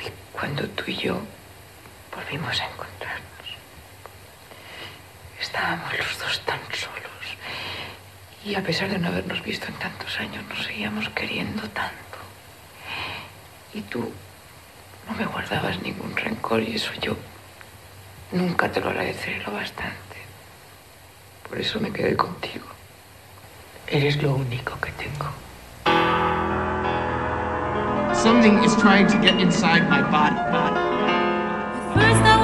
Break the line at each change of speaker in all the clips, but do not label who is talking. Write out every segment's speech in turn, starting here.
Fue cuando tú y yo volvimos a encontrarnos. Estábamos los dos tan solos. Y a pesar de no habernos visto en tantos años, nos seguíamos queriendo tanto. Y tú no me guardabas ningún rencor y eso yo nunca te lo agradeceré lo bastante. Por eso me quedé contigo. Eres lo único que tengo.
Something is trying to get inside my body. body.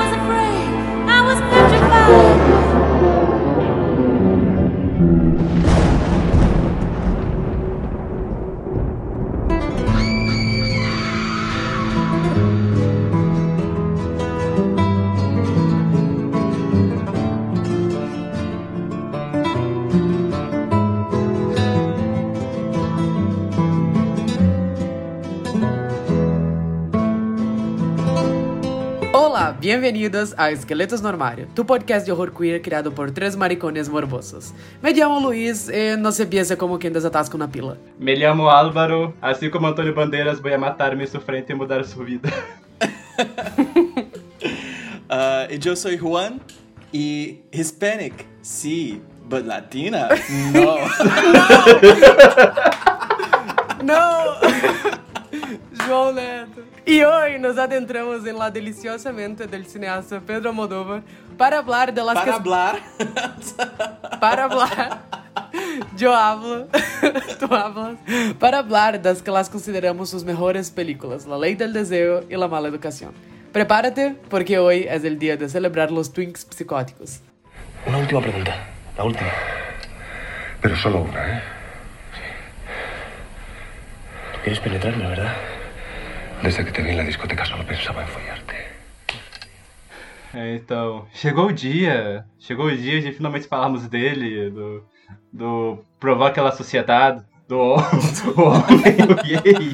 Bem-vindos a Esqueletos no Armário, tu podcast de horror queer criado por três maricones morbosos. Me chamo Luiz e não se piensa como quem desatasca uma pila.
Me llamo Álvaro, assim como Antônio Bandeiras, vou matar meu sofrente e mudar sua vida.
Uh, y yo soy Juan y Hispanic, sí, but Latina, no.
Não! João Neto. E hoje nos adentramos em la deliciosa mente del cineasta Pedro Almodóvar para hablar de las
Para
que...
hablar,
Para hablar... Yo hablo, tú hablas, para hablar das que las consideramos sus mejores películas, La Ley del Deseo y La Mala Educación. Prepárate, porque hoy es el día de celebrar los twinks psicóticos.
Una última pregunta. La última.
Pero solo una, ¿eh?
Tú quieres penetrarme, ¿verdad?
Desde que te vi en la discoteca solo pensaba en follarte.
É, então, chegou o dia, chegou o dia de finalmente falarmos dele, do, do provar aquela sociedade, do, do homem o gay,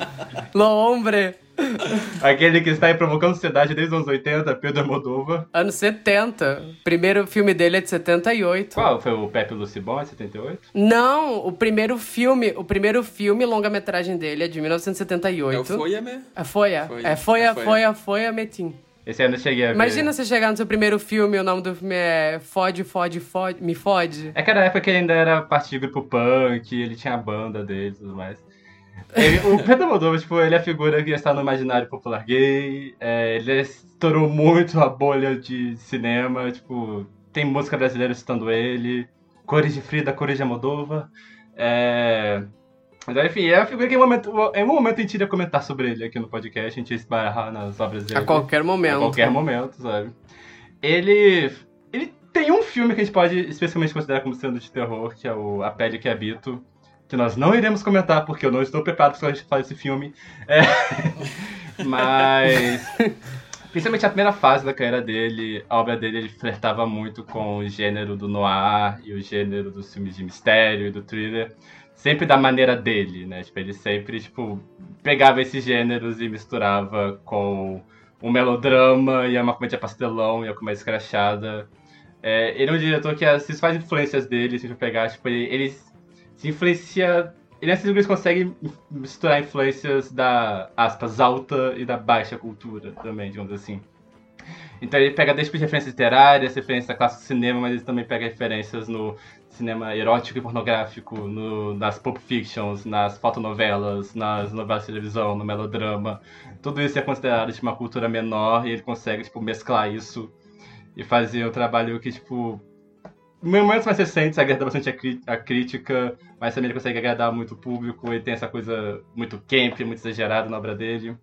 Lo hombre,
aquele que está aí provocando a sociedade desde os anos 80, Pedro Moldova.
anos 70. Primeiro filme dele é de 78.
Qual? Foi o Pepe Lucibon, 78?
Não, o primeiro filme, o primeiro filme longa-metragem dele é de 1978.
É o?
É Folha.
Folha.
É Folha,
É Folha.
Folha, Folha, Metim.
Esse ano eu cheguei a ver.
Imagina você chegar no seu primeiro filme e o nome do filme é Fode, Fode, Fode, Me Fode.
É que era a época que ele ainda era parte de grupo punk, ele tinha a banda dele e tudo mais. Ele- o Pedro Moldova, tipo, ele é a figura que está no imaginário popular gay, é, ele estourou muito a bolha de cinema, tipo, tem música brasileira citando ele, Cores de Frida, Cores de Moldova. É... Mas enfim, é a figura que em um momento, em um momento a gente iria comentar sobre ele aqui no podcast, a gente ia esbarrar nas obras dele.
A qualquer momento.
A qualquer momento, sabe? Ele. Ele tem um filme que a gente pode especialmente considerar como sendo de terror, que é o A Pele que Habito. Que nós não iremos comentar, porque eu não estou preparado para falar desse filme. É, Mas. Principalmente a primeira fase da carreira dele, a obra dele ele flertava muito com o gênero do noir e o gênero dos filmes de mistério e do thriller. Sempre da maneira dele, né? Tipo, ele sempre, tipo, pegava esses gêneros e misturava com um melodrama e uma comédia pastelão e uma comédia escrachada. É, ele é um diretor que as principais influências dele, se a gente pegar, tipo, ele, ele se influencia. Ele é um que consegue misturar influências da, aspas, alta e da baixa cultura também, digamos assim. Então ele pega desde referências literárias, referências da classe do cinema, mas ele também pega referências no cinema erótico e pornográfico, no, nas pulp fictions, nas fotonovelas, nas novelas de televisão, no melodrama. Tudo isso é considerado tipo, uma cultura menor e ele consegue tipo, mesclar isso e fazer um trabalho que, tipo, momentos mais recentes agrada bastante a, a crítica, mas também ele consegue agradar muito o público, ele tem essa coisa muito camp, muito exagerada na obra dele.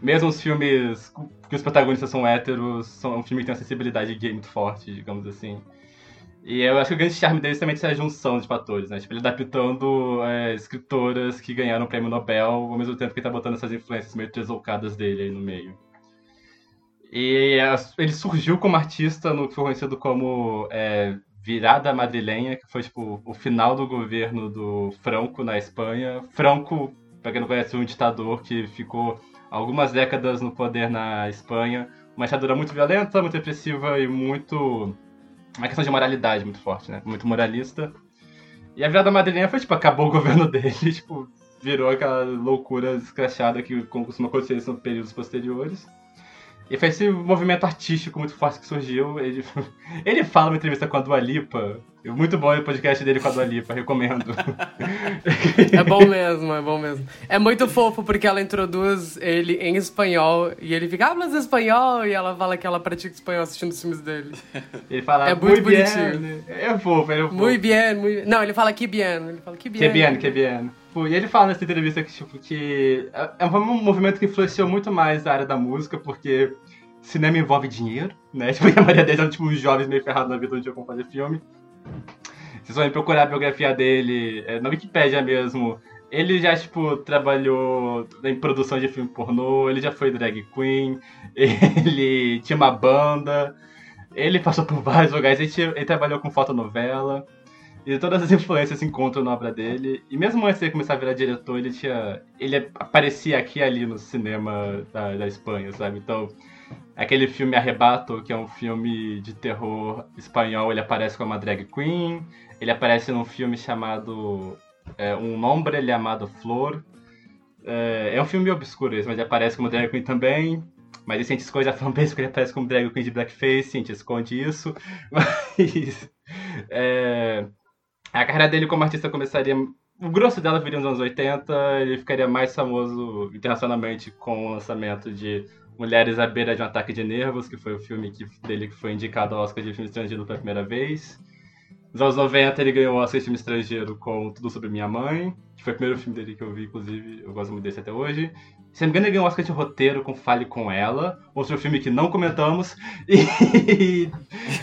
Mesmo os filmes que os protagonistas são héteros, são um filme que tem uma sensibilidade gay muito forte, digamos assim. E eu acho que o grande charme deles também é essa junção de fatores, né? Tipo, ele adaptando é, escritoras que ganharam o prêmio Nobel, ao mesmo tempo que tá botando essas influências meio tresloucadas dele aí no meio. E ele surgiu como artista no que foi conhecido como é, Virada Madrilenha, que foi tipo o final do governo do Franco na Espanha. Franco, para quem não conhece, um ditador que ficou algumas décadas no poder na Espanha. Uma ditadura muito violenta, muito repressiva e muito. Uma questão de moralidade muito forte, né? Muito moralista. E a virada madrilenha foi, tipo, acabou o governo dele, tipo, virou aquela loucura escrachada que costuma acontecer em períodos posteriores. E foi esse movimento artístico muito forte que surgiu. Ele, ele fala uma entrevista com a Dua Lipa. Muito bom o podcast dele com a Dua Lipa, recomendo.
É bom mesmo, é bom mesmo. É muito fofo porque ela introduz ele em espanhol e ele fica, hablas espanhol? E ela fala que ela pratica espanhol assistindo os filmes dele.
Ele fala,
É muito
"Muy bien".
bonitinho.
É fofo, ele é fofo.
Muy bien, muy. Não, ele fala que bien. Ele fala que bien.
Que bien, que bien. Pô, E ele fala nessa entrevista que, tipo, que é é um movimento que influenciou muito mais a área da música, porque cinema envolve dinheiro, né? Tipo, e a maioria deles eram, tipo, uns jovens meio ferrados na vida onde eu como fazer filme. Vocês podem procurar a biografia dele é, na Wikipédia mesmo. Ele já, tipo, trabalhou em produção de filme pornô, ele já foi drag queen, ele tinha uma banda, ele passou por vários lugares, ele, ele trabalhou com fotonovela. E todas as influências se encontram na obra dele. E mesmo antes de começar a virar diretor, ele tinha. Ele aparecia aqui e ali no cinema da, da Espanha, sabe? Então, aquele filme Arrebato, que é um filme de terror espanhol, ele aparece como uma drag queen. Ele aparece num filme chamado é, Um Nombre Llamado Flor. É, é um filme obscuro esse, mas ele aparece como drag queen também. Mas isso a gente esconde a fanbase porque ele aparece como drag queen de blackface, a gente esconde isso. Mas. é, a carreira dele como artista começaria. O grosso dela viria nos anos 80, ele ficaria mais famoso internacionalmente com o lançamento de Mulheres à Beira de um Ataque de Nervos, que foi o filme que, dele que foi indicado ao Oscar de filme estrangeiro pela primeira vez. Nos anos 90 ele ganhou o Oscar de filme estrangeiro com Tudo Sobre Minha Mãe, que foi o primeiro filme dele que eu vi, inclusive, eu gosto muito desse até hoje. Se não me engano, ele ganhou o Oscar de roteiro com Fale Com Ela, outro filme que não comentamos, e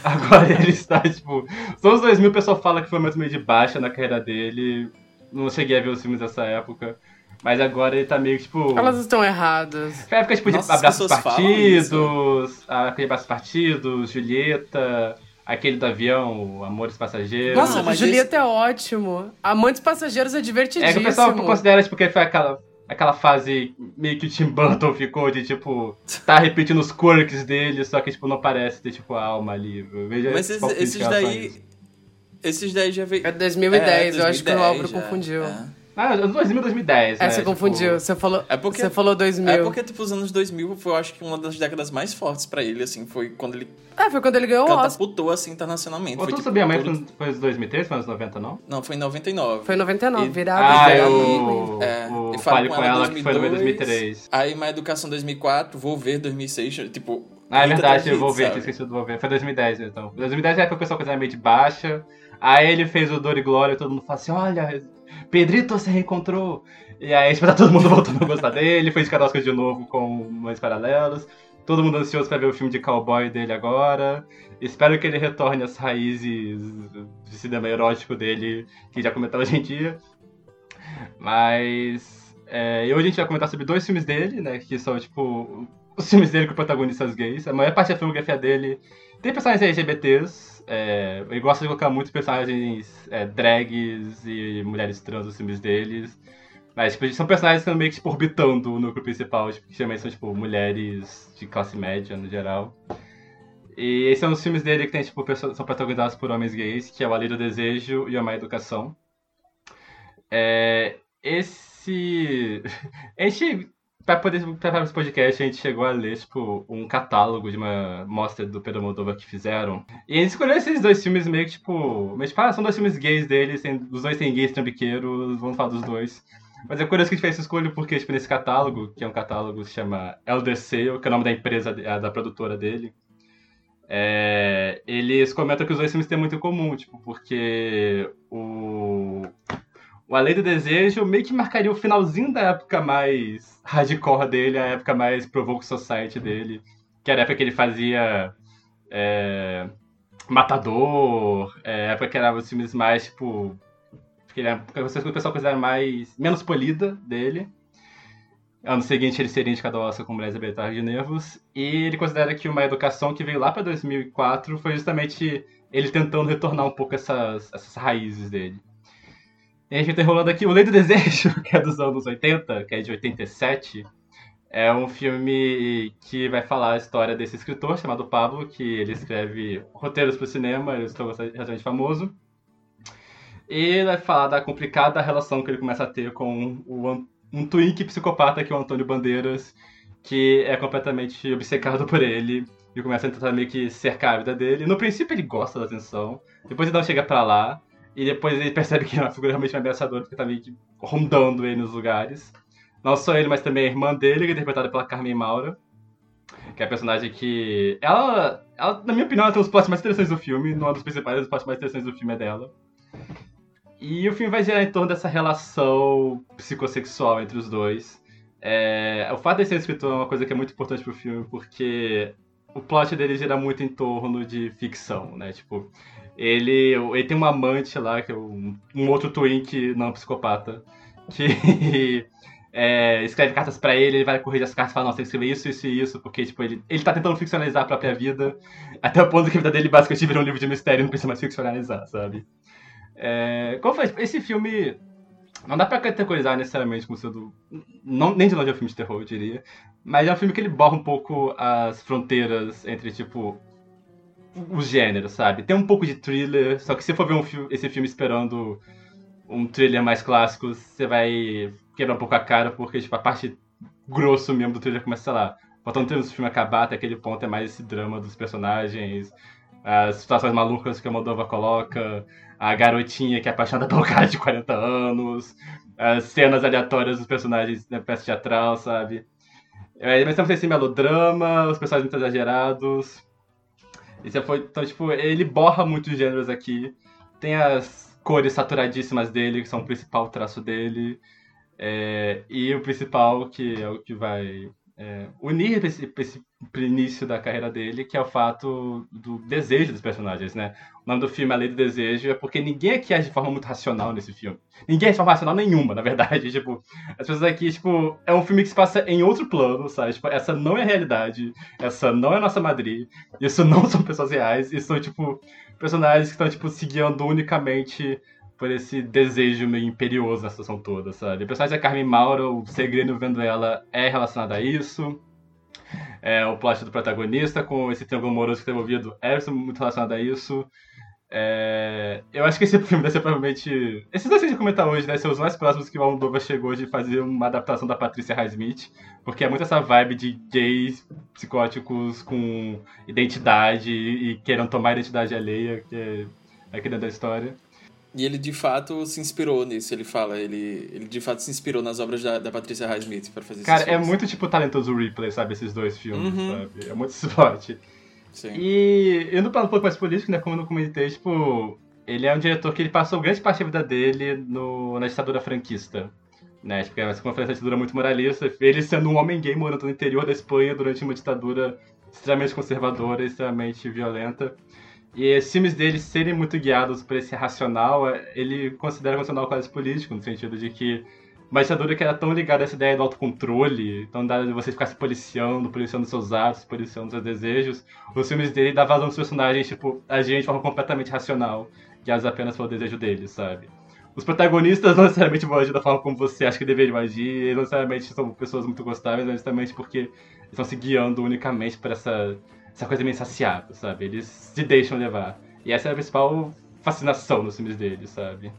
agora ele está, tipo... Nos anos 2000 o pessoal fala que foi momento meio de baixa na carreira dele, não cheguei a ver os filmes dessa época, mas agora ele tá meio, tipo...
Elas estão erradas.
Foi a época tipo, de
Nossa,
abraços partidos, aquele abraços partidos, Julieta, aquele do avião, Amores Passageiros.
Nossa,
mas
Julieta é ótimo. Amantes Passageiros é
é
divertidíssimo.
que o pessoal considera, tipo, que foi aquela, aquela fase meio que o Tim Burton ficou de, tipo, tá repetindo os quirks dele, só que, tipo, não parece ter, tipo, a alma ali. Veja
Mas
esse
esses, daí. Esses daí já veio.
É 2010,
É,
eu acho que o
2010
Álvaro
já,
confundiu.
é.
Ah, anos 2000, 2010,
É,
né?
você
tipo,
confundiu. Você falou,
É porque-
você falou 2000.
É porque, tipo, os anos 2000 foi, eu acho que, uma das décadas mais fortes pra ele, assim. Foi quando ele
É, foi quando ele ganhou o Oscar.
catapultou, assim, internacionalmente. Foi,
tu
tipo,
sabia mais
todo-
foi em 2003, foi nos 90, não?
Não, foi em 99.
Foi em 99,
E-
virado.
Ah,
Aí,
eu...
é,
o
e
Fale Com Ela, que foi no
2002,
2003.
Aí, Má Educação 2004, Vou Ver 2006, tipo...
Ah, é verdade, eu vou ver, tinha esquecido do vou ver. Foi 2010, então. 2010 é a época que o pessoal coisa meio de baixa. Aí ele fez o Dor e Glória todo mundo fala assim: olha, Pedrito se reencontrou. E aí, tipo, tá todo mundo voltando a gostar dele. Ao Oscar de novo com Mães Paralelas. Todo mundo ansioso pra ver o filme de cowboy dele agora. Espero que ele retorne às raízes de cinema erótico dele, que já comentava hoje em dia. Mas. É, hoje a gente vai comentar sobre dois filmes dele, né? Que são, tipo, os filmes dele com protagonistas gays. A maior parte da filmografia dele tem personagens LGBTs. É, ele gosta de colocar muitos personagens é, drags e mulheres trans nos filmes deles. Mas tipo, são personagens que estão meio que tipo, orbitando o núcleo principal, tipo, que geralmente são tipo, mulheres de classe média no geral. E esses são os filmes dele que tem, tipo, são protagonizados por homens gays, que é o A do Desejo e a Má Educação. É, esse. A gente. Pra poder preparar esse podcast, a gente chegou a ler, tipo, um catálogo de uma mostra do Pedro Moldova que fizeram. E a gente escolheu esses dois filmes meio que, tipo. Mas, tipo, ah, são dois filmes gays deles, tem- os dois têm gays trambiqueiros, vamos falar dos dois. Mas é curioso que a gente fez essa escolha porque, tipo, nesse catálogo, que é um catálogo que se chama Elder Sale, que é o nome da empresa, da produtora dele, é, eles comentam que os dois filmes têm muito em comum, tipo, porque o, o A Lei do Desejo meio que marcaria o finalzinho da época mais hardcore dele, a época mais Provoke Society dele, que era a época que ele fazia é, Matador, é, a época que era os filmes mais, tipo, que era, o pessoal considera mais, menos polida dele. Ano seguinte ele seria indicado ao Oscar com Mulheres Libertárias de Nervos. E ele considera que uma educação que veio lá para 2004 foi justamente ele tentando retornar um pouco essas, essas raízes dele. E a gente tá enrolando aqui o Lei do Desejo, que é dos anos 80, que é de 87. É um filme que vai falar a história desse escritor chamado Pablo, que ele escreve roteiros para o cinema, ele é relativamente famoso. E vai falar da complicada relação que ele começa a ter com o, um twink psicopata que é o Antônio Bandeiras, que é completamente obcecado por ele e começa a tentar meio que cercar a vida dele. No princípio ele gosta da atenção, depois ele não chega pra lá, e depois ele percebe que é uma figura realmente ameaçadora porque tá meio que rondando ele nos lugares. Não só ele, mas também a irmã dele, que é interpretada pela Carmen Maura, que é a personagem que. Ela, ela, na minha opinião, ela tem os plots mais interessantes do filme, não é um dos principais, os plots mais interessantes do filme é dela. E o filme vai girar em torno dessa relação psicossexual entre os dois. É, o fato de ser escritor é uma coisa que é muito importante pro filme, porque o plot dele gira muito em torno de ficção, né? Tipo, ele, ele tem uma amante lá, que é um, um outro twink não psicopata, que é, escreve cartas pra ele, ele vai corrigir as cartas e fala, você tem que escrever isso, isso e isso, porque, tipo, ele, ele tá tentando ficcionalizar a própria vida, até o ponto que a vida dele basicamente virou um livro de mistério e não precisa mais ficcionalizar, sabe? É, como foi? Esse filme não dá pra categorizar necessariamente como sendo. Não, nem de longe é um filme de terror, eu diria. Mas é um filme que ele borra um pouco as fronteiras entre, tipo, os gêneros, sabe? Tem um pouco de thriller, só que se for ver um fi- esse filme esperando um thriller mais clássico, você vai quebrar um pouco a cara, porque, tipo, a parte grosso mesmo do thriller começa, sei lá, faltando tempo do filme acabar, até aquele ponto é mais esse drama dos personagens, as situações malucas que a Moldova coloca, a garotinha que é apaixonada pelo cara de 40 anos, as cenas aleatórias dos personagens na peça teatral, sabe? É, mas também esse melodrama, os personagens muito exagerados. Isso foi, então, tipo, ele borra muitos gêneros aqui. Tem as cores saturadíssimas dele, que são o principal traço dele. É, e o principal, que é o que vai é, unir esse, esse início da carreira dele, que é o fato do desejo dos personagens, né? O nome do filme é A Lei do Desejo, é porque ninguém aqui age de forma muito racional nesse filme. Ninguém age de forma racional nenhuma, na verdade. Tipo, as pessoas aqui, tipo, é um filme que se passa em outro plano, sabe? Tipo, essa não é a realidade, essa não é a nossa Madrid, isso não são pessoas reais, isso são, tipo, personagens que estão, tipo, se guiando unicamente por esse desejo meio imperioso na situação toda, sabe? O personagem da Carmen Maura, o segredo vendo ela é relacionado a isso. É, o plot do protagonista com esse triângulo amoroso que está envolvido é muito relacionado a isso. É, eu acho que esse filme deve ser provavelmente. Esses dois que a gente comentar hoje, né? São os mais próximos que o Almodóvar chegou de fazer uma adaptação da Patrícia Highsmith. Porque é muito essa vibe de gays psicóticos com identidade e querendo tomar a identidade alheia, que é aqui dentro da história.
E ele de fato se inspirou nisso, ele fala. Ele, ele de fato se inspirou nas obras da, da Patrícia Highsmith para fazer
Cara, é
filmes.
muito tipo talentoso Replay, sabe? Esses dois filmes,
Uhum.
sabe? É muito forte.
Sim.
E indo para um pouco mais político, né? Como eu não comentei, tipo, ele é um diretor que ele passou grande parte da vida dele no, na ditadura franquista. Né? Porque essa conferência de ditadura muito moralista, ele sendo um homem gay morando no interior da Espanha durante uma ditadura extremamente conservadora, extremamente violenta. E os filmes dele serem muito guiados por esse racional, é- ele considera racional quase político, no sentido de que uma ditadura que era tão ligada a essa ideia do autocontrole, tão dada de você ficar se policiando, policiando seus atos, policiando seus desejos, os filmes dele dão vazão aos personagens, tipo, agir de forma completamente racional, guiados apenas pelo desejo deles, sabe? Os protagonistas não necessariamente vão agir da forma como você acha que deveriam agir, eles não necessariamente são pessoas muito gostáveis, mas justamente porque estão se guiando unicamente por essa, essa coisa meio insaciável, sabe? Eles se deixam levar. E essa é a principal fascinação nos filmes dele, sabe?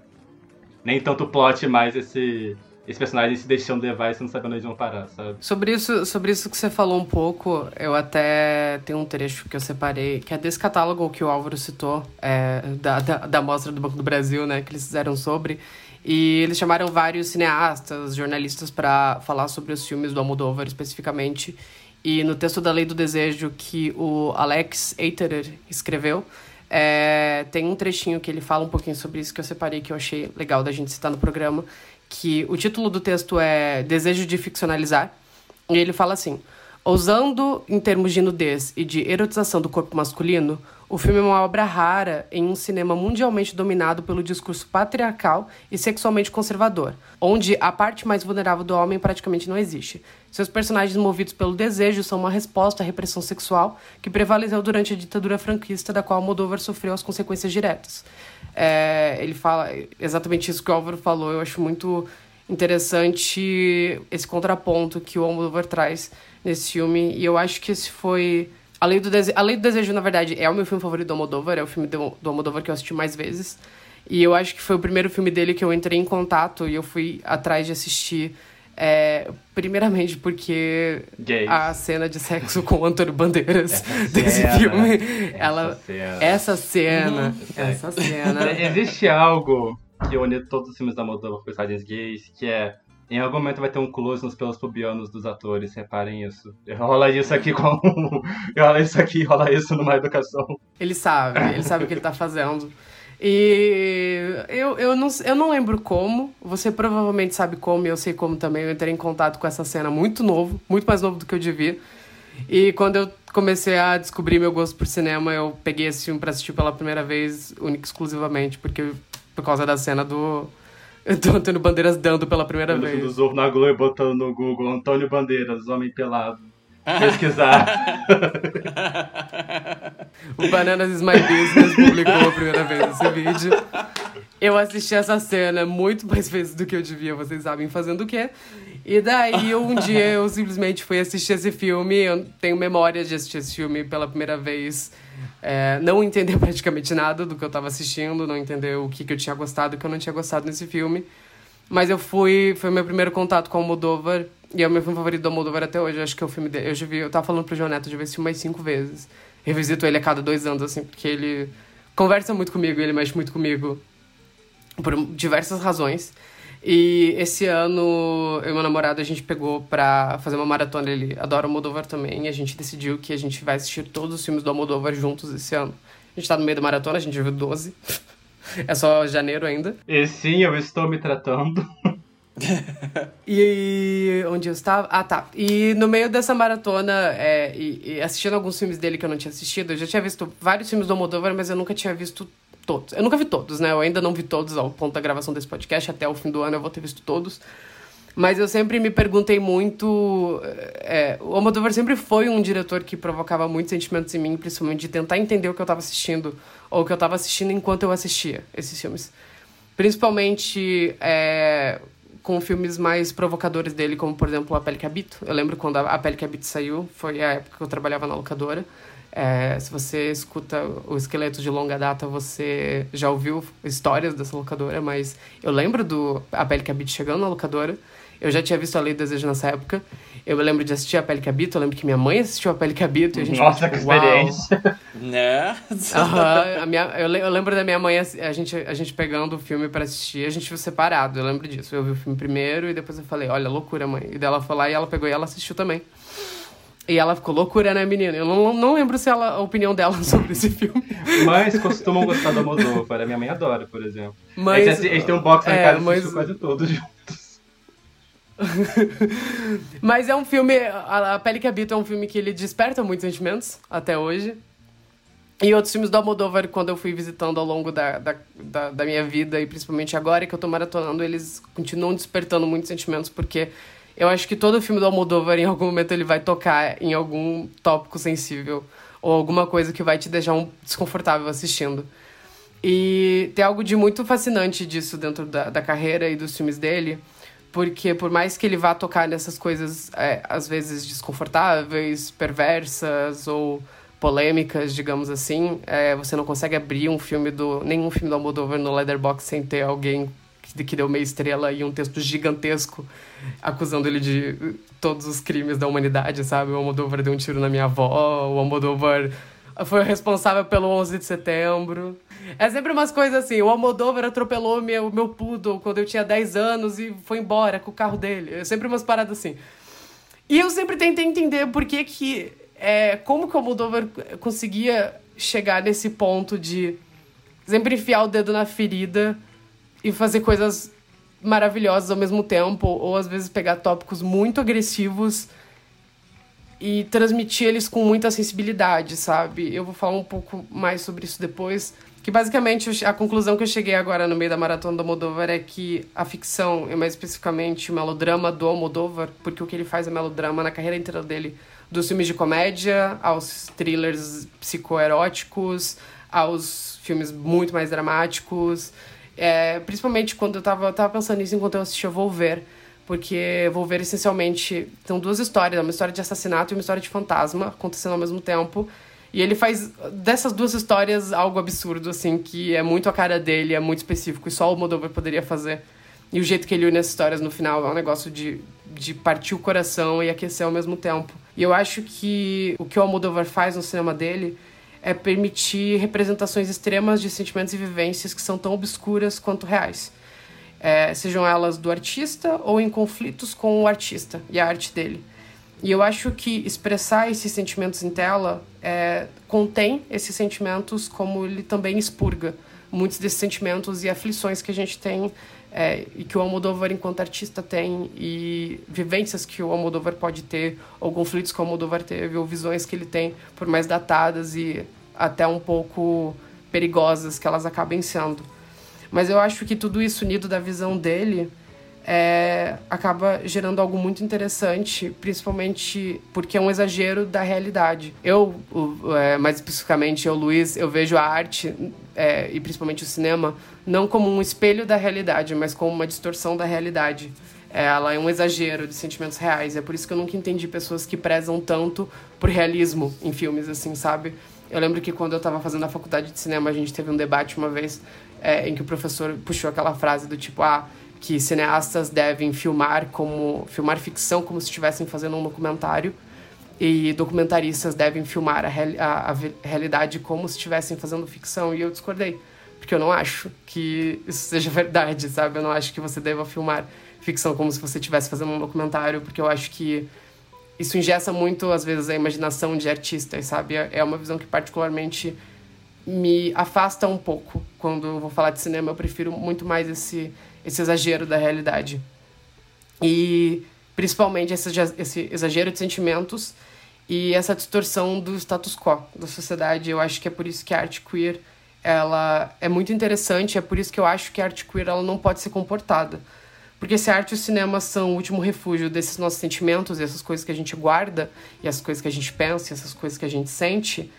Nem tanto o plot, mas esse, esse personagem se deixando levar e você não sabendo onde vão parar, sabe?
Sobre isso, sobre isso que você falou um pouco, eu até tenho um trecho que eu separei, que é desse catálogo que o Álvaro citou, é, da, da, da Mostra do Banco do Brasil, né, que eles fizeram sobre. E eles chamaram vários cineastas, jornalistas para falar sobre os filmes do Almodóvar especificamente. E no texto da Lei do Desejo que o Alex Eiterer escreveu, é, tem um trechinho que ele fala um pouquinho sobre isso que eu separei, que eu achei legal da gente citar no programa, que o título do texto é Desejo de Ficcionalizar. E ele fala assim: Ousando em termos de nudez e de erotização do corpo masculino, o filme é uma obra rara em um cinema mundialmente dominado pelo discurso patriarcal e sexualmente conservador, onde a parte mais vulnerável do homem praticamente não existe. Seus personagens movidos pelo desejo são uma resposta à repressão sexual que prevaleceu durante a ditadura franquista, da qual Moldover sofreu as consequências diretas. É, ele fala exatamente isso que o Álvaro falou, eu acho muito interessante esse contraponto que o Almodóvar traz nesse filme. E eu acho que esse foi. A Lei do, Dese... a Lei do Desejo, na verdade, é o meu filme favorito do Almodóvar, é o filme do, do Almodóvar que eu assisti mais vezes. E eu acho que foi o primeiro filme dele que eu entrei em contato e eu fui atrás de assistir. é, primeiramente porque
Gays.
a cena de sexo com o Antônio Bandeiras desse
cena,
filme,
essa
ela
cena.
essa cena,
É.
essa cena.
Existe algo que une todos os filmes da Moldova com personagens gays, que é em algum momento vai ter um close nos pelos pubianos dos atores, reparem isso. Rola isso aqui com. rola isso aqui, rola isso numa educação.
Ele sabe, ele sabe o que ele tá fazendo. E eu, eu, não, eu não lembro como, você provavelmente sabe como, e eu sei como também. Eu entrei em contato com essa cena muito novo, muito mais novo do que eu devia. E quando eu comecei a descobrir meu gosto por cinema, eu peguei esse filme pra assistir pela primeira vez, única exclusivamente, porque por causa da cena do, do Antônio Bandeiras dando pela primeira
fim
vez.
do Zorro na Globo e botando no Google Antônio Bandeiras, homem pelado. Pesquisar.
O Bananas is My Business publicou a primeira vez esse vídeo. Eu assisti essa cena muito mais vezes do que eu devia, vocês sabem fazendo o quê. E daí, um dia eu simplesmente fui assistir esse filme. Eu tenho memória de assistir esse filme pela primeira vez. É, não entender praticamente nada do que eu tava assistindo, não entender o que, que eu tinha gostado e o que eu não tinha gostado nesse filme. Mas eu fui, foi meu primeiro contato com o Almodóvar, e é o meu filme favorito do Almodóvar até hoje. Acho que é o filme dele. Eu já vi, eu tava falando pro João Neto, eu já vi esse filme mais cinco vezes. Revisito ele a cada dois anos, assim, porque ele conversa muito comigo, ele mexe muito comigo por diversas razões. E esse ano, eu e meu namorado, a gente pegou pra fazer uma maratona. Ele adora o Almodóvar também. E a gente decidiu que a gente vai assistir todos os filmes do Almodóvar juntos esse ano. A gente tá no meio da maratona, a gente viu 12. é só janeiro ainda.
E sim, eu estou me tratando.
E onde eu estava? Ah, tá. E no meio dessa maratona, é, e, e assistindo alguns filmes dele que eu não tinha assistido, eu já tinha visto vários filmes do Almodóvar, mas eu nunca tinha visto todos. Eu nunca vi todos, né? Eu ainda não vi todos ao ponto da gravação desse podcast. Até o fim do ano eu vou ter visto todos. Mas eu sempre me perguntei muito. é, o Almodóvar sempre foi um diretor que provocava muitos sentimentos em mim, principalmente de tentar entender o que eu estava assistindo, ou o que eu estava assistindo enquanto eu assistia esses filmes. Principalmente é, com filmes mais provocadores dele, como por exemplo A Pele que Habito. Eu lembro quando a Pele que Habito saiu, foi a época que eu trabalhava na locadora. É, se você escuta o Esqueleto de Longa Data, você já ouviu histórias dessa locadora, mas eu lembro do A Pele que Habito chegando na locadora. Eu já tinha visto A Lei do Desejo nessa época. Eu lembro de assistir A Pele que Habito, eu lembro que minha mãe assistiu A Pele que Habito e a gente
Nossa, que
tipo, "Uau".
experiência.
Né?
Aham, a minha, eu, eu lembro da minha mãe, a gente, a gente pegando o filme pra assistir, a gente viu separado, eu lembro disso. Eu vi o filme primeiro e depois eu falei, olha, loucura, mãe. E dela foi lá e ela pegou e ela assistiu também. E ela ficou loucura, né, menina? Eu não, não lembro se ela, a opinião dela sobre esse filme.
Mães costumam gostar do Almodóvar. Minha mãe adora, por exemplo.
Mas,
a, gente, a gente tem um box na
é,
casa
mas-
quase todos juntos.
Mas é um filme. A, a Pele que Habita é um filme que ele desperta muitos sentimentos até hoje. E outros filmes do Almodóvar, quando eu fui visitando ao longo da, da, da, da minha vida, e principalmente agora que eu tô maratonando, eles continuam despertando muitos sentimentos, porque eu acho que todo filme do Almodóvar, em algum momento, ele vai tocar em algum tópico sensível, ou alguma coisa que vai te deixar um desconfortável assistindo. E tem algo de muito fascinante disso dentro da, da carreira e dos filmes dele, porque por mais que ele vá tocar nessas coisas, é, às vezes desconfortáveis, perversas ou polêmicas, digamos assim, é, você não consegue abrir um filme do nenhum filme do Almodóvar no Letterboxd sem ter alguém que, deu meia estrela e um texto gigantesco acusando ele de todos os crimes da humanidade, sabe? O Almodóvar deu um tiro na minha avó, o Almodóvar foi responsável pelo 11 de setembro. É sempre umas coisas assim, o Almodóvar atropelou meu, meu poodle quando eu tinha 10 anos e foi embora com o carro dele. É sempre umas paradas assim. E eu sempre tentei entender por que que... É, como que o Almodóvar conseguia chegar nesse ponto de sempre enfiar o dedo na ferida e fazer coisas maravilhosas ao mesmo tempo, ou às vezes pegar tópicos muito agressivos e transmitir eles com muita sensibilidade, sabe? Eu vou falar um pouco mais sobre isso depois. Que basicamente a conclusão que eu cheguei agora no meio da maratona do Almodóvar é que a ficção, e mais especificamente o melodrama do Almodóvar, porque o que ele faz é melodrama na carreira inteira dele, dos filmes de comédia aos thrillers psicoeróticos, aos filmes muito mais dramáticos. É, principalmente quando eu tava, eu tava pensando nisso enquanto eu assistia Volver. Porque Volver, essencialmente, são duas histórias. Uma história de assassinato e uma história de fantasma acontecendo ao mesmo tempo. E ele faz dessas duas histórias algo absurdo, assim, que é muito a cara dele, é muito específico, e só o Moldover poderia fazer. E o jeito que ele une as histórias no final é um negócio de, de partir o coração e aquecer ao mesmo tempo. E eu acho que o que o Almodóvar faz no cinema dele é permitir representações extremas de sentimentos e vivências que são tão obscuras quanto reais. É, sejam elas do artista ou em conflitos com o artista e a arte dele. E eu acho que expressar esses sentimentos em tela é, contém esses sentimentos como ele também expurga muitos desses sentimentos e aflições que a gente tem é, e que o Almodóvar enquanto artista tem e vivências que o Almodóvar pode ter ou conflitos que o Almodóvar teve ou visões que ele tem por mais datadas e até um pouco perigosas que elas acabem sendo. Mas eu acho que tudo isso unido da visão dele é, acaba gerando algo muito interessante, principalmente porque é um exagero da realidade. Eu, o, é, mais especificamente eu, Luiz, eu vejo a arte é, e principalmente o cinema não como um espelho da realidade, mas como uma distorção da realidade. É, ela é um exagero de sentimentos reais. É por isso que eu nunca entendi pessoas que prezam tanto por realismo em filmes, assim, sabe? Eu lembro que quando eu estava fazendo a faculdade de cinema, a gente teve um debate uma vez é, em que o professor puxou aquela frase do tipo, ah, que cineastas devem filmar como filmar ficção como se estivessem fazendo um documentário. E documentaristas devem filmar a, a, a, realidade como se estivessem fazendo ficção. E eu discordei porque eu não acho que isso seja verdade sabe? Eu não acho que você deva filmar ficção como se você estivesse fazendo um documentário porque eu acho que isso ingessa muito às vezes a imaginação de artistas sabe? É uma visão que particularmente me afasta um pouco. Quando eu vou falar de cinema eu prefiro muito mais esse esse exagero da realidade. E principalmente esse, esse exagero de sentimentos e essa distorção do status quo da sociedade. Eu acho que é por isso que a arte queer ela é muito interessante, é por isso que eu acho que a arte queer ela não pode ser comportada. Porque se a arte e o cinema são o último refúgio desses nossos sentimentos, essas coisas que a gente guarda, e essas coisas que a gente pensa, e essas coisas que a gente sente,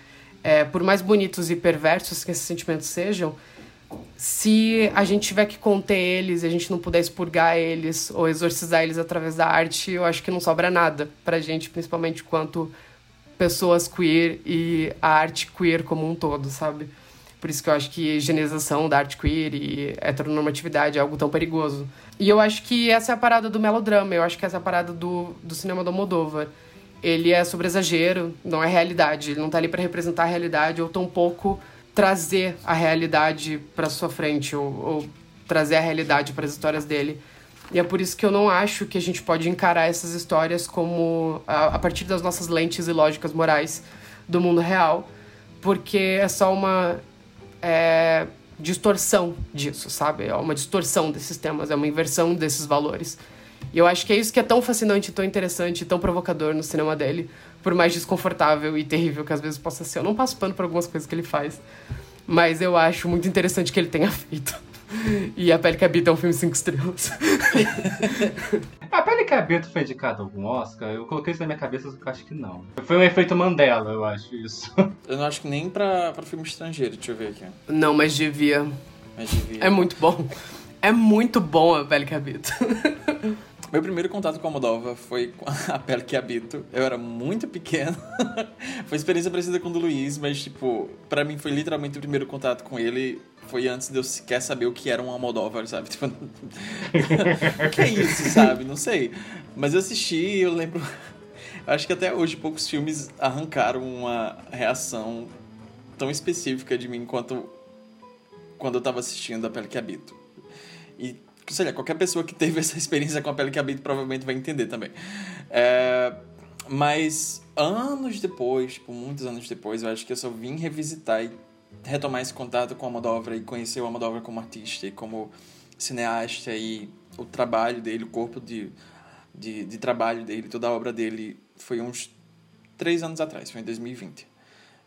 é, por mais bonitos e perversos que esses sentimentos sejam, se a gente tiver que conter eles a gente não puder expurgar eles ou exorcizar eles através da arte, eu acho que não sobra nada pra gente, principalmente quanto pessoas queer e a arte queer como um todo, sabe? Por isso que eu acho que higienização da arte queer e heteronormatividade é algo tão perigoso. E eu acho que essa é a parada do melodrama, eu acho que essa é a parada do, do cinema do Moldova. Ele é sobre exagero, não é realidade. Ele não tá ali para representar a realidade ou tampouco pouco trazer a realidade para sua frente ou, ou, trazer a realidade para as histórias dele. E é por isso que eu não acho que a gente pode encarar essas histórias como a, a partir das nossas lentes e lógicas morais do mundo real, porque é só uma é, distorção disso, sabe? É uma distorção desses temas, é uma inversão desses valores. E eu acho que é isso que é tão fascinante, tão interessante, tão provocador no cinema dele, por mais desconfortável e terrível que às vezes possa ser. Eu não passo pano por algumas coisas que ele faz, mas eu acho muito interessante que ele tenha feito. E A Pele que Habita é um filme cinco estrelas.
a Pele que Habita foi indicado algum Oscar? Eu coloquei isso na minha cabeça, eu acho que não. Foi um efeito Mandela, eu acho isso.
Eu não acho que nem pra, pra filme estrangeiro, deixa eu ver aqui.
Não, mas devia.
Mas devia.
É muito bom. É muito bom A Pele que Habita.
Meu primeiro contato com a Moldova foi com a pele que habito. Eu era muito pequeno. foi experiência parecida com o do Luiz, mas, tipo, para mim foi literalmente o primeiro contato com ele. Foi antes de eu sequer saber o que era uma Moldova, sabe? Tipo, o que é isso, sabe? Não sei. Mas eu assisti e eu lembro. Acho que até hoje poucos filmes arrancaram uma reação tão específica de mim quanto quando eu tava assistindo A Pele que Habito. E sei lá, qualquer pessoa que teve essa experiência com a pele que habita provavelmente vai entender também. É, mas anos depois, tipo, muitos anos depois, eu acho que eu só vim revisitar e retomar esse contato com a Almodóvar e conhecer o Almodóvar como artista e como cineasta e o trabalho dele, o corpo de, de, de trabalho dele, toda a obra dele foi uns três anos atrás, foi em 2020.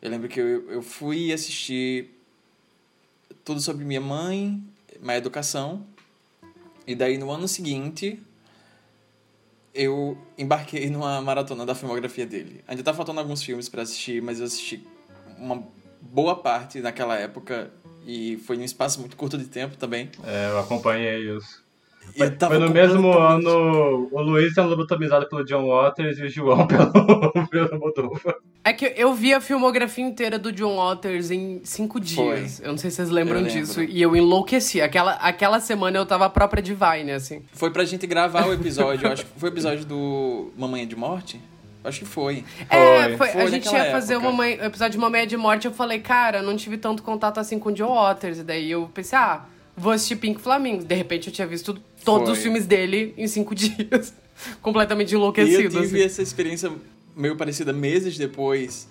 Eu lembro que eu, eu fui assistir tudo sobre minha mãe, Má Educação, e daí no ano seguinte eu embarquei numa maratona da filmografia dele. Ainda tá faltando alguns filmes para assistir, mas eu assisti uma boa parte naquela época e foi num espaço muito curto de tempo também.
É, eu acompanhei isso. Foi, foi no mesmo ano o Luiz sendo lobotomizado pelo John Waters e o João pelo, pelo Moldova.
É que eu vi a filmografia inteira do John Waters em cinco dias. Eu não sei se vocês lembram
Eu lembro.
disso. E eu enlouqueci. Aquela, aquela semana eu tava a própria Divine, assim.
Foi pra gente gravar o episódio, acho que foi o episódio do Mamãe de Morte? Acho que foi.
É, foi,
Foi
a gente ia fazer
época.
uma mãe- o episódio de Mamãe é de Morte. Eu falei, cara, não tive tanto contato assim com o John Waters. E daí eu pensei, ah, vou assistir Pink Flamingos. De repente eu tinha visto todos
Foi.
os filmes dele em cinco dias. Completamente
E eu
enlouquecido.
tive
assim.
essa experiência meio parecida meses depois.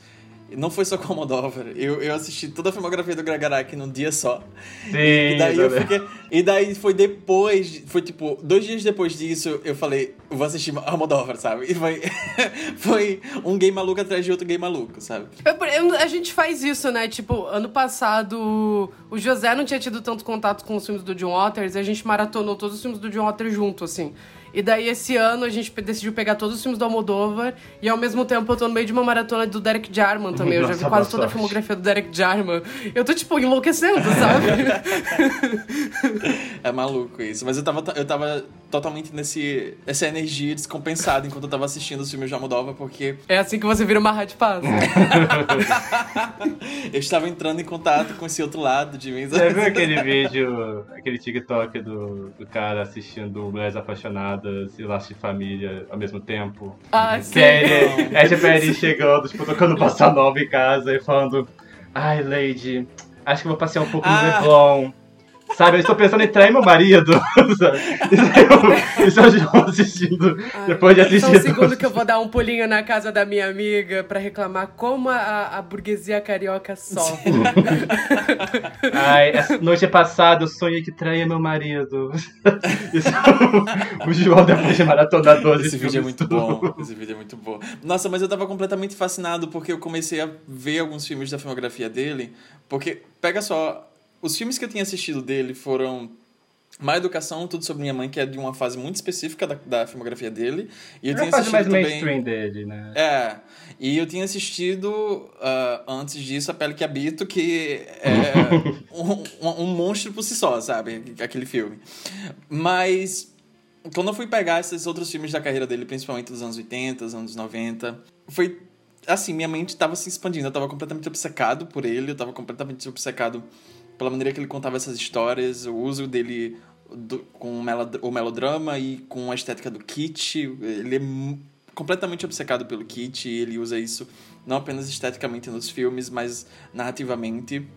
E Não foi só com Almodóvar. Eu, eu assisti toda a filmografia do Greg Araki num dia só.
Sim,
E daí eu fiquei. E daí foi depois. Foi tipo, dois dias depois disso, eu falei, eu vou assistir Almodóvar, sabe? E foi. foi um game maluco atrás de outro game maluco, sabe?
Eu- eu- a gente faz isso, né? Tipo, ano passado o José não tinha tido tanto contato com os filmes do John Waters e a gente maratonou todos os filmes do John Waters junto, assim. E daí esse ano a gente decidiu pegar todos os filmes do Almodóvar e ao mesmo tempo eu tô no meio de uma maratona do Derek Jarman também. Eu já vi quase toda a filmografia do Derek Jarman. Eu tô, tipo, enlouquecendo, sabe?
É maluco isso. Mas eu tava, eu tava totalmente nesse, essa energia descompensada enquanto eu tava assistindo os filmes de Almodóvar, porque
é assim que você vira uma rádio paz.
eu estava entrando em contato com esse outro lado de mim.
Você viu aquele vídeo, aquele TikTok do, do cara assistindo Mulheres Apaixonadas e Laço de Família ao mesmo tempo?
Ah, sim.
Que é é tipo ele chegando, tipo, tocando bossa nova em casa e falando Ai, Lady, acho que eu vou passear um pouco no
Ah.
Leblon. Sabe, eu estou pensando em trair meu marido. Isso eu, isso eu assistindo depois de assistir.
Só um segundo que eu vou dar um pulinho na casa da minha amiga pra reclamar como a, a burguesia carioca sofre.
Ai, essa noite passada eu sonhei que traía meu marido. Isso, o João depois de maratonar 12
Esse vídeo é muito
tudo.
bom. Esse vídeo é muito bom. Nossa, mas eu tava completamente fascinado porque eu comecei a ver alguns filmes da filmografia dele. Porque, pega só, os filmes que eu tinha assistido dele foram Má Educação, Tudo Sobre Minha Mãe, que é de uma fase muito específica da, da filmografia dele. E eu
É
tinha assistido
mais
também.
mainstream dele, né?
É, e eu tinha assistido ah, antes disso A Pele que Habito, que é um, um, um monstro por si só, sabe? Aquele filme. Mas quando eu fui pegar esses outros filmes da carreira dele, principalmente dos anos 80, dos anos 90, foi assim, minha mente estava se expandindo, eu estava completamente obcecado por ele, eu estava completamente obcecado pela maneira que ele contava essas histórias, o uso dele do- com o melod- o melodrama e com a estética do kit, ele é completamente obcecado pelo kit, e ele usa isso não apenas esteticamente nos filmes, mas narrativamente.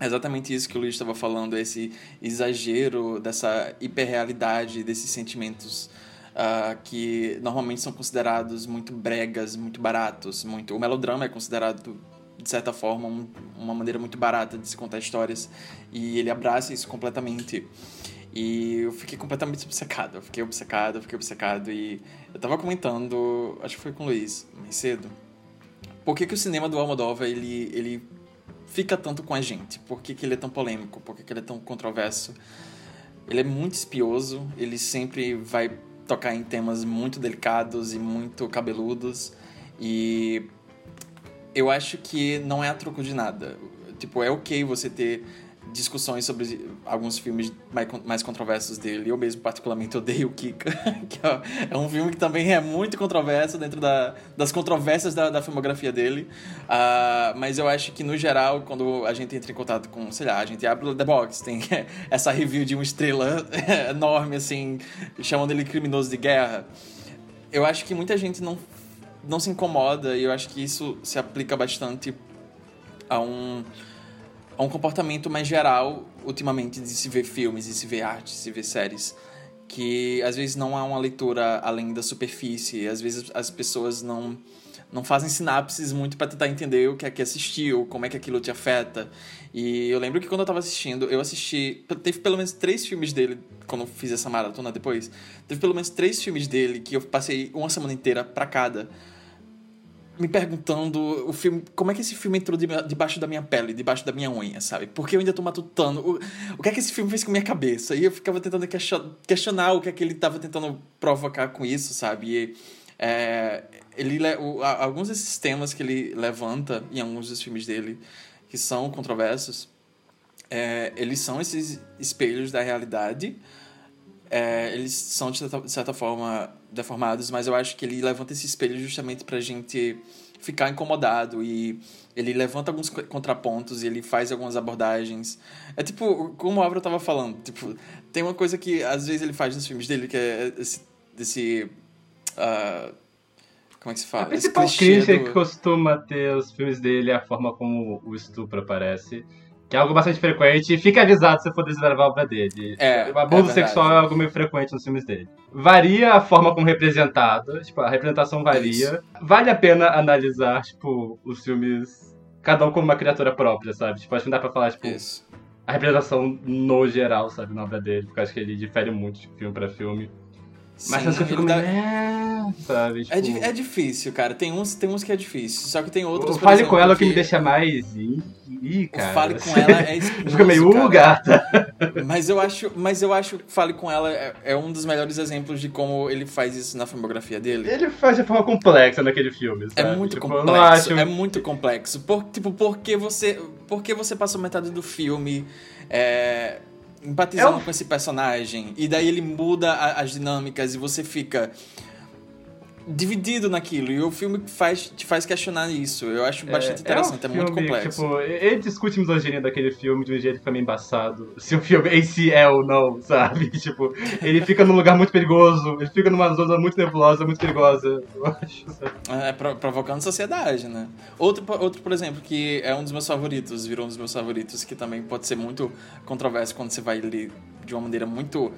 É exatamente isso que o Luiz estava falando, esse exagero dessa hiperrealidade, desses sentimentos ah, que normalmente são considerados muito bregas, muito baratos. Muito... O melodrama é considerado, de certa forma, um- uma maneira muito barata de se contar histórias. E ele abraça isso completamente. E eu fiquei completamente obcecado. Eu fiquei obcecado, eu fiquei obcecado. E eu tava comentando, acho que foi com o Luiz, mais cedo, por que, que o cinema do Almodóvar, ele, ele fica tanto com a gente? Por que, que ele é tão polêmico? Por que, que ele é tão controverso? Ele é muito espioso, ele sempre vai tocar em temas muito delicados e muito cabeludos. E eu acho que não é a troco de nada. Tipo, é ok você ter discussões sobre alguns filmes mais, mais controversos dele. Eu mesmo, particularmente, odeio o Kika, que é- é um filme que também é muito controverso dentro da, das controvérsias da, da filmografia dele. Ah, mas eu acho que, no geral, quando a gente entra em contato com, sei lá, a gente abre o The Box, tem essa review de uma estrela enorme, assim, chamando ele criminoso de guerra. Eu acho que muita gente não, não se incomoda e eu acho que isso se aplica bastante a um, a um comportamento mais geral, ultimamente, de se ver filmes, de se ver arte, de se ver séries. Que às vezes não há uma leitura além da superfície, às vezes as pessoas não, não fazem sinapses muito para tentar entender o que é que assistiu, como é que aquilo te afeta. E eu lembro que quando eu tava assistindo, eu assisti. Teve pelo menos três filmes dele, quando eu fiz essa maratona depois. Teve pelo menos três filmes dele que eu passei uma semana inteira pra cada me perguntando o filme, como é que esse filme entrou de- debaixo da minha pele, debaixo da minha unha, sabe? Porque eu ainda tô matutando. O, o que é que esse filme fez com minha cabeça? E eu ficava tentando question- questionar o que é que ele tava tentando provocar com isso, sabe? E, é, ele, le- o- a- alguns desses temas que ele levanta em alguns dos filmes dele, que são controversos, é, eles são esses espelhos da realidade. É, eles são, de certa, de certa forma, deformados, mas eu acho que ele levanta esse espelho justamente pra gente ficar incomodado e ele levanta alguns co- contrapontos e ele faz algumas abordagens. É tipo, como o Álvaro tava falando, tipo, tem uma coisa que às vezes ele faz nos filmes dele que é esse. esse ah, como é que se fala?
A principal crítica
do-
que costuma ter os filmes dele é a forma como o estupro aparece. Que é algo bastante frequente. E fica avisado se for desbravar a obra dele.
É,
o abuso
é
sexual é algo meio frequente nos filmes dele. Varia a forma como representado. Tipo, a representação varia.
Isso.
Vale a pena analisar, tipo, os filmes. Cada um como uma criatura própria, sabe? Tipo, acho que não dá pra falar, tipo,
Isso.
a representação no geral, sabe, na obra dele. Porque eu acho que ele difere muito de filme pra filme. Mas
Sim,
eu fico
ele
meio. É, sabe?
É,
Tipo,
di- é difícil, cara. Tem uns, tem uns que é difícil. Só que tem outros.
o Fale
exemplo,
com ela que me
que
deixa mais. Ih, ih,
O
cara.
Fale com ela é
Fica meio, uh,
cara.
gata.
Mas eu acho, mas eu acho que Fale com ela é, é um dos melhores exemplos de como ele faz isso na filmografia dele.
Ele faz de forma complexa naquele filme,
É
sabe?
muito
Tipo,
complexo,
acho-
é muito complexo. Por, tipo, porque você, porque você passou metade do filme é, empatizando
É
com esse personagem e daí ele muda a- as dinâmicas e você fica dividido naquilo e o filme faz, te faz questionar isso. Eu acho bastante interessante, é,
um
muito
filme,
complexo.
Tipo, ele discute misoginia daquele filme de um jeito que fica meio embaçado. Se o filme em si é ou não, sabe? Tipo, ele fica num lugar muito perigoso, ele fica numa zona muito nebulosa, muito perigosa. Eu acho, sabe?
É, pro- provocando sociedade, né? Outro, outro, por exemplo, que é um dos meus favoritos, virou um dos meus favoritos, que também pode ser muito controverso quando você vai ler de uma maneira muito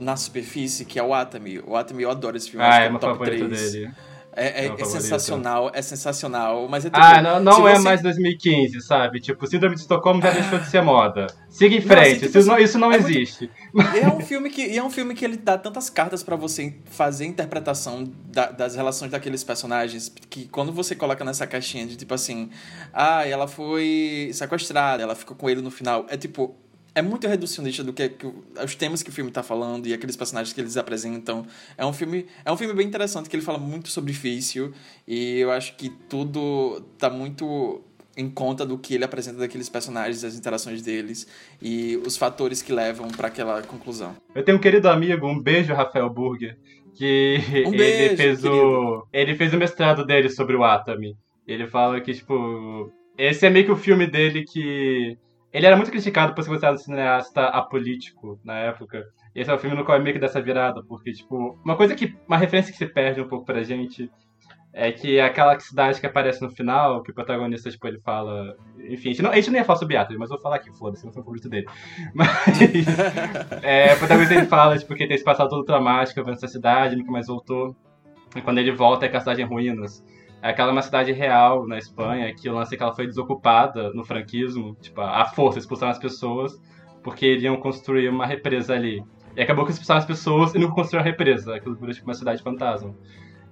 na superfície, que é o Atami. O Atami, eu adoro esse filme.
Ah,
que
é meu
top
favorito
3.
dele.
É, é-
É
é sensacional, é sensacional, mas é tipo...
Ah, não, não é
você-
mais 2015, sabe? Tipo, Síndrome de Estocolmo já deixou de ser moda. Siga em
Não,
frente,
assim, tipo
isso, não,
assim,
isso não
é muito-
existe.
E é um filme que é um filme que ele dá tantas cartas pra você fazer a interpretação da- das relações daqueles personagens que quando você coloca nessa caixinha de tipo assim, ah, ela foi sequestrada, ela ficou com ele no final, é tipo é muito reducionista do que, que os temas que o filme tá falando e aqueles personagens que eles apresentam. É um filme, é um filme bem interessante que ele fala muito sobre vício e eu acho que tudo tá muito em conta do que ele apresenta daqueles personagens, das interações deles e os fatores que levam pra aquela conclusão.
Eu tenho um querido amigo, um beijo, Rafael Burger, que
Um
ele
beijo,
fez o. Ele fez o mestrado dele sobre o Atami. Ele fala que, tipo. Esse é meio que o filme dele que. Ele era muito criticado por ser considerado um cineasta apolítico na época. E esse é o filme no qual é meio que dessa virada, porque, tipo, uma coisa que. Uma referência que se perde um pouco pra gente é que aquela cidade que aparece no final, que o protagonista, tipo, ele fala. Enfim, a gente não, a gente não ia falar sobre Atami, mas vou falar aqui, foda-se, não foi o favorito dele. Mas. é, o protagonista ele fala, tipo, que tem esse passado todo traumático, vendo essa cidade, nunca mais voltou. E quando ele volta é que a cidade é em ruínas. É aquela uma cidade real na Espanha, que o lance é que ela foi desocupada no franquismo, tipo, a força, expulsaram as pessoas, porque iriam construir uma represa ali. E acabou que expulsaram as pessoas e não construíram a represa, aquilo virou tipo uma cidade fantasma.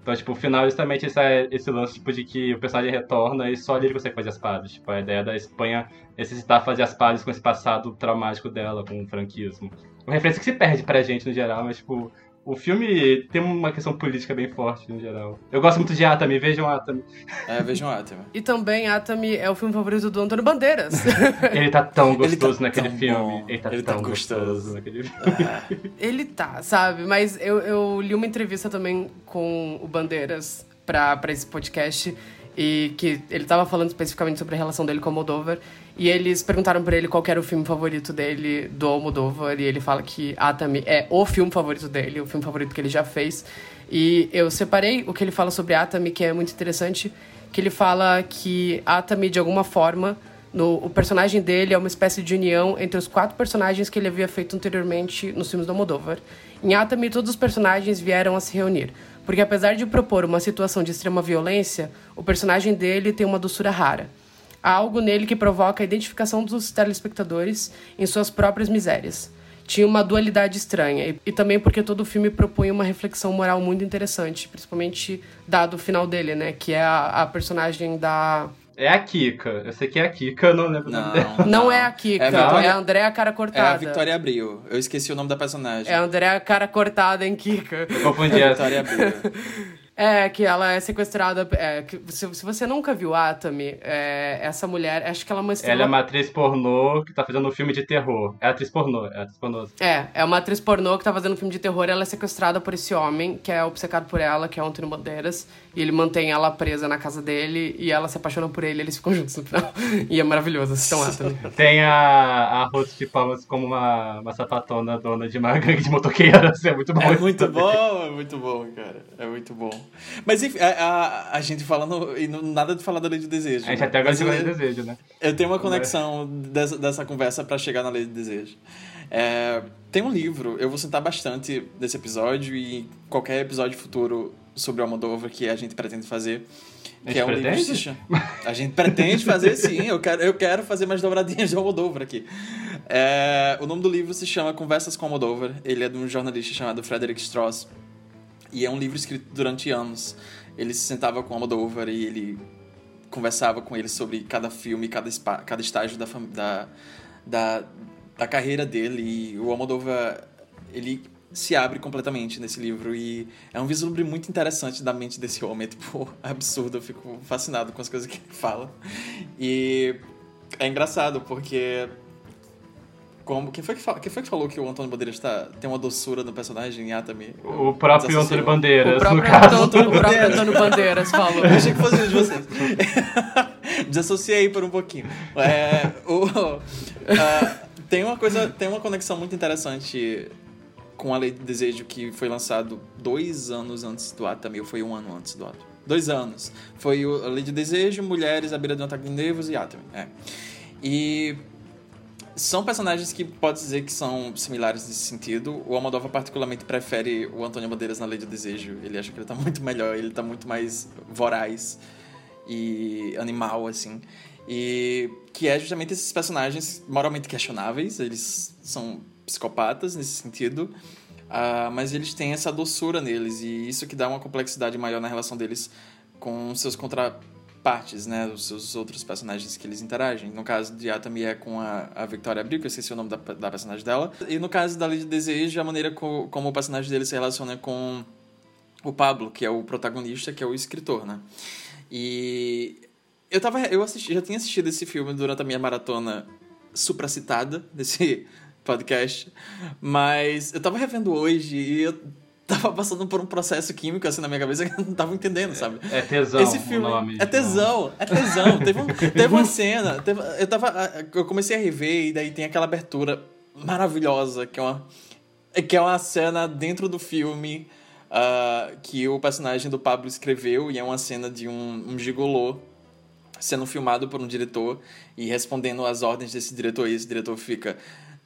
Então, tipo, o final é justamente esse, esse lance, tipo, de que o personagem retorna e só ele consegue fazer as pazes. Tipo, a ideia da Espanha necessitar fazer as pazes com esse passado traumático dela, com o franquismo. Uma referência que se perde pra gente no geral, mas, tipo, o filme tem uma questão política bem forte no geral. Eu gosto muito de Atami, vejam Atami.
É, vejam Atami.
E também Atami é o filme favorito do Antônio Bandeiras.
Ele tá tão
Ele tá
gostoso naquele
tão
filme. Ele tá
Ele tá
tão
gostoso.
gostoso naquele filme.
Ele tá, sabe? Mas eu, eu li uma entrevista também com o Bandeiras pra, pra esse podcast e que ele tava falando especificamente sobre a relação dele com o Almodóvar e eles perguntaram pra ele qual era o filme favorito dele do Almodóvar e ele fala que Atami é o filme favorito dele, o filme favorito que ele já fez. E eu separei o que ele fala sobre Atami, que é muito interessante, que ele fala que Atami, de alguma forma, no, o personagem dele é uma espécie de união entre os quatro personagens que ele havia feito anteriormente nos filmes do Almodóvar. Em Atami, todos os personagens vieram a se reunir, porque apesar de propor uma situação de extrema violência, o personagem dele tem uma doçura rara. Há algo nele que provoca a identificação dos telespectadores em suas próprias misérias. Tinha uma dualidade estranha, e, e também porque todo o filme propõe uma reflexão moral muito interessante, principalmente dado o final dele, né? Que é a, a personagem da.
É a Kika. Eu sei que é a Kika, eu não lembro o nome dela.
Não,
Não, é a Kika,
É
é,
a Vitória-
a Andréa Cara
É
Cortada.
a Victoria Abril. Eu esqueci o nome da personagem.
É a Andréa Cara Cortada em Kika.
Confundi
É a. Victoria Abril.
É, que ela é sequestrada. É, que, se, se você nunca viu Atami, é, essa mulher, acho que ela é uma estrela.
Ela é uma atriz pornô que tá fazendo um filme de terror. É atriz pornô, é atriz pornô.
É, é uma atriz pornô que tá fazendo um filme de terror. Ela é sequestrada por esse homem, que é obcecado por ela, que é o Antônio Bandeiras. E ele mantém ela presa na casa dele e ela se apaixona por ele eles ficam juntos no final. E é maravilhoso, assistam Atami.
Tem a, a Ruth de Palmas como uma, uma sapatona dona de uma gangue de motoqueiras. É muito bom.
É muito bom, é muito bom, cara. É muito bom. Mas enfim, a, a, a gente falando. E não, nada de falar da lei do desejo.
A gente
né?
até agora chegou
eu-
no desejo, né?
Eu tenho uma conexão dessa, dessa conversa pra chegar na lei do desejo. É, tem um livro, eu vou citar bastante desse episódio e qualquer episódio futuro sobre o Almodóvar que a gente pretende fazer.
A
Que
gente
é um livro
pretende?
se chama- A gente pretende fazer sim, eu quero, eu quero fazer mais dobradinhas de Almodóvar aqui. É, o nome do livro se chama Conversas com Almodóvar, ele é de um jornalista chamado Frederick Strauss. E é um livro escrito durante anos. Ele se sentava com o Almodóvar e ele conversava com ele sobre cada filme, cada, cada estágio da, da, da, da carreira dele. E o Almodóvar, ele se abre completamente nesse livro e é um vislumbre muito interessante da mente desse homem. É, tipo, absurdo, eu fico fascinado com as coisas que ele fala. E é engraçado porque... Como, quem, foi que fala, quem foi que falou que o Antônio Bandeiras tá, tem uma doçura no personagem em Atami?
O próprio. Antônio Bandeiras,
O próprio,
no caso.
Antônio, o próprio Antônio Bandeiras falou.
Eu achei que fosse um de vocês. Desassociei por um pouquinho. É, o, ah, tem uma coisa, tem uma conexão muito interessante com a Lei do Desejo que foi lançado dois anos antes do Atami, ou foi um ano antes do Atami. Dois anos. Foi o- a Lei do Desejo, Mulheres à beira de um ataque de nervos e Atami. É. E são personagens que pode dizer que são similares nesse sentido. O Almodóvar particularmente prefere o Antônio Bandeiras na Lei do Desejo. Ele acha que ele tá muito melhor, ele tá muito mais voraz e animal, assim. E que é justamente esses personagens moralmente questionáveis, eles são psicopatas nesse sentido, ah, mas eles têm essa doçura neles e isso que dá uma complexidade maior na relação deles com seus contrapartes, né, os seus outros personagens que eles interagem. No caso de Atami é com a, a Victoria Abril, que eu esqueci o nome da, da personagem dela, e no caso da de Desejo, a maneira co- como o personagem dele se relaciona com o Pablo, que é o protagonista, que é o escritor, né? E eu tava eu assisti, já tinha assistido esse filme durante a minha maratona supracitada desse podcast, mas eu tava revendo hoje e eu tava passando por um processo químico assim na minha cabeça que eu não tava entendendo, sabe?
É tesão
Esse filme
nome.
é tesão, é tesão. Teve, um- teve uma cena, teve- eu tava, eu comecei a rever e daí tem aquela abertura maravilhosa que é uma que é uma cena dentro do filme ah, que o personagem do Pablo escreveu e é uma cena de um, um gigolô sendo filmado por um diretor e respondendo às ordens desse diretor e esse diretor fica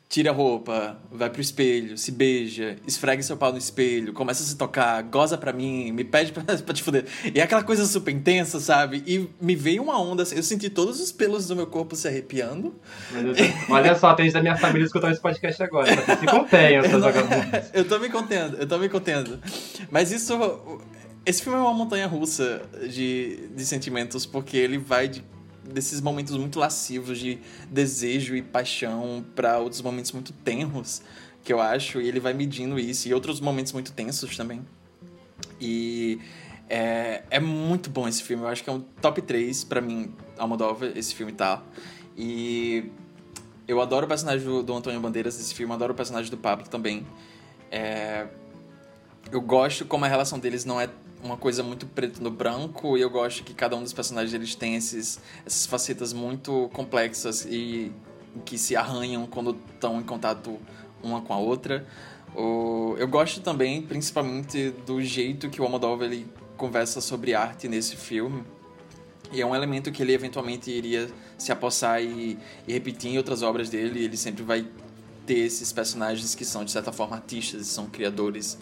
tira a roupa, vai pro espelho, se beija, esfrega seu pau no espelho, começa a se tocar, goza pra mim, me pede pra, pra te fuder. E é aquela coisa super intensa, sabe? E me veio uma onda, assim, eu senti todos os pelos do meu corpo se arrepiando.
Olha só, tem gente da minha família escutando esse podcast agora. Vocês se contenham, seus vagabundos.
eu tô me contendo, eu tô me contendo. Mas isso. Esse filme é uma montanha russa de, de sentimentos, porque ele vai de, desses momentos muito lascivos de desejo e paixão pra outros momentos muito tenros, que eu acho, e ele vai medindo isso, e outros momentos muito tensos também. E é, é muito bom esse filme, eu acho que é um top 3 pra mim, Almodóvar, esse filme tá. E eu adoro o personagem do, Antônio Bandeiras nesse filme, adoro o personagem do Pablo também. É, eu gosto como a relação deles não é uma coisa muito preto no branco e eu gosto que cada um dos personagens eles tem esses, essas facetas muito complexas e que se arranham quando estão em contato uma com a outra. Eu gosto também, principalmente, do jeito que o Almodóvar ele conversa sobre arte nesse filme. E é um elemento que ele eventualmente iria se apossar e, e repetir em outras obras dele. Ele sempre vai ter esses personagens que são, de certa forma, artistas, são criadores.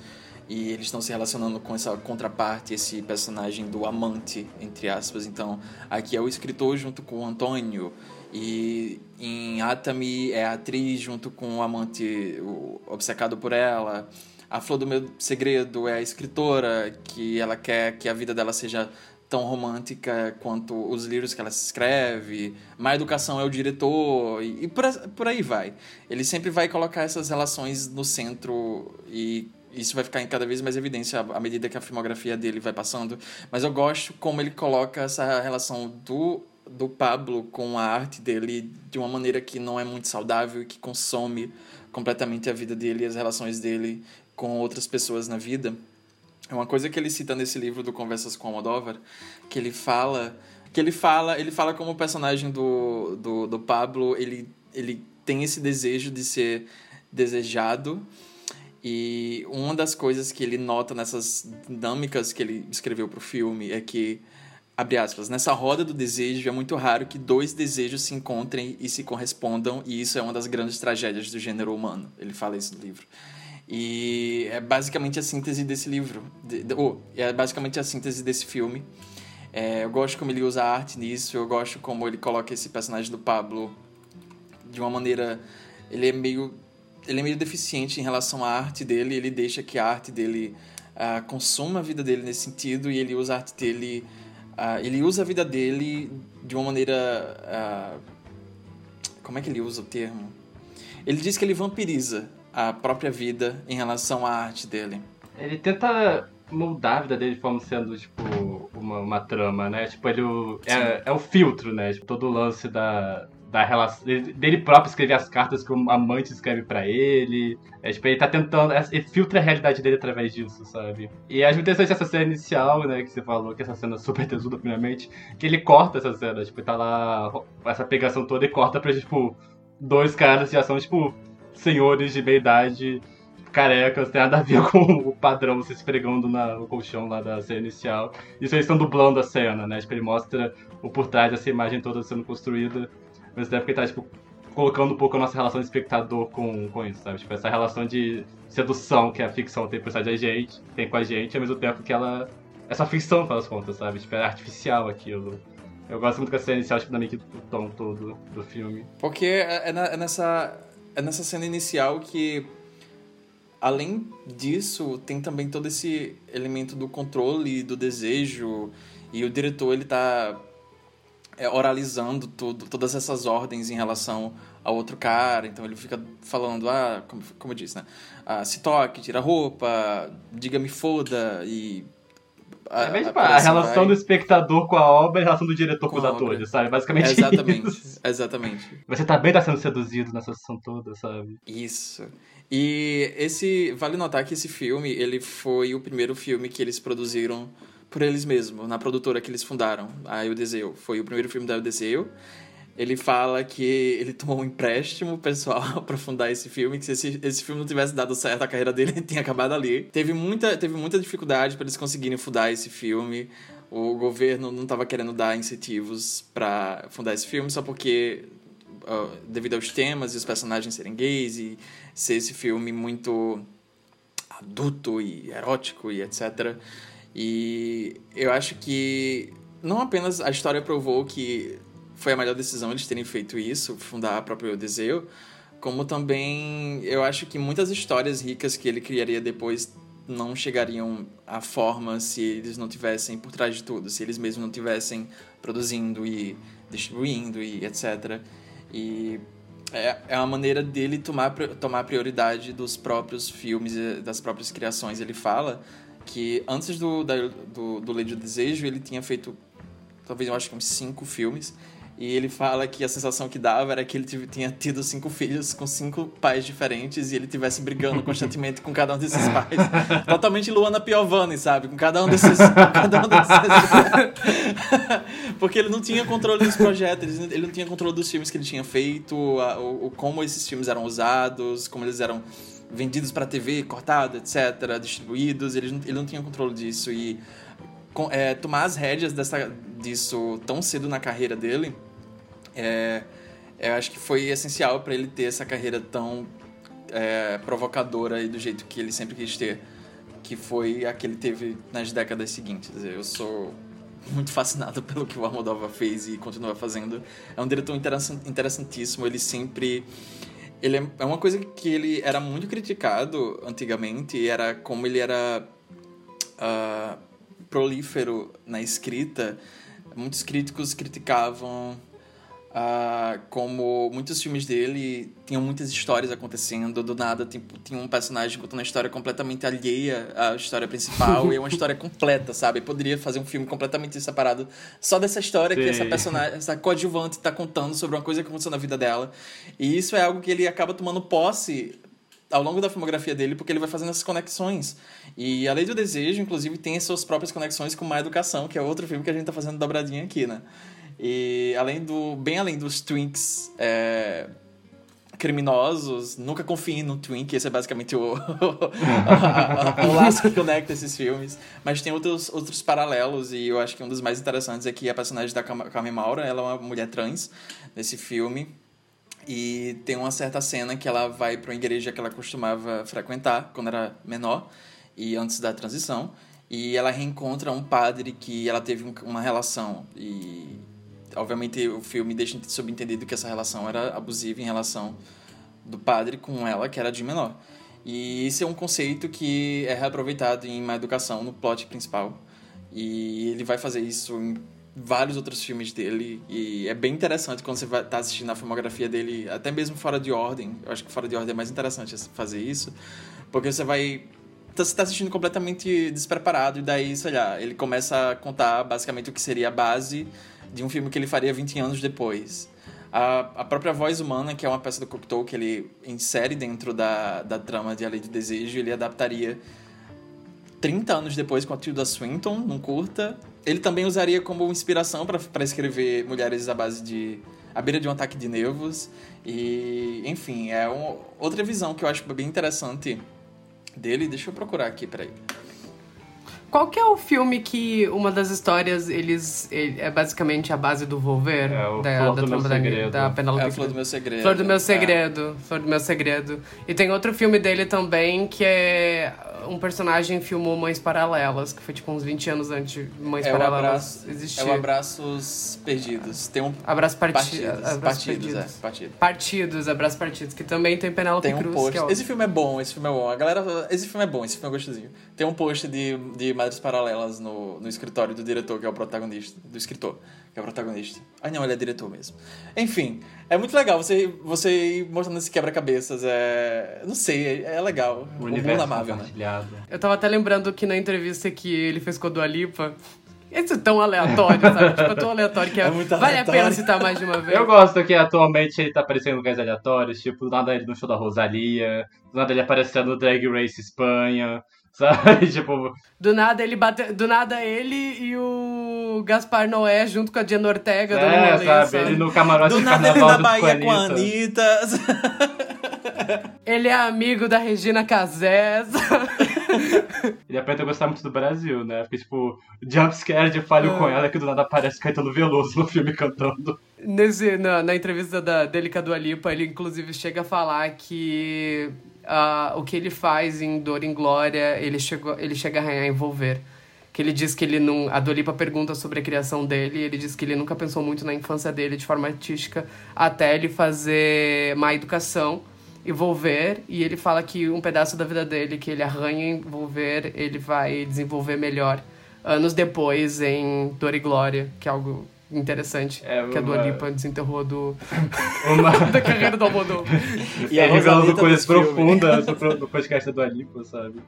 E eles estão se relacionando com essa contraparte, esse personagem do amante, entre aspas. Então, aqui é o escritor junto com o Antônio. E em Atami é a atriz junto com o amante o, obcecado por ela. A Flor do Meu Segredo é a escritora, que ela quer que a vida dela seja tão romântica quanto os livros que ela escreve. Má Educação é o diretor, e, e por, por aí vai. Ele sempre vai colocar essas relações no centro e isso vai ficar em cada vez mais evidência à medida que a filmografia dele vai passando. Mas eu gosto como ele coloca essa relação do, do Pablo com a arte dele de uma maneira que não é muito saudável e que consome completamente a vida dele e as relações dele com outras pessoas na vida. É uma coisa que ele cita nesse livro do Conversas com Almodóvar, que ele fala que ele fala, ele fala como o personagem do, do, do Pablo, ele, ele tem esse desejo de ser desejado e uma das coisas que ele nota nessas dinâmicas que ele escreveu para o filme é que, abre aspas, nessa roda do desejo é muito raro que dois desejos se encontrem e se correspondam, e isso é uma das grandes tragédias do gênero humano. Ele fala isso no livro. E é basicamente a síntese desse livro. De, de, oh, é basicamente a síntese desse filme. É, eu gosto como ele usa a arte nisso, eu gosto como ele coloca esse personagem do Pablo de uma maneira. Ele é meio. Ele é meio deficiente em relação à arte dele, ele deixa que a arte dele ah, consuma a vida dele nesse sentido e ele usa a arte dele. ah, ele usa a vida dele de uma maneira. ah, como é que ele usa o termo? Ele diz que ele vampiriza a própria vida em relação à arte dele.
Ele tenta moldar a vida dele como sendo, tipo, uma, uma trama, né? Tipo, ele o- é, é o filtro, né? Tipo, todo o lance da, da relação. dele- próprio escrever as cartas que o amante escreve pra ele. É, tipo, ele tá tentando. Ele filtra a realidade dele através disso, sabe? E acho interessante essa cena inicial, né? Que você falou, que essa cena super tesuda, primeiramente. Que ele corta essa cena, tipo, tá lá. Essa pegação toda e corta pra, tipo, dois caras que já são, tipo, senhores de meia idade carecas, tem nada a ver com o padrão se esfregando na- no colchão lá da cena inicial. Isso eles estão dublando a cena, né? Tipo, ele mostra o por trás dessa imagem toda sendo construída. Mas deve que tá, tipo, colocando um pouco a nossa relação de espectador com, com isso, sabe? Tipo, essa relação de sedução que a ficção tem por trás da gente, tem com a gente, ao mesmo tempo que ela. Essa ficção, final das contas, sabe? Tipo, é artificial aquilo. Eu gosto muito da cena inicial, tipo, também que o tom todo do filme.
Porque é, é na- é nessa, é nessa cena inicial que, além disso, tem também todo esse elemento do controle, do desejo, e o diretor ele tá é, oralizando tudo, todas essas ordens em relação ao outro cara, então ele fica falando, ah, como, como eu disse, né? Ah, se toque, tira a roupa, diga-me foda, e...
É mesmo, a
assim
relação
vai.
do espectador com a obra e a relação do diretor com,
Com
os
a obra.
atores, sabe? Basicamente
Exatamente,
isso.
exatamente.
Você também tá sendo seduzido nessa sessão toda, sabe?
Isso. E esse vale notar que esse filme ele foi o primeiro filme que eles produziram por eles mesmos, na produtora que eles fundaram, a Eudeseu. Foi o primeiro filme da Eudeseu. Ele fala que ele tomou um empréstimo pessoal para fundar esse filme, que se esse, esse filme não tivesse dado certo, a carreira dele tinha acabado ali. Teve muita, teve muita dificuldade para eles conseguirem fundar esse filme. O governo não estava querendo dar incentivos para fundar esse filme, só porque ah, devido aos temas e os personagens serem gays e ser esse filme muito adulto e erótico e etc. E eu acho que não apenas a história provou que foi a melhor decisão eles terem feito isso, fundar a própria Odiseu, como também eu acho que muitas histórias ricas que ele criaria depois não chegariam à forma se eles não tivessem por trás de tudo, se eles mesmos não tivessem produzindo e distribuindo e etc. E é, é uma maneira dele tomar, tomar prioridade dos próprios filmes, das próprias criações. Ele fala que antes do, da, do, do Lei do Desejo, ele tinha feito, talvez eu acho que uns cinco filmes. E ele fala que a sensação que dava era que ele tinha tido cinco filhos com cinco pais diferentes e ele tivesse brigando constantemente com cada um desses pais. Totalmente Luana Piovani, sabe? Com cada um desses. Cada um desses... Porque ele não tinha controle dos projetos, ele não tinha controle dos filmes que ele tinha feito, a- o- como esses filmes eram usados, como eles eram vendidos para TV, cortados, etc., distribuídos. Ele, não- ele não tinha controle disso. E com- é, tomar as rédeas dessa, disso tão cedo na carreira dele, é, eu acho que foi essencial para ele ter essa carreira tão é, provocadora e do jeito que ele sempre quis ter, que foi a que ele teve nas décadas seguintes. Eu sou muito fascinado pelo que o Almodóvar fez e continua fazendo. É um diretor interessan- interessantíssimo, ele sempre ele é é uma coisa que ele era muito criticado antigamente, era como ele era ah, prolífero na escrita. Muitos críticos criticavam Ah, como muitos filmes dele tinham muitas histórias acontecendo, do nada tipo, tinha um personagem contando uma história completamente alheia à história principal e é uma história completa, sabe? Poderia fazer um filme completamente separado só dessa história que
Sim.
essa personagem, essa coadjuvante tá contando sobre uma coisa que aconteceu na vida dela. E isso é algo que ele acaba tomando posse ao longo da filmografia dele, porque ele vai fazendo essas conexões. E A Lei do Desejo, inclusive, tem as suas próprias conexões com Má Educação, que é outro filme que a gente tá fazendo dobradinha aqui, né? E além do. Bem além dos Twinks é, criminosos, nunca confie no Twink, esse é basicamente o, o laço que conecta esses filmes. Mas tem outros, outros paralelos, e eu acho que um dos mais interessantes é que a personagem da Carmen Maura, ela é uma mulher trans nesse filme. E tem uma certa cena que ela vai para uma igreja que ela costumava frequentar quando era menor e antes da transição. E ela reencontra um padre que ela teve um- uma relação. E, obviamente, o filme deixa subentendido que essa relação era abusiva em relação do padre com ela, que era de menor. E esse é um conceito que é reaproveitado em Má Educação, no plot principal. E ele vai fazer isso em vários outros filmes dele. E é bem interessante quando você estar assistindo a filmografia dele, até mesmo fora de ordem. Eu acho que fora de ordem é mais interessante fazer isso. Porque você vai. Você está assistindo completamente despreparado, e daí, sei lá, ele começa a contar basicamente o que seria a base de um filme que ele faria 20 anos depois. A, a própria voz humana, que é uma peça do Cocteau que ele insere dentro da, da trama de A Lei do Desejo, ele adaptaria 30 anos depois com a Tilda Swinton, num curta. Ele também usaria como inspiração para escrever Mulheres à base de. à beira de um ataque de nervos. E, enfim, é um, outra visão que eu acho bem interessante dele. Deixa eu procurar aqui, peraí.
Qual que é o filme que uma das histórias eles ele- é basicamente a base do Volver?
É, o
da,
Flor
da
do Meu
da,
Segredo.
da
É a Flor do Meu Segredo.
Flor do Meu
É.
Segredo. Flor do Meu Segredo. E tem outro filme dele também que é um personagem filmou Mães Paralelas, que foi tipo uns 20 anos antes de Mães
É o
Paralelas
abraço,
existir.
é o Abraços Perdidos. Tem um
Abraço parti
partidos,
Abraço
partidos,
Perdidos.
é, partido.
Partidos, Abraço Partidos, que também tem Penélope
Tem um
Cruz,
post.
que é.
Esse filme é bom, esse filme é bom. A galera, esse filme é bom, esse filme é gostosinho. Tem um post de, de Madres Paralelas no, no escritório do diretor, que é o protagonista, do escritor, que é o protagonista. Ah, não, ele é diretor mesmo. Enfim, é muito legal você você ir mostrando esse quebra-cabeças, é, não sei, é, é legal.
O
O
universo
mundo amável, né?
Eu tava até lembrando que na entrevista que ele fez com a Dua Lipa, esse é tão aleatório, sabe? tipo, é tão aleatório que
É muito
vale a
aleatório.
pena citar mais de uma vez.
Eu gosto que atualmente ele tá aparecendo em lugares aleatórios, tipo, do nada ele no show da Rosalia, do nada ele aparecendo no Drag Race Espanha, sabe? tipo,
Do nada ele bate... Do nada ele e o Gaspar Noé junto com a Diana Ortega
é,
rolê,
sabe?
sabe?
Ele no camarote
Do
de
nada ele
carnaval
na Bahia com a
Anitta.
Ele é amigo da Regina Casés.
Ele aprende a gostar muito do Brasil, né? Porque, tipo, jumpscare de falho
Ah.
com ela que do nada aparece Caetano Veloso no filme cantando.
Nesse, na, na entrevista da, dele com a Dua Lipa, ele inclusive chega a falar que ah, o que ele faz em Dor em Glória, ele, chegou, ele chega a envolver. Que ele diz que ele não. A Dua Lipa pergunta sobre a criação dele, e ele diz que ele nunca pensou muito na infância dele de forma artística, até ele fazer má educação e Volver, e ele fala que um pedaço da vida dele que ele arranha em Volver, ele vai desenvolver melhor anos depois em Dor e Glória, que é algo interessante,
É,
que a Dua Lipa desenterrou do,
Uma...
da carreira do Almodóvar.
E
Ele revelando coisas profundas no no podcast do Alipa, sabe?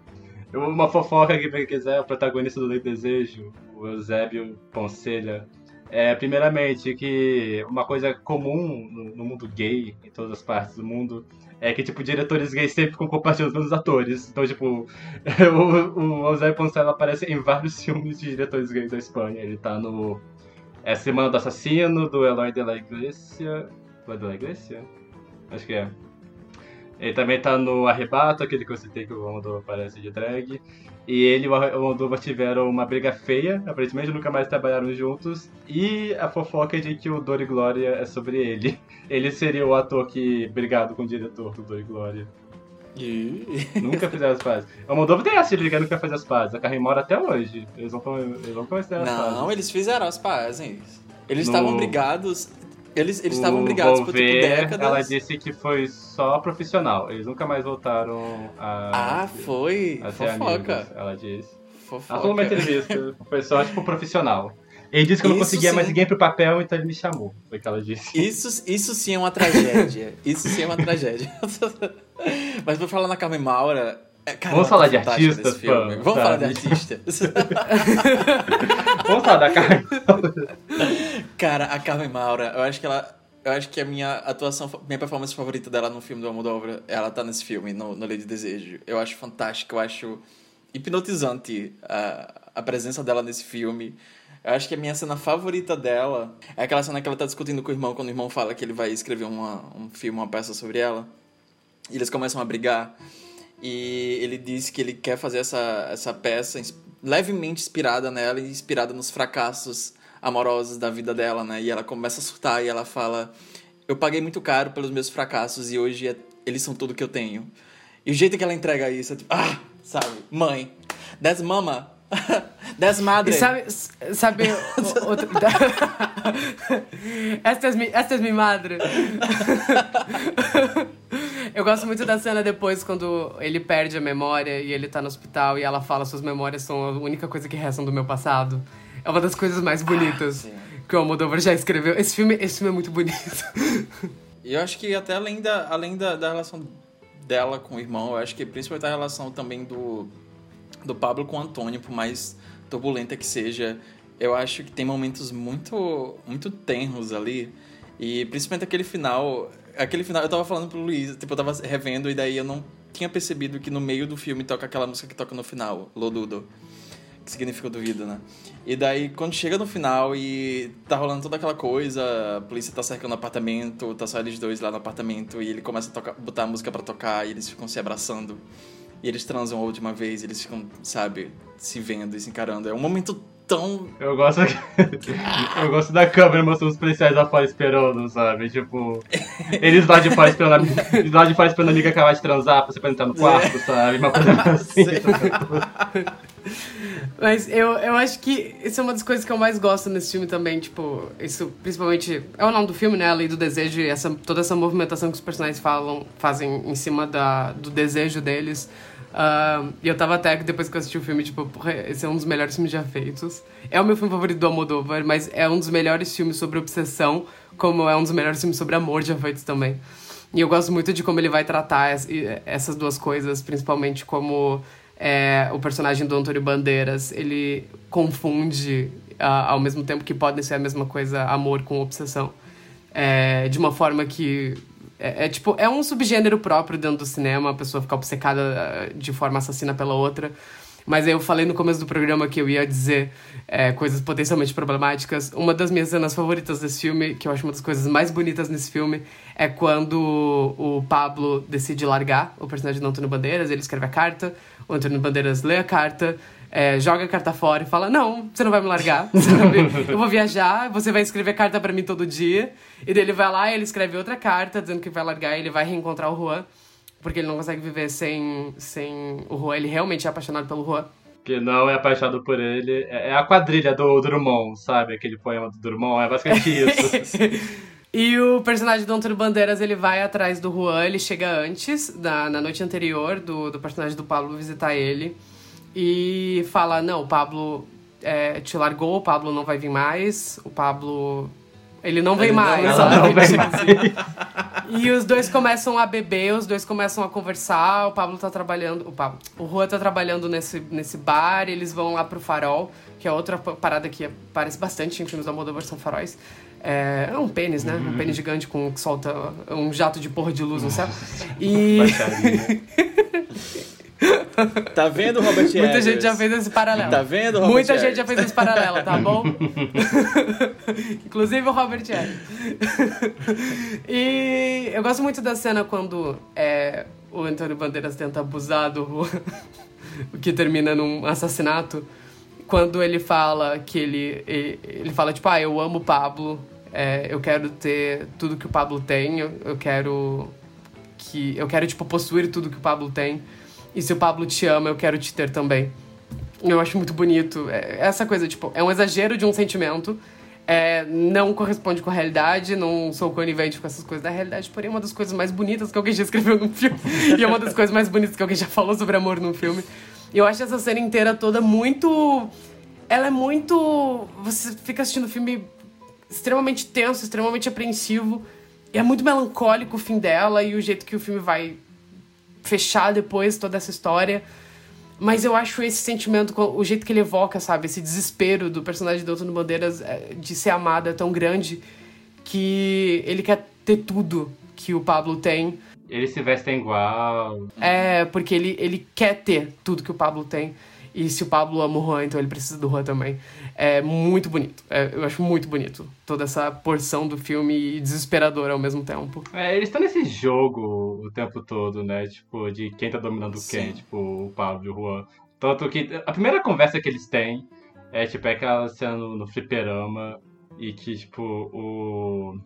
Uma fofoca aqui pra quem quiser, o protagonista do Lei do Desejo, o Eusébio Poncelha. É, primeiramente, que uma coisa comum no, no mundo gay, em todas as partes do mundo, é que, tipo, diretores gays sempre ficam compartilhando com os atores. Então, tipo, o, o Eusébio Poncelha aparece em vários filmes de diretores gays da Espanha. Ele tá no é, Semana do Assassino, do Eloy de la Iglesia. Eloy de la Iglesia? Acho que é. Ele também tá no Arrebato, aquele que eu citei que o Almodóvar aparece de drag. E ele e o Almodóvar tiveram uma briga feia, aparentemente nunca mais trabalharam juntos. E a fofoca é de que o Dor e Glória é sobre ele. Ele seria o ator que brigado com o diretor do Dor e Glória.
Ih.
Nunca fizeram as pazes. O Almodóvar tem essa de brigar nunca fazer as pazes. A Carmen mora até hoje. Eles vão, eles vão considerar as pazes.
Não, eles fizeram as pazes. Eles
No-
estavam brigados. Eles estavam brigados por tipo
Volver,
décadas.
Ela disse que foi só profissional. Eles nunca mais voltaram a,
Ah, foi.
a ser
Fofoca.
amigos. Ela disse. Ela
Fofoca.
falou numa entrevista. Foi só, tipo, profissional. Ele disse que eu não
Isso
conseguia mais
sim.
ninguém pro papel, então ele me chamou. Foi o que ela disse.
Isso, isso sim é uma tragédia. Isso sim é uma tragédia. Mas pra falar na Carmen Maura. é, cara,
Vamos falar de
nesse filme. Vamos falar de
sabe?
artista.
Vamos falar da Carmen.
Cara, a Carmen Maura, eu acho que ela. Eu acho que a minha atuação, minha performance favorita dela no filme do Almodóvar, ela tá nesse filme, no, no Lei de Desejo. Eu acho fantástico, eu acho hipnotizante a, a presença dela nesse filme. Eu acho que a minha cena favorita dela é aquela cena que ela tá discutindo com o irmão, quando o irmão fala que ele vai escrever uma, um filme, uma peça sobre ela. E eles começam a brigar. E ele diz que ele quer fazer essa, essa peça levemente inspirada nela e inspirada nos fracassos amorosos da vida dela, né? E ela começa a surtar e ela fala: Eu paguei muito caro pelos meus fracassos e hoje é- eles são tudo que eu tenho. E o jeito que ela entrega isso é tipo, ah, sabe? Mãe, that's mama, that's madre.
E sabe, sabe outro... esta, es mi, esta es mi madre. Eu gosto muito da cena depois, quando ele perde a memória e ele tá no hospital e ela fala suas memórias são a única coisa que restam do meu passado. É uma das coisas mais bonitas
sim.
que o Almodóvar já escreveu. Esse filme, esse filme é muito bonito.
E eu acho que até além da, além da, da relação dela com o irmão, eu acho que principalmente a relação também do, do Pablo com o Antônio, por mais turbulenta que seja, eu acho que tem momentos muito, muito tenros ali. E principalmente aquele final. Aquele final, eu tava falando pro Luiz, tipo, eu tava revendo e daí eu não tinha percebido que no meio do filme toca aquela música que toca no final, Lodudo. Que significa duvido, né? E daí, quando chega no final e tá rolando toda aquela coisa, a polícia tá cercando o apartamento, tá só eles dois lá no apartamento, e ele começa a tocar, botar a música pra tocar, e eles ficam se abraçando. E eles transam a última vez, eles ficam, sabe, se vendo e se encarando. É um momento tão.
Eu gosto, eu gosto da câmera mostrando os policiais lá fora esperando, sabe? Tipo, eles lá de fora esperando a, eles lá de fora esperando a amiga acabar de transar pra você poder entrar no quarto, sabe? Uma coisa assim.
Mas eu, eu acho que isso é uma das coisas que eu mais gosto nesse filme também, tipo, isso principalmente. É o nome do filme, né? A Lei do Desejo e essa, toda essa movimentação que os personagens falam, fazem em cima da, do desejo deles. Ah, e eu tava até, depois que eu assisti o filme, tipo, esse é um dos melhores filmes já feitos. É o meu filme favorito do Almodóvar, mas é um dos melhores filmes sobre obsessão, como é um dos melhores filmes sobre amor já feitos também. E eu gosto muito de como ele vai tratar es- essas duas coisas, principalmente como é, o personagem do Antônio Bandeiras, ele confunde, ao mesmo tempo que podem ser a mesma coisa, amor com obsessão. É, de uma forma que é, é, tipo, é um subgênero próprio dentro do cinema, a pessoa ficar obcecada ah, de forma assassina pela outra. Mas eu falei no começo do programa que eu ia dizer é, coisas potencialmente problemáticas. Uma das minhas cenas favoritas desse filme, que eu acho uma das coisas mais bonitas nesse filme, é quando o Pablo decide largar o personagem do Antônio Bandeiras. Ele escreve a carta, o Antônio Bandeiras lê a carta, é, joga a carta fora e fala: Não, você não vai me largar? Eu vou viajar, você vai escrever carta pra mim todo dia. E daí ele vai lá e ele escreve outra carta dizendo que vai largar e ele vai reencontrar o Juan. Porque ele não consegue viver sem, sem o Juan. Ele realmente é apaixonado pelo Juan.
Que não é apaixonado por ele. É é a quadrilha do Drummond, sabe? Aquele poema do Drummond. É basicamente isso.
E o personagem do Antônio Bandeiras, ele vai atrás do Juan, ele chega antes, na, na noite anterior, do, do personagem do Pablo visitar ele. E fala, não, o Pablo é, te largou, o Pablo não vai vir mais, o Pablo... Ele não vem
Ele não-
mais,
não
Ele
vem mais.
E os dois começam a beber, os dois começam a conversar, o Pablo tá trabalhando... O Pablo... O Juan tá trabalhando nesse, nesse bar, eles vão lá pro Farol, que é outra parada que aparece bastante em filmes da Almodóvar, são faróis. É, é um pênis, né? Um pênis gigante com, que solta um jato de porra de luz no céu. E.
Tá vendo, Robert
muita
Eggers?
gente já fez esse paralelo.
Tá vendo, Robert
Muita gente
Eggers?
já fez esse paralelo, tá bom? Inclusive o Robert Eggers. e eu gosto muito da cena quando é, o Antônio Bandeiras tenta abusar do o que termina num assassinato. Quando ele fala que ele, ele, ele fala, tipo, ah, eu amo o Pablo, é, eu quero ter tudo que o Pablo tem, eu, eu quero que eu quero tipo possuir tudo que o Pablo tem. E se o Pablo te ama, eu quero te ter também. Eu acho muito bonito. É, Essa coisa, tipo, é um exagero de um sentimento. É, não corresponde com a realidade, não sou conivente com essas coisas da realidade, porém é uma das coisas mais bonitas que alguém já escreveu num filme. e é uma das coisas mais bonitas que alguém já falou sobre amor num filme. E eu acho essa cena inteira toda muito ela é muito. Você fica assistindo o filme extremamente tenso, extremamente apreensivo. E é muito melancólico o fim dela e o jeito que o filme vai fechar depois toda essa história. Mas eu acho esse sentimento, o jeito que ele evoca, sabe? Esse desespero do personagem do Antônio Bandeiras é, de ser amado é tão grande que ele quer ter tudo que o Pablo tem.
Eles se vestem igual.
É, porque ele, ele quer ter tudo que o Pablo tem. E se o Pablo ama o Juan, então ele precisa do Juan também. É muito bonito. É, eu acho muito bonito toda essa porção do filme desesperadora ao mesmo tempo.
É, eles estão nesse jogo o tempo todo, né? Tipo, de quem tá dominando
Sim.
quem, tipo, o Pablo e o Juan. Tanto que a primeira conversa que eles têm é, tipo, é aquela cena no, no fliperama e que, tipo, o.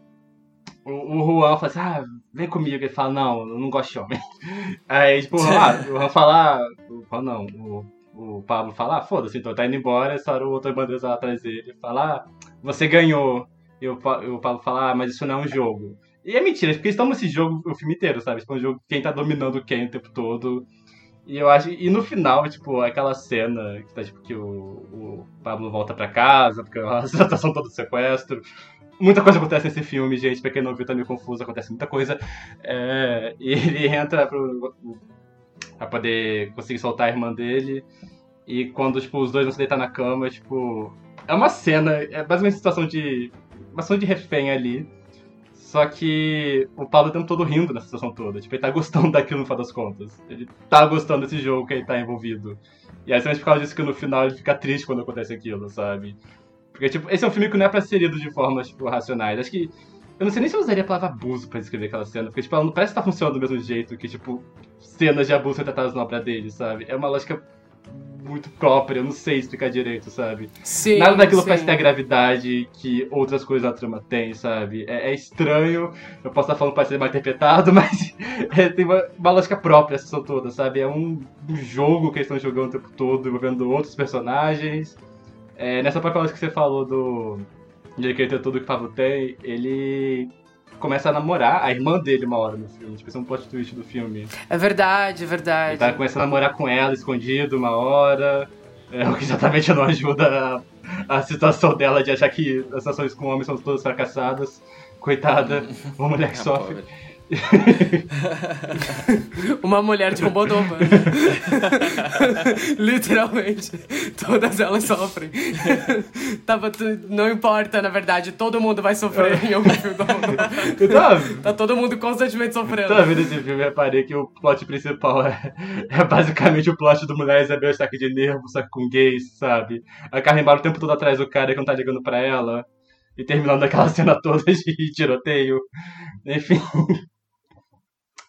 O, o Juan fala assim, ah, vem comigo. Ele fala, não, eu não gosto de homem. Aí, tipo, o Juan, o Juan fala, ah, o Juan não, o, o Pablo fala, ah, foda-se, então tá indo embora, hora o outro bandeira lá atrás dele. Ele fala, ah, você ganhou. E o, o Pablo fala, ah, mas isso não é um jogo. E é mentira, porque eles estão nesse jogo o filme inteiro, sabe? Tipo, é um jogo quem tá dominando quem o tempo todo. E eu acho. E no final, tipo, aquela cena que tá, tipo, que o, o Pablo volta pra casa, porque a situação toda do sequestro. Muita coisa acontece nesse filme, gente. Pra quem não viu, tá meio confuso, acontece muita coisa. É, e ele entra pro, pra poder conseguir soltar a irmã dele. E quando, tipo, os dois vão se deitar na cama, tipo. É uma cena, é basicamente uma situação de. Uma situação de refém ali. Só que o Pablo o tempo todo rindo nessa situação toda. Tipo, ele tá gostando daquilo no final das contas. Ele tá gostando desse jogo que ele tá envolvido. E aí, por causa disso que no final ele fica triste quando acontece aquilo, sabe? Porque, tipo, esse é um filme que não é pra ser lido de formas, tipo, racionais. Acho que. Eu não sei nem se eu usaria a palavra abuso pra descrever aquela cena, porque, tipo, ela não parece que tá funcionando do mesmo jeito que, tipo, cenas de abuso retratadas na obra dele, sabe? É uma lógica muito própria, eu não sei explicar direito, sabe?
Sim,
Nada daquilo
sim.
parece ter a gravidade que outras coisas da trama têm, sabe? É, é estranho, eu posso estar falando para ser mal interpretado, mas é, tem uma, uma lógica própria essa sessão toda, sabe? É um, um jogo que eles estão jogando o tempo todo, envolvendo outros personagens. É, nessa própria lógica que você falou do. De que ele tem tudo que o Pablo tem, ele começa a namorar a irmã dele uma hora no filme. Tipo, esse é um plot twist do filme.
É verdade, é verdade.
Ele tá começando a namorar com ela escondido uma hora. É, o que exatamente não ajuda a, a situação dela de achar que as relações com homens são todas fracassadas. Coitada, uma mulher que
Ah,
sofre.
pobre.
Uma mulher de Robodoma. Literalmente. Todas elas sofrem. Tava Não importa, na verdade. Todo mundo vai sofrer em algum filme do.
Eu tava,
Tá todo mundo constantemente sofrendo.
tava vendo esse filme reparei que o plot principal é, é basicamente o plot do mulher Isabel Stack de nervo, com gays, sabe? A Carmen o tempo todo atrás do cara que não tá ligando pra ela. E terminando aquela cena toda de tiroteio. Enfim.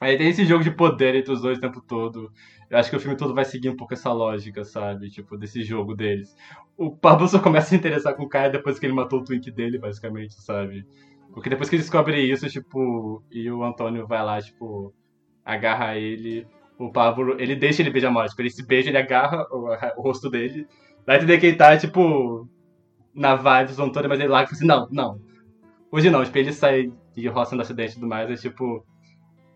Aí tem esse jogo de poder entre os dois o tempo todo. Eu acho que o filme todo vai seguir um pouco essa lógica, sabe? Tipo, desse jogo deles. O Pablo só começa a se interessar com o cara depois que ele matou o Twink dele, basicamente, sabe? Porque depois que ele descobre isso, tipo, e o Antônio vai lá, tipo, agarra ele, o Pablo, ele deixa ele beijar a morte. Tipo, ele se beija, ele agarra o, o rosto dele. Vai entender que ele tá, tipo, na vibe do Antônio, mas ele lá e fala assim, não, não. Hoje não, tipo, ele sai de roça no acidente e tudo mais, é tipo.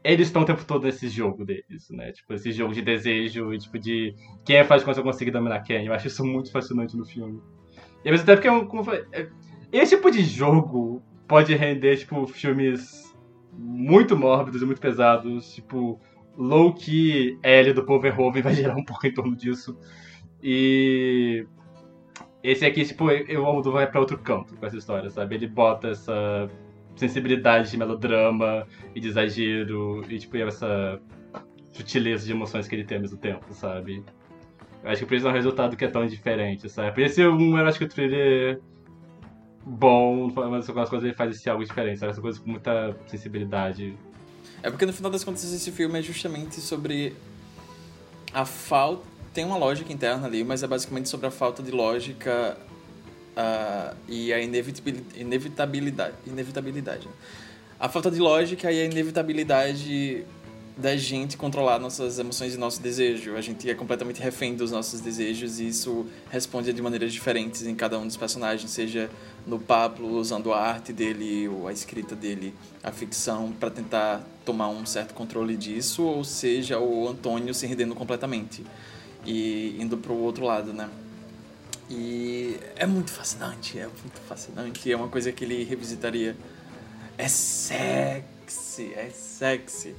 Eles estão o tempo todo nesse jogo deles, né? Tipo, esse jogo de desejo e, tipo, de quem faz com que eu conseguir dominar quem. Eu acho isso muito fascinante no filme. E ao mesmo tempo que, eu, como falei, é- esse tipo de jogo pode render, tipo, filmes muito mórbidos e muito pesados. Tipo, low-key L do Paul Verhoeven vai gerar um pouco em torno disso. E esse aqui, tipo, eu amo vai pra outro canto com essa história, sabe? Ele bota essa sensibilidade de melodrama e de exagero e, tipo, essa sutileza de emoções que ele tem ao mesmo tempo, sabe? Eu acho que por isso é um resultado que é tão diferente, sabe? Por isso um, o thriller bom, mas algumas coisas ele faz esse algo diferente, sabe? Essa coisa com muita sensibilidade.
É porque no final das contas esse filme é justamente sobre a falta. Tem uma lógica interna ali, mas é basicamente sobre a falta de lógica e a inevitabil- inevitabilidade. Inevitabilidade. A falta de lógica e a inevitabilidade da gente controlar nossas emoções e nosso desejo. A gente é completamente refém dos nossos desejos e isso responde de maneiras diferentes em cada um dos personagens, seja no Pablo usando a arte dele, ou a escrita dele, a ficção para tentar tomar um certo controle disso, ou seja, o Antônio se rendendo completamente e indo pro outro lado, né? E é muito fascinante, é muito fascinante. É uma coisa que ele revisitaria. É sexy, é sexy.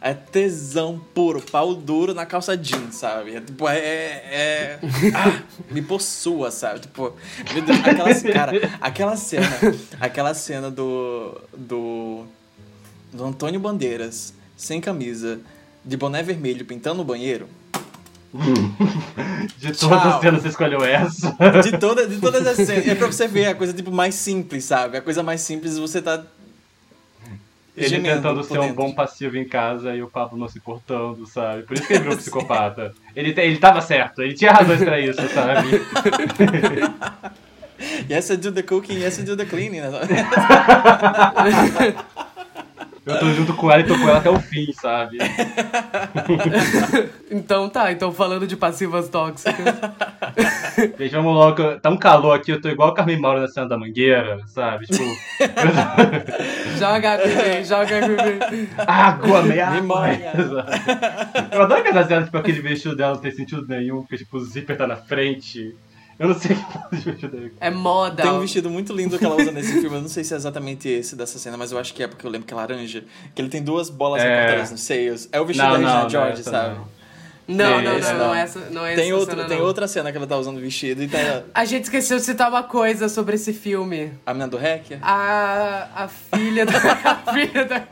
É tesão puro, pau duro na calça jeans, sabe? É tipo, é. é ah, me possua, sabe? Tipo, meu Deus, aquela, cara, aquela cena, aquela cena do. do. do Antônio Bandeiras, sem camisa, de boné vermelho, pintando o banheiro.
De
Tchau.
todas as cenas, você escolheu essa.
De, toda, de todas as cenas. É pra você ver a coisa tipo mais simples, sabe? A coisa mais simples você tá.
Ele tentando ser um
dentro.
bom passivo em casa e o Pablo não se importando, sabe? Por isso que ele virou psicopata. Ele, ele tava certo, ele tinha razões pra isso, sabe?
Yes, I do the cooking, yes, I do the cleaning.
Eu tô junto com ela e tô com ela até o fim, sabe?
Então tá, então falando de passivas tóxicas.
Gente, vamos logo. Tá um calor aqui, eu tô igual o Carmen Mauro na cena da mangueira, sabe? Tipo,
joga bebê, joga bebê.
água, meia. Eu adoro aquela cena, tipo, aquele vestido dela não tem sentido nenhum, porque tipo, o zíper tá na frente. Eu não sei o que faz de vestido dele.
É moda.
Tem um vestido muito lindo que ela usa nesse filme. Eu não sei se é exatamente esse dessa cena, mas eu acho que é porque eu lembro que é laranja. Que ele tem duas bolas
É.
encontradas nos seios. É o vestido
Não,
da Regina
não,
George,
não,
sabe?
não.
Não, não, não,
não.
não, essa, não é
Tem,
essa
outro,
cena,
tem
não.
outra cena que ela tá usando o vestido e tá
A gente esqueceu de citar uma coisa sobre esse filme.
a menina do Hack.
A, a filha da a filha da,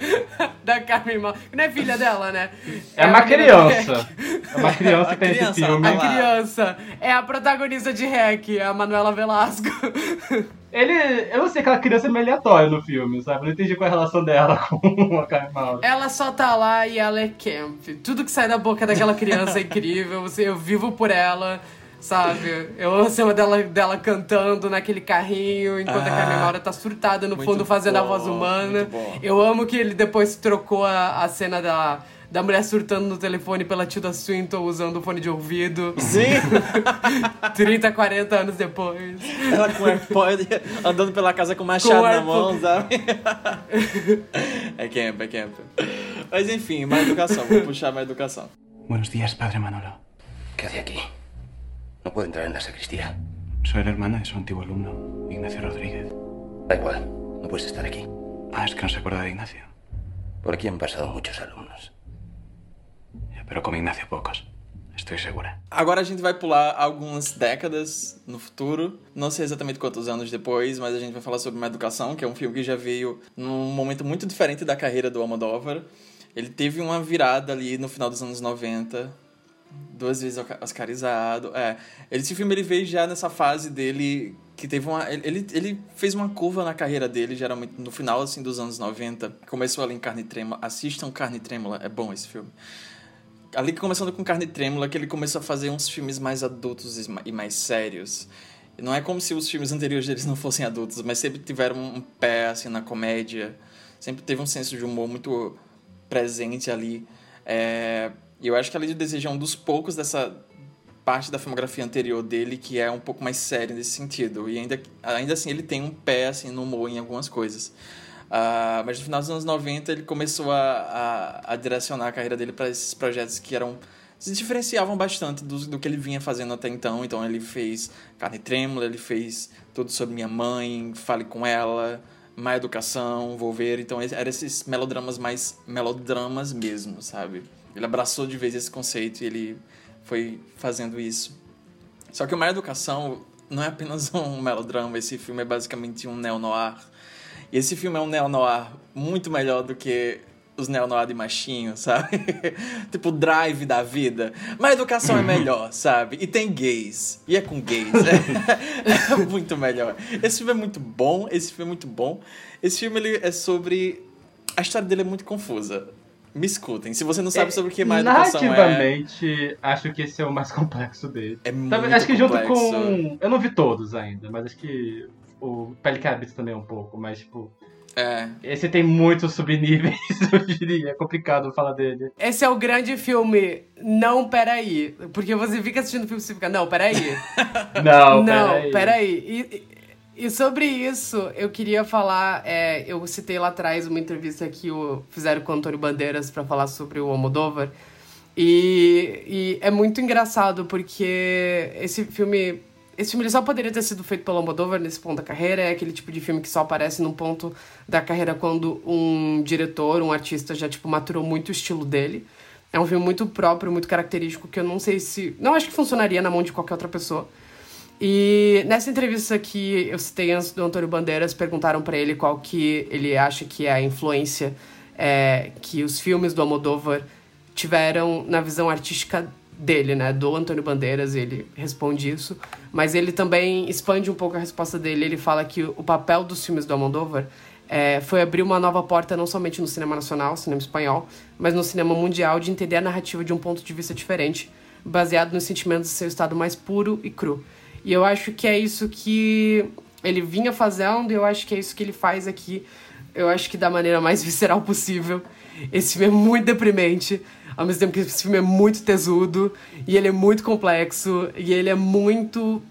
da Carmen Mal. Não é filha dela, né?
É
a
uma criança. É uma criança
A
que tem esse filme.
A criança é a protagonista de Hack, é a Manuela Velasco.
Ele. Eu não sei, aquela criança é meio aleatória no filme, sabe? Eu não entendi qual é a relação dela com a Mauro.
Ela só tá lá e ela é camp. Tudo que sai da boca daquela criança é incrível. Você- Eu vivo por ela, sabe? Eu amo a cena dela, dela cantando naquele carrinho, enquanto a
Ah,
Carmen Maura tá surtada no fundo fazendo a
bom,
voz humana. Eu amo que ele depois trocou a, a cena da, da mulher surtando no telefone pela Tilda Swinton usando o fone de ouvido.
Sim!
30, 40 anos depois.
Ela com AirPod andando pela casa com machado
Com
na mão, sabe? é camp, é camp. Mas enfim, mais educação. Vou puxar mais educação.
Buenos días, padre Manolo.
¿Qué hace aquí? No puedo entrar en la sacristía.
Soy la hermana de su antiguo alumno, Ignacio Rodríguez.
Da igual, no puedes estar aquí.
Ah, es que no se acuerda de Ignacio.
Por aquí han pasado muchos alumnos.
Pero como Ignacio pocos. Estoy segura.
Agora a gente vai pular algumas décadas no futuro. Não sei exatamente quantos anos depois, mas a gente vai falar sobre Uma Educação, que é um filme que já veio num momento muito diferente da carreira do Almodóvar. Ele teve uma virada ali no final dos anos 90, duas vezes oscarizado. É, esse filme ele veio já nessa fase dele que teve uma ele, ele fez uma curva na carreira dele, geralmente no final assim dos anos 90. Começou ali em Carne Trêmula. Assistam Carne Trêmula, é bom esse filme. Ali começando com Carne Trêmula, que ele começou a fazer uns filmes mais adultos e ma- mais sérios. Não é como se os filmes anteriores deles não fossem adultos, mas sempre tiveram um pé assim na comédia. Sempre teve um senso de humor muito presente ali. É, E eu acho que a Lei de Desejo é um dos poucos dessa parte da filmografia anterior dele que é um pouco mais sério nesse sentido. E ainda, ainda assim ele tem um pé assim, no humor em algumas coisas. Ah, mas no final dos anos 90 ele começou a, a, a direcionar a carreira dele para esses projetos que eram se diferenciavam bastante do, do que ele vinha fazendo até então. Então ele fez Carne Trêmula, ele fez Tudo Sobre Minha Mãe, Fale Com Ela, Má Educação, Volver. Então eram esses melodramas mais melodramas mesmo, sabe? Ele abraçou de vez esse conceito e ele foi fazendo isso. Só que o Má Educação não é apenas um melodrama, esse filme é basicamente um neo-noir. E esse filme é um neo-noir muito melhor do que os neo-noir de machinho, sabe? tipo, drive da vida. Mas a educação é melhor, sabe? E tem gays. E é com gays. É, é muito melhor. Esse filme é muito bom. Esse filme é muito bom. Esse filme ele é sobre. A história dele é muito confusa. Me escutem. Se você não sabe sobre o que má educação é.
Narrativamente, acho que esse é o mais complexo dele.
É muito
Talvez- acho que junto
complexo.
com. Eu não vi todos ainda, mas acho que o Habita também é um pouco, mas tipo.
É.
Esse tem muitos subníveis, eu diria. É complicado falar dele.
Esse é o grande filme. Não, peraí. Porque você fica assistindo o filme e você fica, não, peraí.
Não,
não,
peraí.
peraí. E, e sobre isso, eu queria falar. é, eu citei lá atrás uma entrevista que o, fizeram com o Antônio Bandeiras pra falar sobre o Almodóvar. E, e é muito engraçado porque esse filme esse filme só poderia ter sido feito pelo Almodóvar nesse ponto da carreira. É aquele tipo de filme que só aparece num ponto da carreira quando um diretor, um artista já, tipo, maturou muito o estilo dele. É um filme muito próprio, muito característico, que eu não sei se... Não acho que funcionaria na mão de qualquer outra pessoa. E nessa entrevista que eu citei antes do Antônio Bandeiras, perguntaram para ele qual que ele acha que é a influência é, que os filmes do Almodóvar tiveram na visão artística dele, né, do Antônio Bandeiras, ele responde isso, mas ele também expande um pouco a resposta dele, ele fala que o papel dos filmes do Almodóvar é, foi abrir uma nova porta não somente no cinema nacional, cinema espanhol, mas no cinema mundial de entender a narrativa de um ponto de vista diferente, baseado nos sentimentos do seu estado mais puro e cru. E eu acho que é isso que ele vinha fazendo, e eu acho que é isso que ele faz aqui. Eu acho que da maneira mais visceral possível. Esse filme é muito deprimente, ao mesmo tempo que esse filme é muito tesudo, e ele é muito complexo, e ele é muito.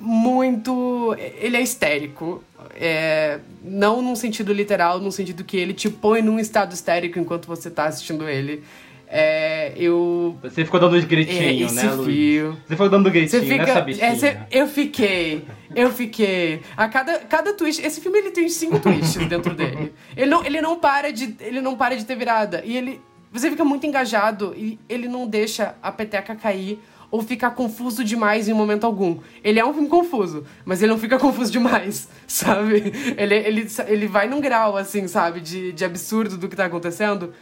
Muito. Ele é histérico. É, não num sentido literal, num sentido que ele te põe num estado histérico enquanto você tá assistindo ele. É, eu.
Você ficou dando gritinho,
é,
né, Luiz?
fio.
Você ficou dando gritinho,
fica,
nessa bichinha.
é, você- eu fiquei, eu fiquei. A cada, cada twist, esse filme ele tem cinco twists dentro dele. Ele não, ele não para de, ele não para de ter virada e ele, você fica muito engajado e ele não deixa a peteca cair ou ficar confuso demais em momento algum. Ele é um filme confuso, mas ele não fica confuso demais, sabe? Ele, ele, ele vai num grau assim, sabe, de, de absurdo do que tá acontecendo.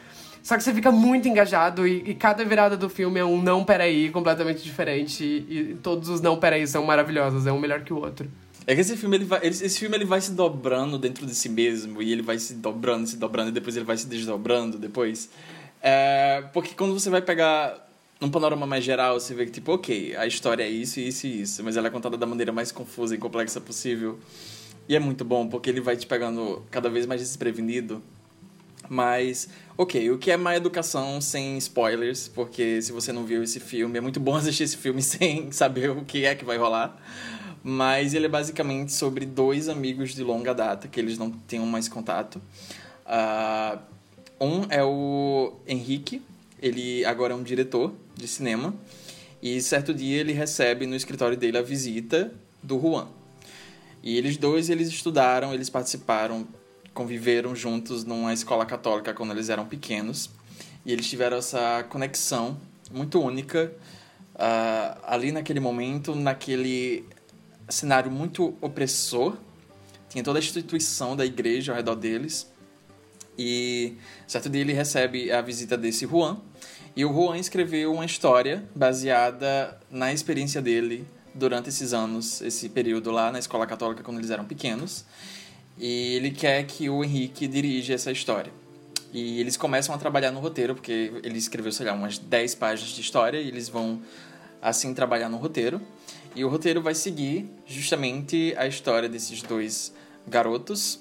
Só que você fica muito engajado e, e cada virada do filme é um não peraí completamente diferente. E, e todos os não peraí são maravilhosos, é um melhor que o outro.
É que esse filme, ele vai, ele- esse filme ele vai se dobrando dentro de si mesmo, e ele vai se dobrando, se dobrando, e depois ele vai se desdobrando depois. É, porque quando você vai pegar num panorama mais geral, você vê que, tipo, ok, a história é isso, isso e isso, mas ela é contada da maneira mais confusa e complexa possível. E é muito bom, porque ele vai te pegando cada vez mais desprevenido. Mas, ok, o que é má educação sem spoilers? Porque se você não viu esse filme, é muito bom assistir esse filme sem saber o que é que vai rolar. Mas ele é basicamente sobre dois amigos de longa data que eles não têm mais contato. Ah, um é o Henrique, ele agora é um diretor de cinema. E certo dia ele recebe no escritório dele a visita do Juan. E eles dois, eles estudaram, eles participaram, conviveram juntos numa escola católica quando eles eram pequenos. E eles tiveram essa conexão muito única ah, ali naquele momento, naquele cenário muito opressor. Tinha toda a instituição da igreja ao redor deles. E certo dia ele recebe a visita desse Juan. E o Juan escreveu uma história baseada na experiência dele durante esses anos, esse período lá na escola católica quando eles eram pequenos. E ele quer que o Henrique dirija essa história. E eles começam a trabalhar no roteiro, porque ele escreveu, sei lá, umas 10 páginas de história, e eles vão, assim, trabalhar no roteiro. E o roteiro vai seguir justamente a história desses dois garotos,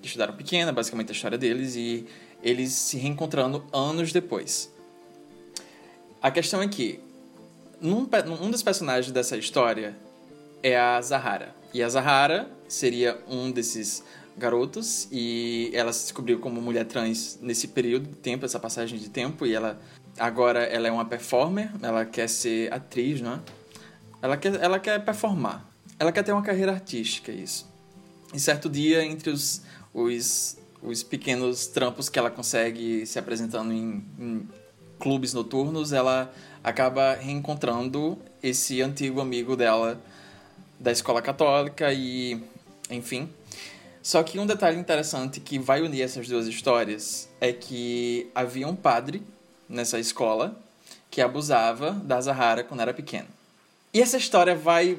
que estudaram pequena, basicamente a história deles, e eles se reencontrando anos depois. A questão é que num, um dos personagens dessa história é a Zahara. E a Zahara seria um desses garotos e ela se descobriu como mulher trans nesse período de tempo, essa passagem de tempo, e ela agora ela é uma performer, ela quer ser atriz, não é? Ela quer, ela quer performar. Ela quer ter uma carreira artística, isso. E certo dia, entre os, os, os pequenos trampos que ela consegue se apresentando em, em clubes noturnos, ela acaba reencontrando esse antigo amigo dela da escola católica e, enfim. Só que um detalhe interessante que vai unir essas duas histórias é que havia um padre nessa escola que abusava da Zahara quando era pequeno. E essa história vai.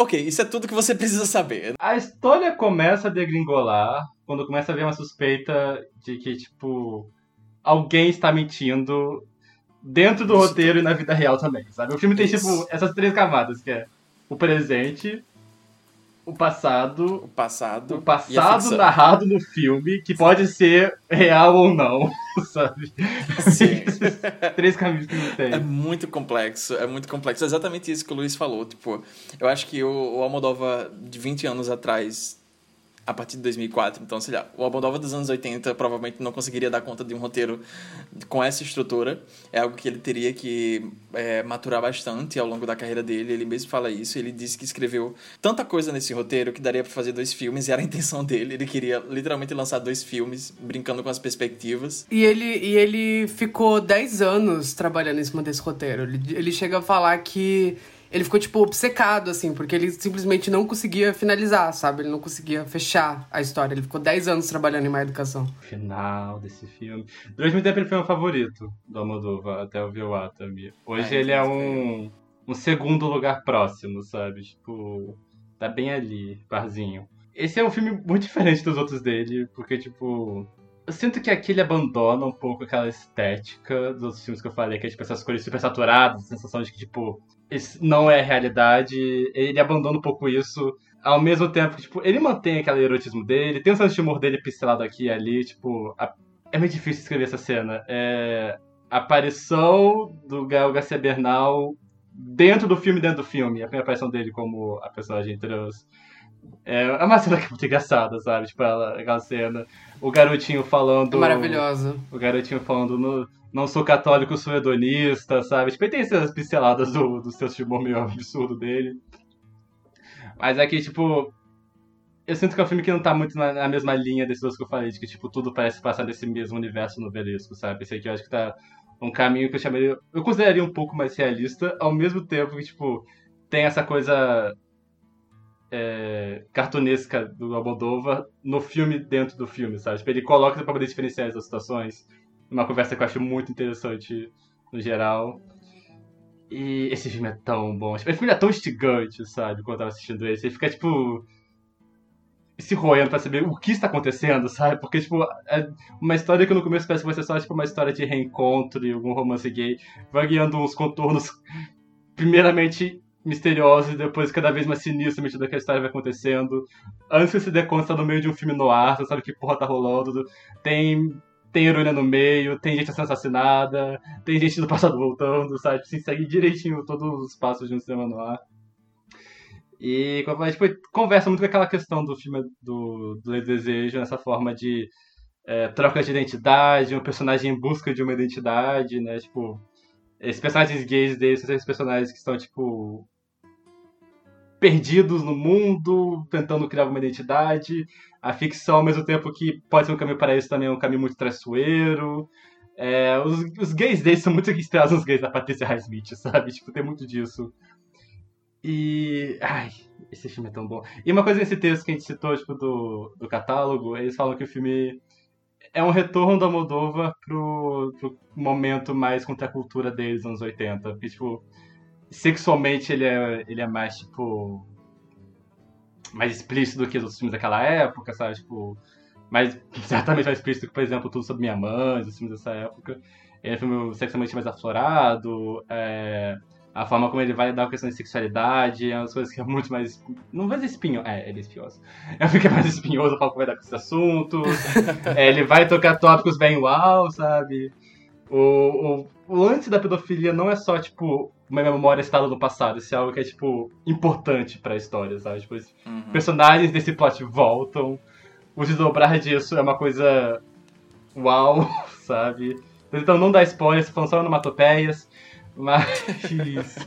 Ok, isso é tudo que você precisa saber.
A história começa a degringolar quando começa a haver uma suspeita de que, tipo, alguém está mentindo dentro do roteiro e na vida real também, sabe? O filme tem,
Isso.
tipo, essas três camadas, que é o presente, o passado,
O passado.
o passado narrado no filme, que pode ser real ou não, sabe?
Sim.
três caminhos que não tem.
É muito complexo, é muito complexo. É exatamente isso que o Luiz falou. Tipo, eu acho que o, o Almodóvar de 20 anos atrás a partir de 2004. Então, sei lá, o Almodóvar dos anos 80 provavelmente não conseguiria dar conta de um roteiro com essa estrutura. É algo que ele teria que é, maturar bastante ao longo da carreira dele. Ele mesmo fala isso. Ele disse que escreveu tanta coisa nesse roteiro que daria para fazer dois filmes e era a intenção dele. Ele queria literalmente lançar dois filmes, brincando com as perspectivas.
E ele, e ele ficou 10 anos trabalhando em cima desse roteiro. Ele, ele chega a falar que ele ficou, tipo, obcecado, assim, porque ele simplesmente não conseguia finalizar, sabe? Ele não conseguia fechar a história. Ele ficou 10 anos trabalhando em má educação.
Final desse filme. Durante muito tempo ele foi meu favorito do Almodóvar, até o Atami. Hoje
É,
ele é um, um segundo lugar próximo, sabe? Tipo, tá bem ali, parzinho. Esse é um filme muito diferente dos outros dele, porque, tipo, eu sinto que aqui ele abandona um pouco aquela estética dos outros filmes que eu falei, que é tipo essas cores super saturadas, a sensação de que, tipo, não é realidade. Ele abandona um pouco isso. Ao mesmo tempo que, tipo, ele mantém aquele erotismo dele, tem o senso de humor dele pincelado aqui e ali, tipo. a- É muito difícil escrever essa cena. É. A aparição do Gael Garcia Bernal dentro do filme, dentro do filme. A primeira aparição dele como a personagem trans. É é uma cena que é muito engraçada, sabe? Tipo, ela, aquela cena. O garotinho falando.
É maravilhosa.
O garotinho falando, "No- não sou católico, sou hedonista, sabe? Tipo, ele tem essas pinceladas do, do seu humor meio absurdo dele. Mas aqui, tipo, eu sinto que é um filme que não tá muito na, na mesma linha desses outros que eu falei, de que, tipo, tudo parece passar desse mesmo universo novelesco, sabe? Esse aqui eu acho que tá um caminho que eu chamaria. Eu consideraria um pouco mais realista, ao mesmo tempo que, tipo, tem essa coisa. É, cartunesca do Almodóvar no filme dentro do filme, sabe? Tipo, ele coloca pra poder diferenciar essas situações. Uma conversa que eu acho muito interessante no geral. E esse filme é tão bom. Tipo, esse filme é tão instigante, sabe? Quando eu tava assistindo. Ele fica, tipo. Se roendo pra saber o que está acontecendo, sabe? Porque, tipo, é uma história que no começo parece que vai ser só tipo, uma história de reencontro e algum romance gay. Vai guiando uns contornos, primeiramente misteriosos e depois cada vez mais sinistros à medida que a história vai acontecendo. Antes que você dê conta, tá no meio de um filme no ar, você sabe que porra tá rolando. Tem tem heroína no meio, tem gente sendo assassinada, tem gente do passado voltando, sabe? Assim, segue direitinho todos os passos de um cinema no ar. E falei, tipo, conversa muito com aquela questão do filme do, do Desejo, nessa forma de é, troca de identidade, um personagem em busca de uma identidade, né? Tipo, esses personagens gays deles são esses personagens que estão, tipo, perdidos no mundo, tentando criar alguma identidade. A ficção, ao mesmo tempo que pode ser um caminho para isso, também é um caminho muito traiçoeiro. É, os, os gays deles são muito inspirados nos gays da Patrícia Highsmith, sabe? Tipo, tem muito disso. E. Ai, esse filme é tão bom. E uma coisa nesse texto que a gente citou, tipo, do, do catálogo, eles falam que o filme é um retorno da Moldova pro, pro momento mais contra a cultura deles, anos 80. Porque, tipo, sexualmente ele é, ele é mais, tipo. mais explícito do que os outros filmes daquela época, sabe? Tipo. Mais, certamente mais explícito que, por exemplo, Tudo Sobre Minha Mãe, os filmes dessa época. Ele é um filme sexualmente mais aflorado, é, a forma como ele vai lidar com a questão de sexualidade, é umas coisas que é muito mais. Não vai dizer espinhoso. É, ele é espinhoso. É um filme é mais espinhoso a forma como vai lidar com esses assuntos. É, ele vai tocar tópicos bem uau, sabe? O, o, o lance da pedofilia não é só, tipo, uma memória estada no passado, isso é algo que é, tipo, importante pra história, sabe? Tipo,
Uhum.
personagens desse plot voltam, o desdobrar disso é uma coisa uau, sabe? Tentando não dar spoilers, falando só onomatopeias, mas...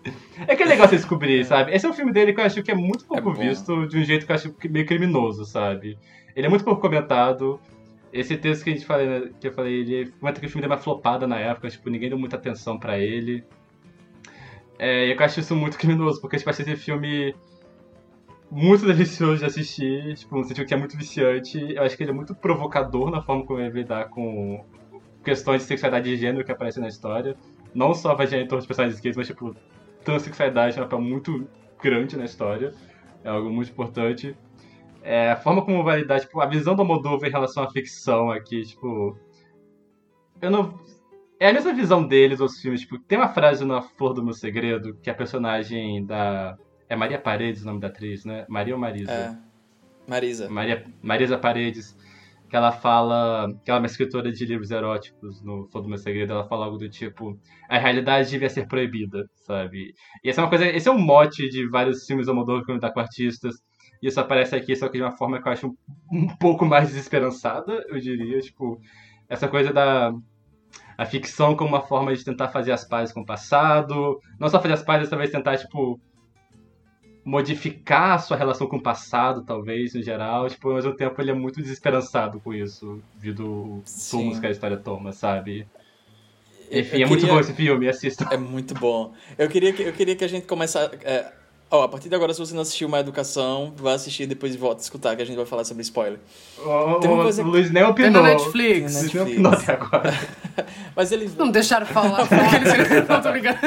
é que é legal você descobrir, sabe? Esse é um filme dele que eu acho que é muito pouco
bom.
visto, de um jeito que eu acho meio criminoso, sabe? Ele é muito pouco comentado, esse texto que a gente fala, que eu falei, ele comenta que o filme deu uma flopada na época, tipo, ninguém deu muita atenção pra ele. É, eu acho isso muito criminoso, porque tipo, achei esse filme muito delicioso de assistir, tipo, um sentido que é muito viciante. Eu acho que ele é muito provocador na forma como ele lidar com questões de sexualidade e gênero que aparecem na história. Não só vai gerar em torno de personagens gays, mas tipo, transexualidade é um papel muito grande na história. É algo muito importante. É, a forma como vai lidar, tipo, a visão do Moldova em relação à ficção aqui, tipo. Eu não. É a mesma visão deles, os filmes. Tipo, tem uma frase na Flor do Meu Segredo, que a personagem da. É Maria Paredes o nome da atriz, né? Maria ou Marisa?
É. Marisa.
Maria, Marisa Paredes, que ela fala, que ela é uma escritora de livros eróticos no Flor do Meu Segredo, ela fala algo do tipo, a realidade devia ser proibida, sabe? E essa é uma coisa, esse é um mote de vários filmes que lidar com artistas, Isso aparece aqui, só que de uma forma que eu acho um, um pouco mais desesperançada, eu diria. Tipo, essa coisa da a ficção como uma forma de tentar fazer as pazes com o passado. Não só fazer as pazes, mas talvez tentar, tipo, modificar a sua relação com o passado, talvez, em geral. Tipo, ao mesmo tempo ele é muito desesperançado com isso, devido os rumos que a história toma, sabe? Enfim,
Eu
é muito
queria-
bom esse filme, assista.
É muito bom. Eu queria que, eu queria que a gente começasse. É, ó, a partir de agora, se você não assistiu Uma Educação, vai assistir e depois volta a escutar, que a gente vai falar sobre spoiler.
O,
Tem uma coisa
o Luiz nem
Tem
opinou.
na Netflix.
Tem na
Luiz nem
Netflix.
opinou até agora.
Mas ele.
Não deixaram falar. porque eles- Não, tô brincando.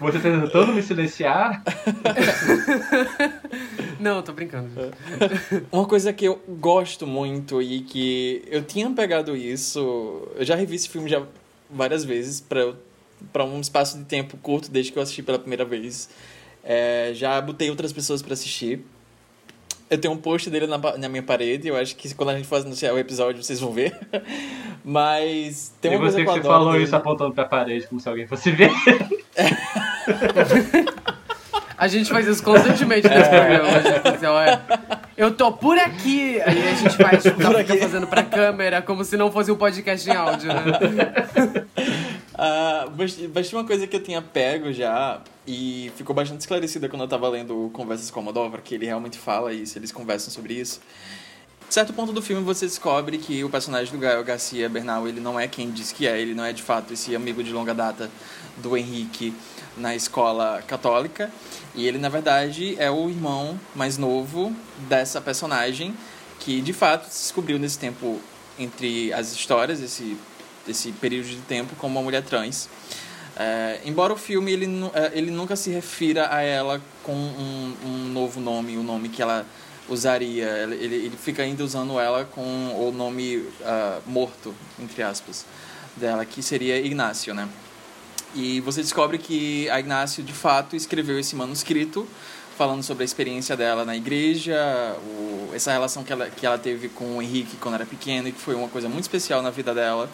Você tá tentando me silenciar?
Não, tô brincando.
Uma coisa que eu gosto muito e que eu tinha pegado isso. Eu já revi esse filme já várias vezes pra, pra um espaço de tempo curto desde que eu assisti pela primeira vez. É, já botei outras pessoas pra assistir. Eu tenho um post dele na, na minha parede. Eu acho que quando a gente for anunciar o episódio vocês vão ver. Mas tem
e
uma coisa
você
que eu
você falou
dele.
isso apontando pra parede, como se alguém fosse ver.
A gente faz isso constantemente nesse programa. A gente assim, olha, eu tô por aqui. Aí a gente faz, tipo, fica fazendo pra câmera, como se não fosse um podcast em áudio, né?
Ah, mas, mas tinha uma coisa que eu tinha pego já e ficou bastante esclarecida quando eu tava lendo Conversas com a Moldova, que ele realmente fala isso, eles conversam sobre isso. Certo ponto do filme você descobre que o personagem do Gael Garcia Bernal, ele não é quem diz que é, ele não é de fato esse amigo de longa data do Henrique na escola católica, e ele na verdade é o irmão mais novo dessa personagem que de fato se descobriu nesse tempo entre as histórias, esse esse período de tempo como uma mulher trans. É, embora o filme ele, é, ele nunca se refira a ela com um, um novo nome, o nome que ela usaria. Ele, ele fica ainda usando ela com o nome ah, morto, entre aspas, dela, que seria Ignácio, né? E você descobre que a Ignácio, de fato, escreveu esse manuscrito falando sobre a experiência dela na igreja, o, essa relação que ela, que ela teve com o Henrique quando era pequena, e que foi uma coisa muito especial na vida dela,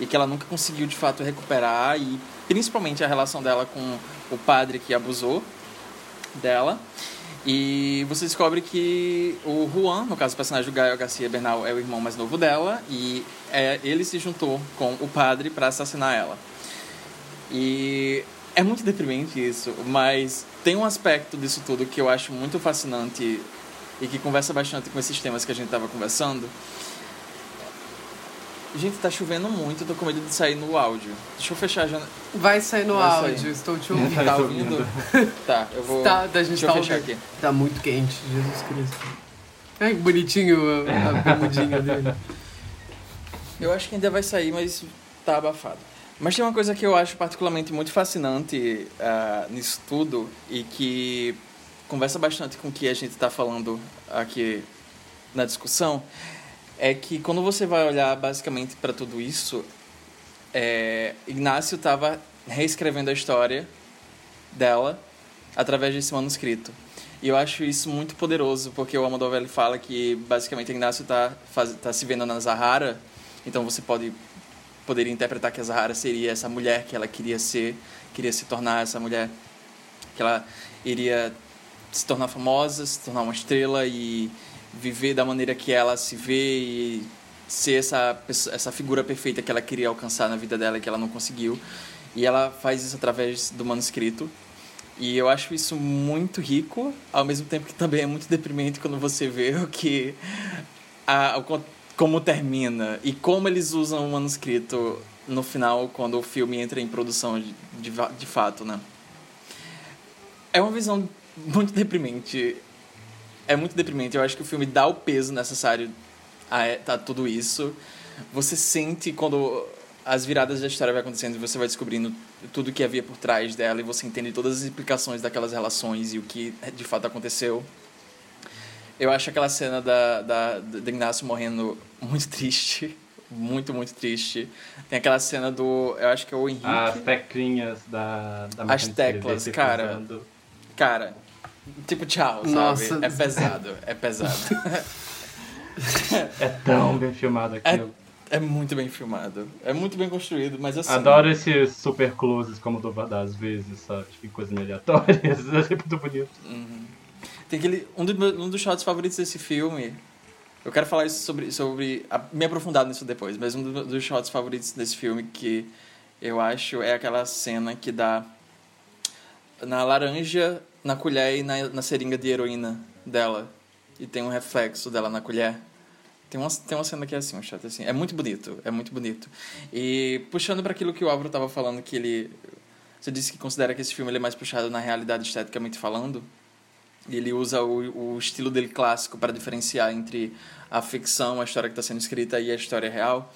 e que ela nunca conseguiu, de fato, recuperar, e principalmente a relação dela com o padre que abusou dela. E você descobre que o Juan, no caso o personagem do Gael Garcia Bernal, é o irmão mais novo dela, e é, ele se juntou com o padre para assassinar ela. E é muito deprimente isso, mas tem um aspecto disso tudo que eu acho muito fascinante e que conversa bastante com esses temas que a gente estava conversando. Gente, tá chovendo muito, tô com medo de sair no áudio. Deixa eu fechar a janela.
Vai sair no
Vai sair.
áudio, estou te ouvindo.
Tá ouvindo? Tá, eu vou.
Tá, a gente
Deixa
tá
eu fechar
ouvindo.
aqui.
Tá muito quente, Jesus Cristo. Ai, que bonitinho a, a bermudinha dele.
Eu acho que ainda vai sair, mas tá abafado. Mas tem uma coisa que eu acho particularmente muito fascinante ah, nisso tudo e que conversa bastante com o que a gente está falando aqui na discussão, é que quando você vai olhar basicamente para tudo isso, é, Ignácio estava reescrevendo a história dela através desse manuscrito. E eu acho isso muito poderoso, porque o Almodovar ele fala que basicamente Ignácio está tá se vendo na Zahara, então você pode poderia interpretar que a Zahara seria essa mulher que ela queria ser, queria se tornar essa mulher que ela iria se tornar famosa, se tornar uma estrela e viver da maneira que ela se vê e ser essa essa figura perfeita que ela queria alcançar na vida dela e que ela não conseguiu. E ela faz isso através do manuscrito. E eu acho isso muito rico, ao mesmo tempo que também é muito deprimente quando você vê o que a, o como termina e como eles usam o manuscrito no final quando o filme entra em produção de, de, de fato, né? É uma visão muito deprimente. É muito deprimente. Eu acho que o filme dá o peso necessário a, a tudo isso. Você sente quando as viradas da história vai acontecendo e você vai descobrindo tudo que havia por trás dela e você entende todas as implicações daquelas relações e o que de fato aconteceu. Eu acho aquela cena da, da, da Ignacio morrendo muito triste. Muito, muito triste. Tem aquela cena do. Eu acho que é o Henrique.
As teclinhas da, da
As teclas, cara. Cara, tipo, tchau,
Nossa.
sabe? É pesado, é pesado.
É tão bem filmado aquilo.
é muito bem filmado. É muito bem construído, mas assim.
Adoro esses super closes como o do às vezes, sabe? Tipo, coisas aleatórias. É sempre muito bonito.
Uhum. Tem aquele. Um, do, um dos shots favoritos desse filme. Eu quero falar isso sobre. sobre a- me aprofundar nisso depois, mas um do- dos shots favoritos desse filme que eu acho é aquela cena que dá na laranja, na colher e na, na seringa de heroína dela. E tem um reflexo dela na colher. Tem uma, tem uma cena que é assim, um assim. É muito bonito, é muito bonito. E puxando para aquilo que o Álvaro tava falando, que ele. Você disse que considera que esse filme é mais puxado na realidade esteticamente falando. E ele usa o, o estilo dele clássico para diferenciar entre a ficção, a história que está sendo escrita e a história real.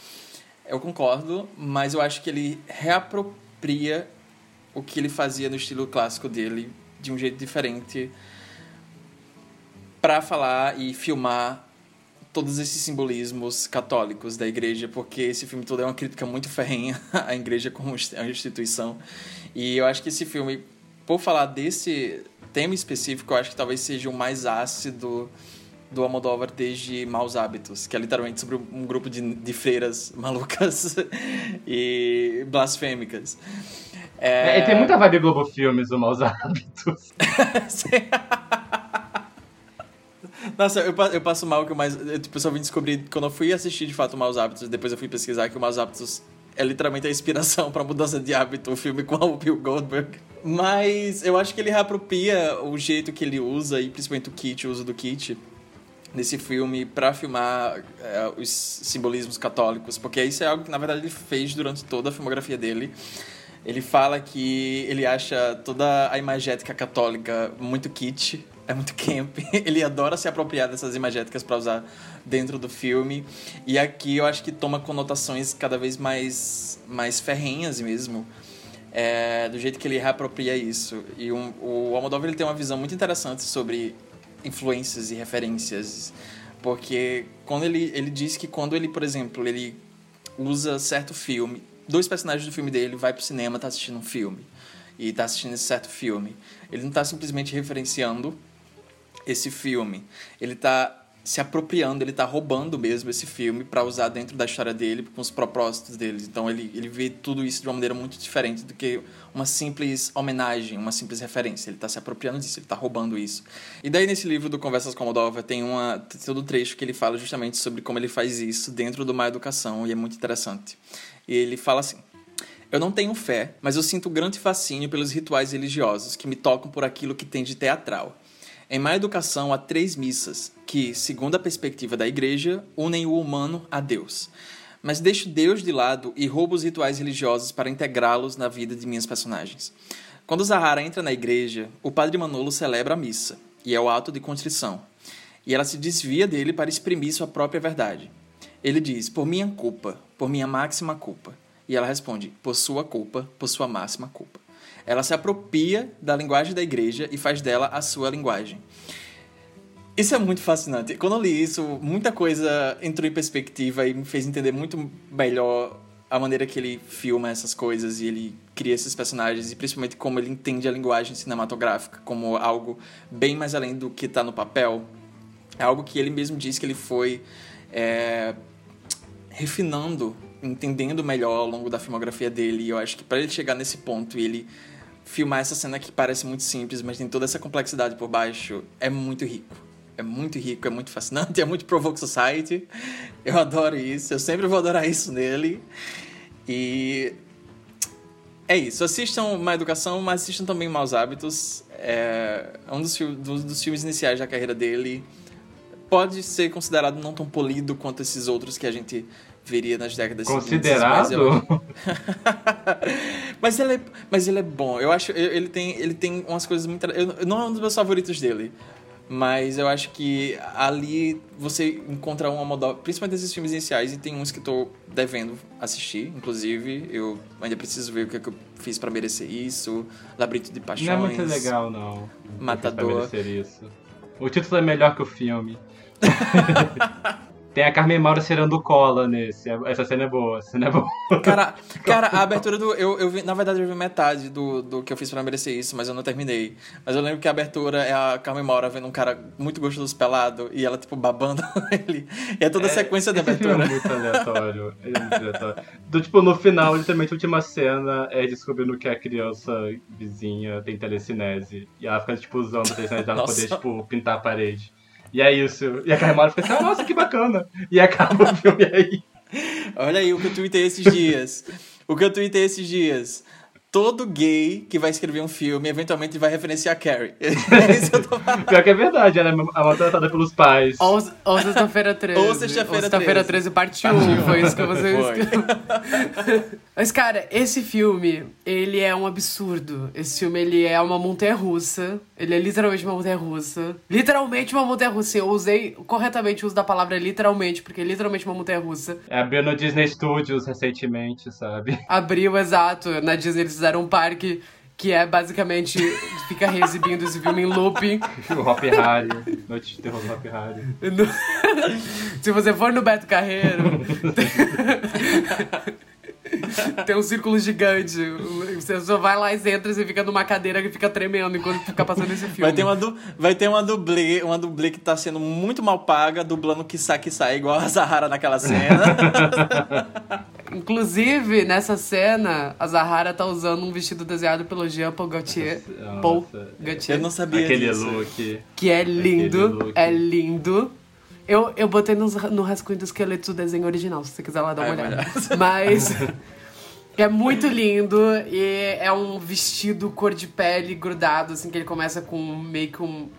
Eu concordo, mas eu acho que ele reapropria o que ele fazia no estilo clássico dele de um jeito diferente para falar e filmar todos esses simbolismos católicos da igreja, porque esse filme todo é uma crítica muito ferrenha à igreja como instituição. E eu acho que esse filme, por falar desse tema específico, eu acho que talvez seja o mais ácido do Almodóvar desde Maus Hábitos, que é literalmente sobre um grupo de, de freiras malucas e blasfêmicas.
É, e tem muita vibe Globo Filmes, o Maus Hábitos.
Nossa, eu, eu passo mal que o mais. Eu, tipo, só vim descobrir quando eu fui assistir de fato o Maus Hábitos, depois eu fui pesquisar que o Maus Hábitos é literalmente a inspiração pra mudança de hábito, o filme com o Bill Goldberg. Mas eu acho que ele reapropria o jeito que ele usa, e principalmente o kit, o uso do kit, nesse filme pra filmar é, os simbolismos católicos, porque isso é algo que na verdade ele fez durante toda a filmografia dele. Ele fala que ele acha toda a imagética católica muito kitsch, é muito camp. Ele adora se apropriar dessas imagéticas para usar dentro do filme. E aqui eu acho que toma conotações cada vez mais, mais ferrenhas mesmo. é, do jeito que ele reapropria isso. E um, o Almodóvar ele tem uma visão muito interessante sobre influências e referências. Porque quando ele, ele diz que quando ele, por exemplo, ele usa certo filme, dois personagens do filme dele vai pro cinema, tá assistindo um filme e tá assistindo esse certo filme. Ele não tá simplesmente referenciando esse filme. Ele tá se apropriando, ele tá roubando mesmo esse filme para usar dentro da história dele, com os propósitos dele. Então ele, ele vê tudo isso de uma maneira muito diferente do que uma simples homenagem, uma simples referência. Ele tá se apropriando disso, ele tá roubando isso. E daí nesse livro do Conversas com Moldova tem uma todo trecho que ele fala justamente sobre como ele faz isso dentro de uma educação e é muito interessante. E ele fala assim: eu não tenho fé, mas eu sinto grande fascínio pelos rituais religiosos que me tocam por aquilo que tem de teatral. Em má educação há três missas que, segundo a perspectiva da igreja, unem o humano a Deus. Mas deixo Deus de lado e roubo os rituais religiosos para integrá-los na vida de minhas personagens. Quando Zahara entra na igreja, o padre Manolo celebra a missa, e é o ato de contrição. E ela se desvia dele para exprimir sua própria verdade. Ele diz: Por minha culpa, por minha máxima culpa. E ela responde: Por sua culpa, por sua máxima culpa. Ela se apropria da linguagem da igreja e faz dela a sua linguagem. Isso é muito fascinante. Quando eu li isso, muita coisa entrou em perspectiva e me fez entender muito melhor a maneira que ele filma essas coisas e ele cria esses personagens e principalmente como ele entende a linguagem cinematográfica como algo bem mais além do que está no papel. É algo que ele mesmo diz que ele foi é, refinando, entendendo melhor ao longo da filmografia dele. E eu acho que para ele chegar nesse ponto e ele filmar essa cena que parece muito simples, mas tem toda essa complexidade por baixo, é muito rico. É muito rico, é muito fascinante, é muito Provoke Society. Eu adoro isso, eu sempre vou adorar isso nele. E é isso. Assistam Má Educação, mas assistam também Maus Hábitos. É um dos, dos- dos filmes iniciais da carreira dele. Pode ser considerado não tão polido quanto esses outros que a gente veria nas décadas seguintes, mas eu-
Considerado?
mas ele é, mas ele é bom. Eu acho ele tem ele tem umas coisas muito eu, não é um dos meus favoritos dele, mas eu acho que ali você encontra uma moda, principalmente desses filmes iniciais e tem uns que tô devendo assistir, inclusive, eu ainda preciso ver o que, é que eu fiz pra merecer isso, Labirinto de Paixões.
Não é muito legal, não.
Matador.
Isso. O título é melhor que o filme. Tem a Carmen Maura cheirando cola nesse. Essa cena é boa, essa cena é boa.
Cara, cara, a abertura do. Eu, eu vi, na verdade, eu vi metade do, do que eu fiz pra merecer isso, mas eu não terminei. Mas eu lembro que a abertura é a Carmen Maura vendo um cara muito gostoso pelado e ela, tipo, babando ele. E é toda a sequência da
Esse filme
abertura.
é muito aleatório. É muito aleatório. Do, tipo, no final, literalmente, a última cena é descobrindo que a criança vizinha tem telecinese. E ela fica, tipo, usando a telecinese dela pra poder, tipo, pintar a parede. E é isso. E a Carmela fica assim, ah, nossa, que bacana. E acaba o filme aí.
Olha aí o que eu tuitei esses dias. O que eu tuitei esses dias. Todo gay que vai escrever um filme, eventualmente vai referenciar a Carrie. É isso que eu tô falando.
Pior que é verdade, ela é maltratada pelos pais.
Ou, ou sexta-feira 13.
Ou sexta-feira
sexta-feira 13,
13,
parte
parte
1.
um.
Foi isso que você
Foi.
escreveu. Mas, cara, esse filme, ele é um absurdo. Esse filme, ele é uma montanha-russa. Ele é literalmente uma montanha-russa. Literalmente uma montanha-russa. Eu usei corretamente o uso da palavra literalmente, porque é literalmente uma montanha-russa.
Abriu no Disney Studios recentemente, sabe?
Abriu, exato. Na Disney eles fizeram um parque que é basicamente... fica reexibindo esse filme em looping.
O Hop Harry. Noite de terror do Hop Harry.
No- Se você for no Beto Carreiro, tem... tem um círculo gigante. Você só vai lá e entra e fica numa cadeira que fica tremendo enquanto fica passando esse filme.
Vai ter, uma du... vai ter uma dublê, uma dublê que tá sendo muito mal paga, dublando que sai que sai, igual a Zahara naquela cena.
Inclusive, nessa cena, a Zahara tá usando um vestido desenhado pelo Jean Paul Gaultier.
Nossa,
Paul
nossa.
Gaultier.
Eu não sabia
Aquele
disso.
look.
Que é lindo. É lindo. Eu, eu botei nos, no rascunho do esqueleto o desenho original, se você quiser lá dar uma
Ah, é
olhada. Mas. É muito lindo e é um vestido cor de pele grudado, assim, que ele começa com meio que um.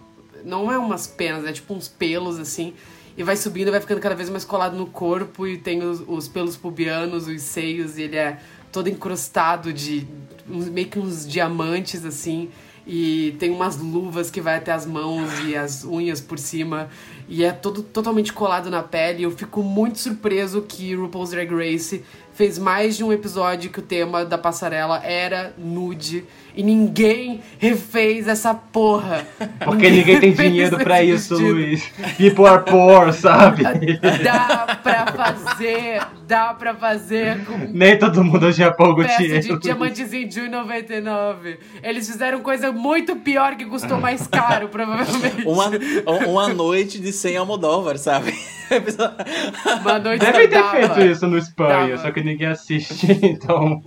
Não é umas penas, é tipo uns pelos, assim. E vai subindo, vai ficando cada vez mais colado no corpo e tem os, os pelos pubianos, os seios, e ele é todo encrustado de meio que uns diamantes, assim. E tem umas luvas que vai até as mãos e as unhas por cima. E é todo totalmente colado na pele. Eu fico muito surpreso que RuPaul's Drag Race fez mais de um episódio que o tema da passarela era nude. E ninguém refez essa porra.
Porque ninguém tem
refez
dinheiro pra isso. Luiz. People are poor, sabe?
Dá pra fazer, dá pra fazer com
Nem todo mundo é Japão
peça
Gautier.
de diamantezinho de 1,99. Eles fizeram coisa muito pior que custou mais caro, provavelmente.
Uma, uma noite de 100 Almodóvar, sabe?
Uma noite
Deve ter
dava.
feito isso no Espanha,
Dava.
só que ninguém assiste, então.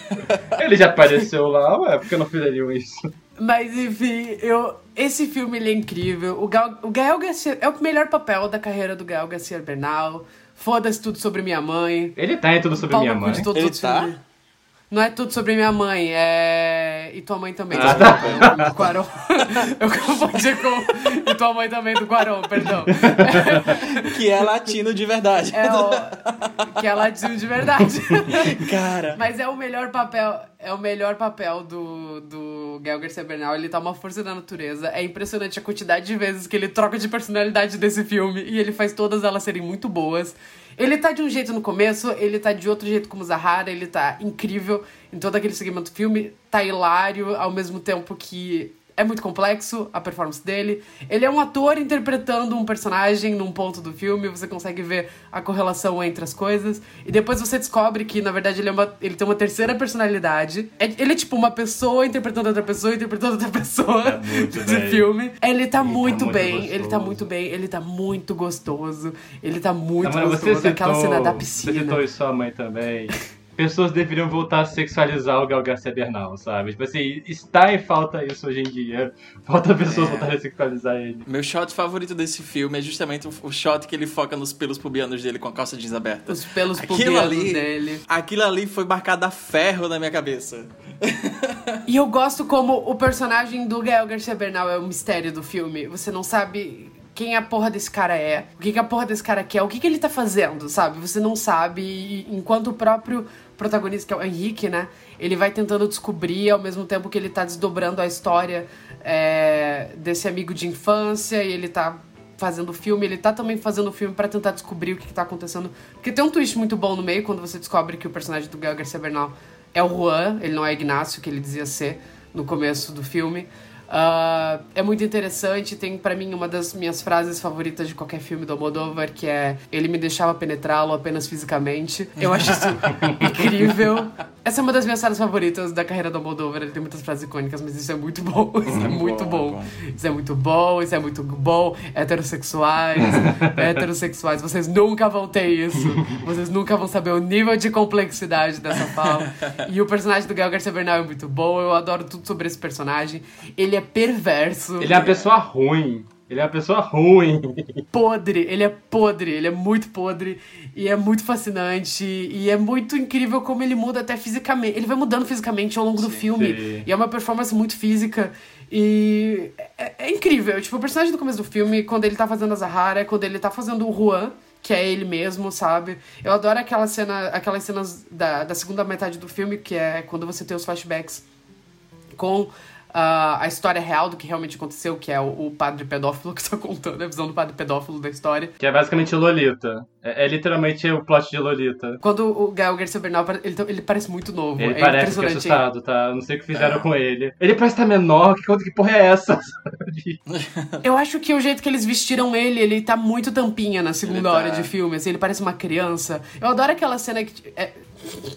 Ele já apareceu lá, ué, por que não fizeriam isso?
Mas enfim, eu, esse filme ele é incrível. O, Gal, o Gael Garcia é o melhor papel da carreira do Gael Garcia Bernal. Foda-se tudo sobre minha mãe.
Ele tá em tudo sobre
Pau
minha mãe.
de todos
Ele tá?
filmes. Não é tudo sobre minha mãe, é. E tua mãe também.
Ah,
desculpa, eu- do Quaron. Eu confundi com. E tua mãe também do Quaron, perdão.
que é latino de verdade.
É o. Que é latino de verdade.
Cara.
Mas é o melhor papel, é o melhor papel do, do Gael Garcia Bernal. Ele tá uma força da natureza. É impressionante a quantidade de vezes que ele troca de personalidade desse filme e ele faz todas elas serem muito boas. Ele tá de um jeito no começo, ele tá de outro jeito como Zahara, ele tá incrível em todo aquele segmento do filme, tá hilário ao mesmo tempo que é muito complexo a performance dele. Ele é um ator interpretando um personagem num ponto do filme, você consegue ver a correlação entre as coisas. E depois você descobre que, na verdade, ele, é uma, ele tem uma terceira personalidade. É- ele é tipo uma pessoa interpretando outra pessoa, interpretando outra pessoa
É muito
de
bem.
filme. Ele tá muito,
muito
bem,
gostoso.
ele tá muito bem, ele tá muito gostoso. Ele tá muito
Amanda, você
gostoso.
citou,
Aquela cena da
Você
piscina.
citou e sua mãe também. Pessoas deveriam voltar a sexualizar o Gal Garcia Bernal, sabe? Tipo assim, está em falta isso hoje em dia. Falta pessoas
É.
voltarem a sexualizar ele.
Meu shot favorito desse filme é justamente o, shot que ele foca nos pelos pubianos dele com a calça jeans aberta.
Os pelos
Aquilo
pubianos
ali,
dele.
aquilo ali foi marcado a ferro na minha cabeça.
E eu gosto como o personagem do Gael Garcia Bernal é o mistério do filme. Você não sabe quem a porra desse cara é, o que, que a porra desse cara quer, o que, que ele tá fazendo, sabe? Você não sabe. E enquanto o próprio protagonista, que é o Henrique, né? Ele vai tentando descobrir ao mesmo tempo que ele tá desdobrando a história é, desse amigo de infância e ele tá fazendo filme, ele tá também fazendo filme pra tentar descobrir o que, que tá acontecendo. Porque tem um twist muito bom no meio quando você descobre que o personagem do Gael Garcia Bernal é o Juan, ele não é Ignacio, que ele dizia ser no começo do filme. Ah, é muito interessante, tem pra mim uma das minhas frases favoritas de qualquer filme do Almodóvar, que é ele me deixava penetrá-lo apenas fisicamente. Eu acho isso incrível. Essa é uma das minhas frases favoritas da carreira do Almodóvar. Ele tem muitas frases icônicas, mas isso é muito bom. Isso é muito
bom,
bom.
bom.
Isso é muito bom, isso é muito bom. Heterossexuais, heterossexuais, vocês nunca vão ter isso. Vocês nunca vão saber o nível de complexidade dessa fala. E o personagem do Gael Garcia Bernal é muito bom. Eu adoro tudo sobre esse personagem. Ele é perverso.
Ele é uma pessoa ruim. Ele é uma pessoa ruim.
podre, ele é podre, ele é muito podre e é muito fascinante e é muito incrível como ele muda até fisicamente. Ele vai mudando fisicamente ao longo do filme
Sim.
e é uma performance muito física e é, é incrível. Tipo, o personagem do começo do filme, quando ele tá fazendo a Zahara, quando ele tá fazendo o Juan, que é ele mesmo, sabe? Eu adoro aquela cena, aquelas cenas da, da segunda metade do filme, que é quando você tem os flashbacks com ah, a história real do que realmente aconteceu, que é o, o padre pedófilo que tá contando, a visão do padre pedófilo da história.
Que é basicamente Lolita. É, é literalmente o plot de Lolita.
Quando o Gael Garcia Bernal, ele, ele parece muito novo.
Ele
é
parece que é assustado, tá? Eu Não sei o que fizeram com ele. Ele parece estar menor. Que, que porra é essa?
Eu acho que o jeito que eles vestiram ele, ele tá muito tampinha na segunda
tá.
hora de filme, assim, ele parece uma criança. Eu adoro aquela cena que. é-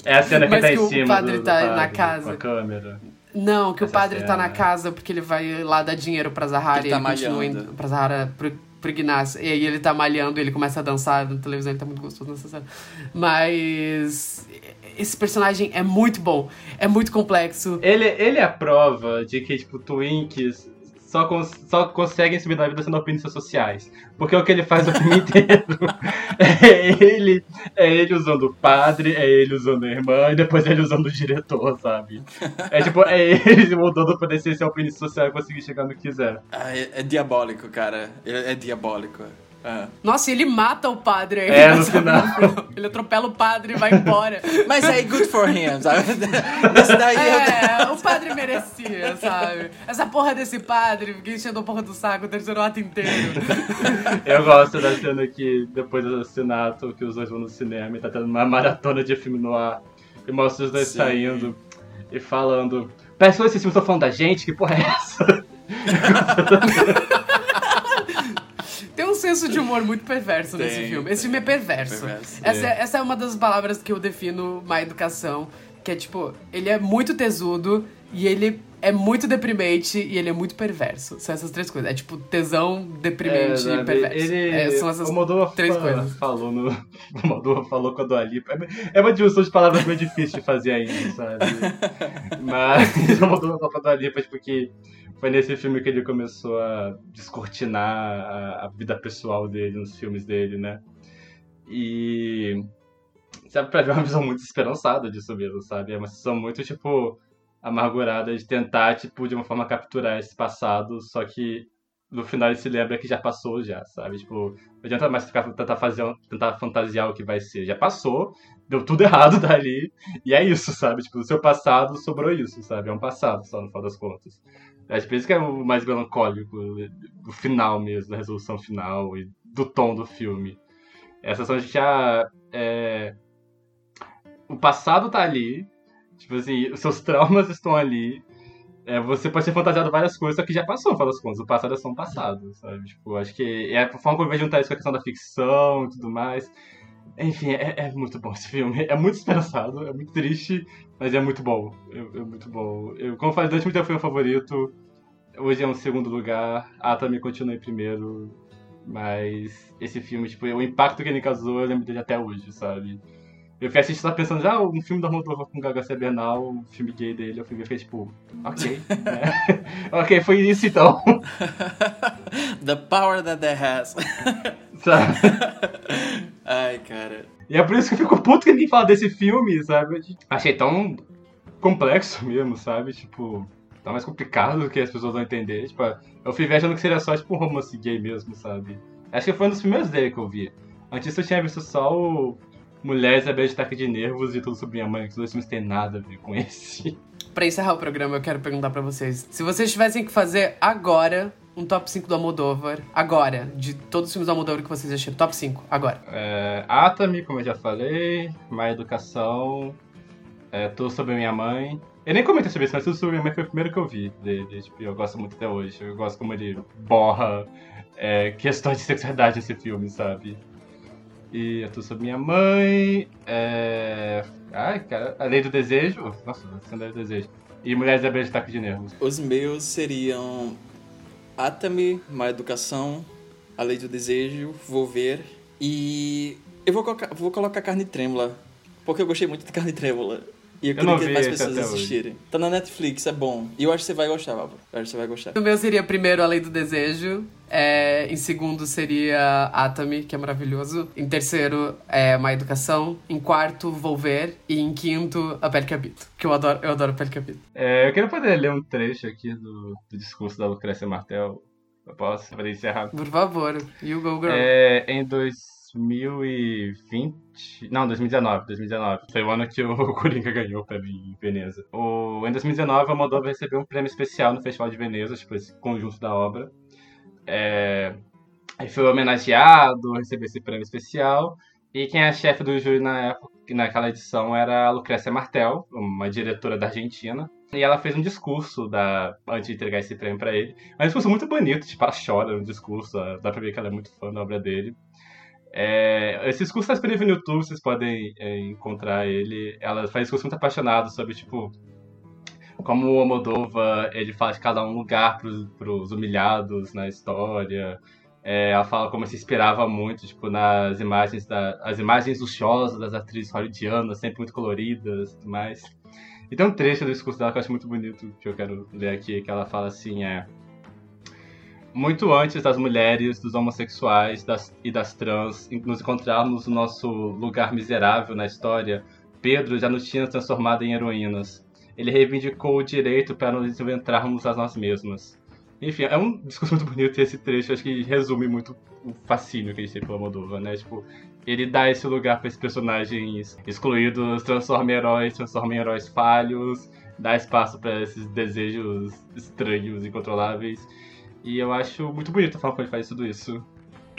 É a cena que
Mas
tá
que
em
o
cima
padre
do, do
tá na
padre,
casa.
Com a câmera.
Não, que o padre tá
cena.
na casa porque ele vai lá dar dinheiro pra Zahara
Ele
e
tá
ele continua indo pra Zahara pro, pro Ignacio. E aí ele tá malhando, ele começa a dançar na televisão, ele tá muito gostoso nessa cena. Mas. Esse personagem é muito bom, é muito complexo.
Ele, ele é a prova de que, tipo, Twinks só, cons só conseguem subir na vida sendo opiniões sociais. Porque o que ele faz o filme inteiro é ele, é ele usando o padre, é ele usando a irmã e depois ele usando o diretor, sabe? É tipo, é ele mudando pra descer ser a opinião social e conseguir chegar no que quiser.
Ah, é, é diabólico, cara. Ele é diabólico. Ah.
Nossa, e ele mata o padre aí.
É, no final.
Ele atropela o padre e vai embora.
Mas aí, good for him, sabe? Esse daí
É, o padre merecia, sabe? Essa porra desse padre, fiquei enchendo a porra do saco o terceiro ato inteiro.
Eu gosto da cena que, depois do assassinato, que os dois vão no cinema e tá tendo uma maratona de filme no ar. E mostra os dois
Sim.
saindo e falando. Que esses filmes estão falando da gente, que porra é essa?
Tem um senso de humor muito perverso nesse
Tem,
filme. Esse
tem.
filme é perverso.
Perverso.
Essa, é. essa é uma das palavras que eu defino má educação. Que é tipo, ele é muito tesudo e ele é muito deprimente e ele é muito perverso. São essas três coisas. É tipo tesão, deprimente e
sabe?
perverso.
Ele,
É, são essas três coisas.
falou no. O Moldova falou com a Dua Lipa. É uma junção de palavras meio difícil de fazer ainda, sabe? Mas o Moldova falou com a Dua Lipa, tipo, que foi nesse filme que ele começou a descortinar a, a vida pessoal dele, nos filmes dele, né? E. Sabe, pra ver uma visão muito esperançada disso mesmo, sabe? É uma visão muito, tipo, amargurada de tentar, tipo, de uma forma capturar esse passado, só que no final ele se lembra que já passou já, sabe? Tipo, não adianta mais ficar, tentar, fazer, tentar fantasiar o que vai ser. Já passou, deu tudo errado dali, e é isso, sabe? Tipo, do seu passado sobrou isso, sabe? É um passado só, no final das contas. É por isso que é o mais melancólico do final mesmo, da resolução final e do tom do filme. Essa são já. É... O passado tá ali, tipo assim, os seus traumas estão ali. É, você pode ter fantasiado várias coisas, só que já passou, final das contas. O passado é só um passado, sabe? Tipo, acho que é a forma como eu vejo juntar isso com a questão da ficção e tudo mais. Enfim, é, é muito bom esse filme. É muito esperançado, é muito triste, mas é muito bom. É, é muito bom. Eu, como eu falei, durante muito tempo foi meu favorito. Hoje é um segundo lugar. A também continua em primeiro. Mas esse filme, tipo, o impacto que ele causou, eu lembro dele até hoje, sabe? Eu fui assistir e tava pensando, já, um filme da Moldova com Gaga Bernal, um filme gay dele, eu fui ver e fiquei tipo, ok, né? ok, foi isso então,
The power that that has.
sabe?
Ai, cara.
E é por isso que eu fico puto que ninguém fala desse filme, sabe? Achei tão complexo mesmo, sabe? Tipo, tá mais complicado do que as pessoas vão entender. Tipo, eu fui ver achando que seria só, tipo, um romance gay mesmo, sabe? Acho que foi um dos primeiros dele que eu vi. Antes eu tinha visto só o Mulheres à beira de ataque de nervos e tudo sobre minha mãe, que os dois filmes têm nada a ver com esse.
Pra encerrar o programa, eu quero perguntar pra vocês. Se vocês tivessem que fazer agora um top 5 do Almodóvar, agora, de todos os filmes do Almodóvar que vocês acharam, top 5, agora.
É, Atami, como eu já falei, Má Educação, é, Tudo sobre minha mãe, Eu nem comentei sobre isso, mas o Superman foi o primeiro que eu vi dele. Tipo, eu gosto muito até hoje. Eu gosto como ele borra é, questões de sexualidade nesse filme, sabe? E eu tô sobre minha mãe. É... Ai, cara, A Lei do Desejo. Nossa, a Lei do Desejo. E Mulheres da Beira de Taco de Nervos.
Os meus seriam Atami, Má Educação, A Lei do Desejo, Vou Ver e eu vou colocar, vou colocar Carne Trêmula, porque eu gostei muito de Carne Trêmula. E eu,
Eu
queria que mais pessoas
hoje.
assistirem. Tá na Netflix, é bom. E eu acho que você vai gostar, Bárbara. Eu acho que você vai gostar.
O meu seria primeiro A Lei do Desejo. É, em segundo seria Atami, que é maravilhoso. Em terceiro é Má Educação. Em quarto, Volver. E em quinto, A Pele que Habito. Que eu adoro, eu adoro A Pele que Habito.
É, eu queria poder ler um trecho aqui do, do discurso da Lucrécia Martel. Eu posso? Pra encerrar.
Por favor, you go girl.
É, em 2020. Não, 2019. 2019. Foi o ano que o Coringa ganhou pra mim em Veneza. O, em 2019, a Moldova recebeu um prêmio especial no Festival de Veneza, tipo, esse conjunto da obra. É, foi homenageado, recebeu esse prêmio especial. E quem é chefe do júri na época, naquela edição era a Lucrécia Martel, uma diretora da Argentina. E ela fez um discurso da, antes de entregar esse prêmio pra ele. É um discurso muito bonito, tipo, ela chora no discurso, dá pra ver que ela é muito fã da obra dele. É, esse discurso tá disponível no YouTube, vocês podem é, encontrar ele. Ela faz um discurso muito apaixonado sobre, tipo, como o Almodova, ele de cada um lugar pros, pros humilhados na história. É, ela fala como se inspirava muito, tipo, nas imagens da, as imagens luxuosas das atrizes hollywoodianas, sempre muito coloridas e tudo mais. E tem um trecho do discurso dela que eu acho muito bonito, que eu quero ler aqui, que ela fala assim, é... Muito antes das mulheres, dos homossexuais das, e das trans nos encontrarmos no nosso lugar miserável na história, Pedro já nos tinha transformado em heroínas. Ele reivindicou o direito para nos inventarmos a nós mesmas. Enfim, é um discurso muito bonito esse trecho acho que resume muito o fascínio que a gente tem pela Moldova, né? Tipo, ele dá esse lugar para esses personagens excluídos, transforma em heróis, transforma em heróis falhos, dá espaço para esses desejos estranhos, incontroláveis. E eu acho muito bonito a forma como ele faz tudo isso.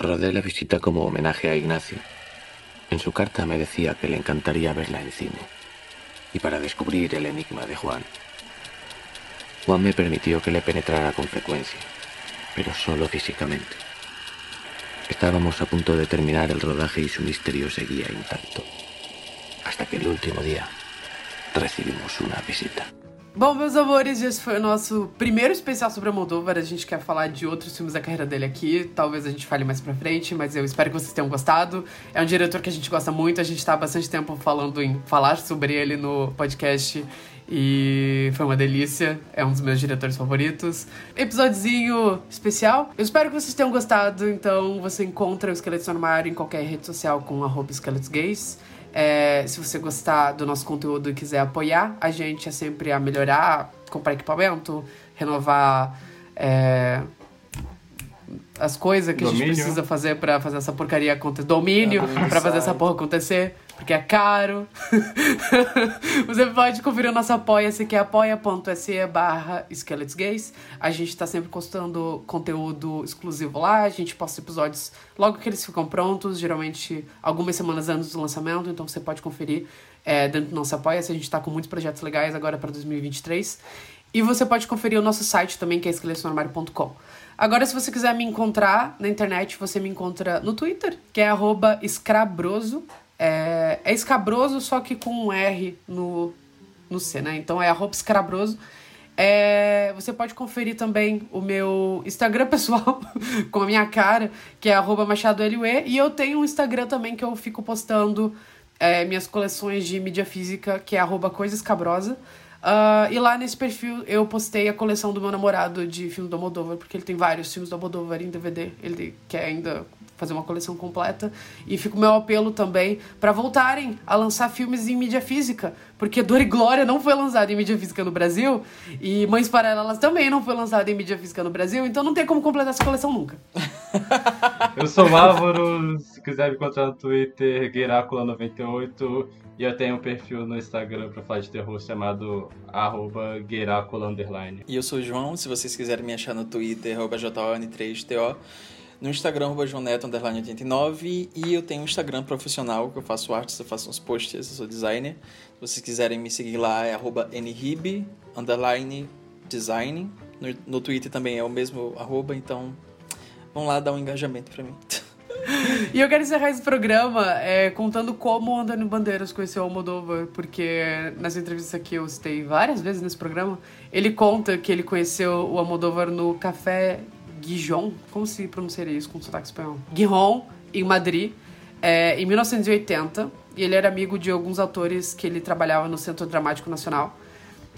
Rodé la visita como homenaje a Ignacio. En su carta me decía que le encantaría verla en cine. Y para descubrir el enigma de Juan. Juan me permitió que le penetrara con frecuencia, pero solo físicamente. Estábamos a punto de terminar el rodaje y su misterio seguía intacto. Hasta que el último día recibimos una visita.
Bom, meus amores, esse foi o nosso primeiro especial sobre a Moldovar. A gente quer falar de outros filmes da carreira dele aqui. Talvez a gente fale mais pra frente, mas eu espero que vocês tenham gostado. É um diretor que a gente gosta muito. A gente tá há bastante tempo falando em falar sobre ele no podcast. E foi uma delícia. É um dos meus diretores favoritos. Episódiozinho especial. Eu espero que vocês tenham gostado. Então, você encontra o Esqueletos no Armário em qualquer rede social com arroba esqueletos gays. É, se você gostar do nosso conteúdo e quiser apoiar a gente, é sempre a melhorar, comprar equipamento, renovar é, as coisas que a
Domínio.
gente precisa fazer pra fazer essa porcaria acontecer. Domínio,
Ah,
pra fazer essa porra acontecer, porque é caro. você pode conferir o nosso apoia-se, que é apoia.se barra Gays. A gente tá sempre postando conteúdo exclusivo lá, a gente posta episódios logo que eles ficam prontos, geralmente algumas semanas antes do lançamento, então você pode conferir é, dentro do nosso apoia-se. A gente tá com muitos projetos legais agora pra 2023. E você pode conferir o nosso site também, que é esqueletonormário.com. Agora, se você quiser me encontrar na internet, você me encontra no Twitter, que é escrabroso. É, é escabroso, só que com um R no, no C, né? Então é escrabroso. É, você pode conferir também o meu Instagram pessoal com a minha cara, que é arroba. E eu tenho um Instagram também que eu fico postando é, minhas coleções de mídia física, que é arroba escabrosa. Ah, e lá nesse perfil eu postei a coleção do meu namorado de filme do Almodóvar, porque ele tem vários filmes do Almodóvar em DVD. Ele quer ainda fazer uma coleção completa. E fica o meu apelo também para voltarem a lançar filmes em mídia física, porque Dor e Glória não foi lançado em mídia física no Brasil, e Mães Paralelas também não foi lançado em mídia física no Brasil, então não tem como completar essa coleção nunca.
Eu sou o Álvaro, se quiser me encontrar no Twitter, Gueracula98. E eu tenho um perfil no Instagram pra falar de terror chamado arroba underline.
E eu sou o João, se vocês quiserem me achar no Twitter, arroba JON3TO. No Instagram, arroba joneto, underline 89. E eu tenho um Instagram profissional, que eu faço artes, eu faço uns posts, eu sou designer. Se vocês quiserem me seguir lá, é arroba underline design. No, no Twitter também é o mesmo arroba, então vão lá dar um engajamento pra mim.
E eu quero encerrar esse programa é, contando como o Antônio Bandeiras conheceu o Almodóvar, porque nessa entrevista que eu citei várias vezes nesse programa, ele conta que ele conheceu o Almodóvar no Café Gijon, como se pronunciaria isso com sotaque espanhol? Gijon, em Madrid, é, em 1980, e ele era amigo de alguns atores que ele trabalhava no Centro Dramático Nacional.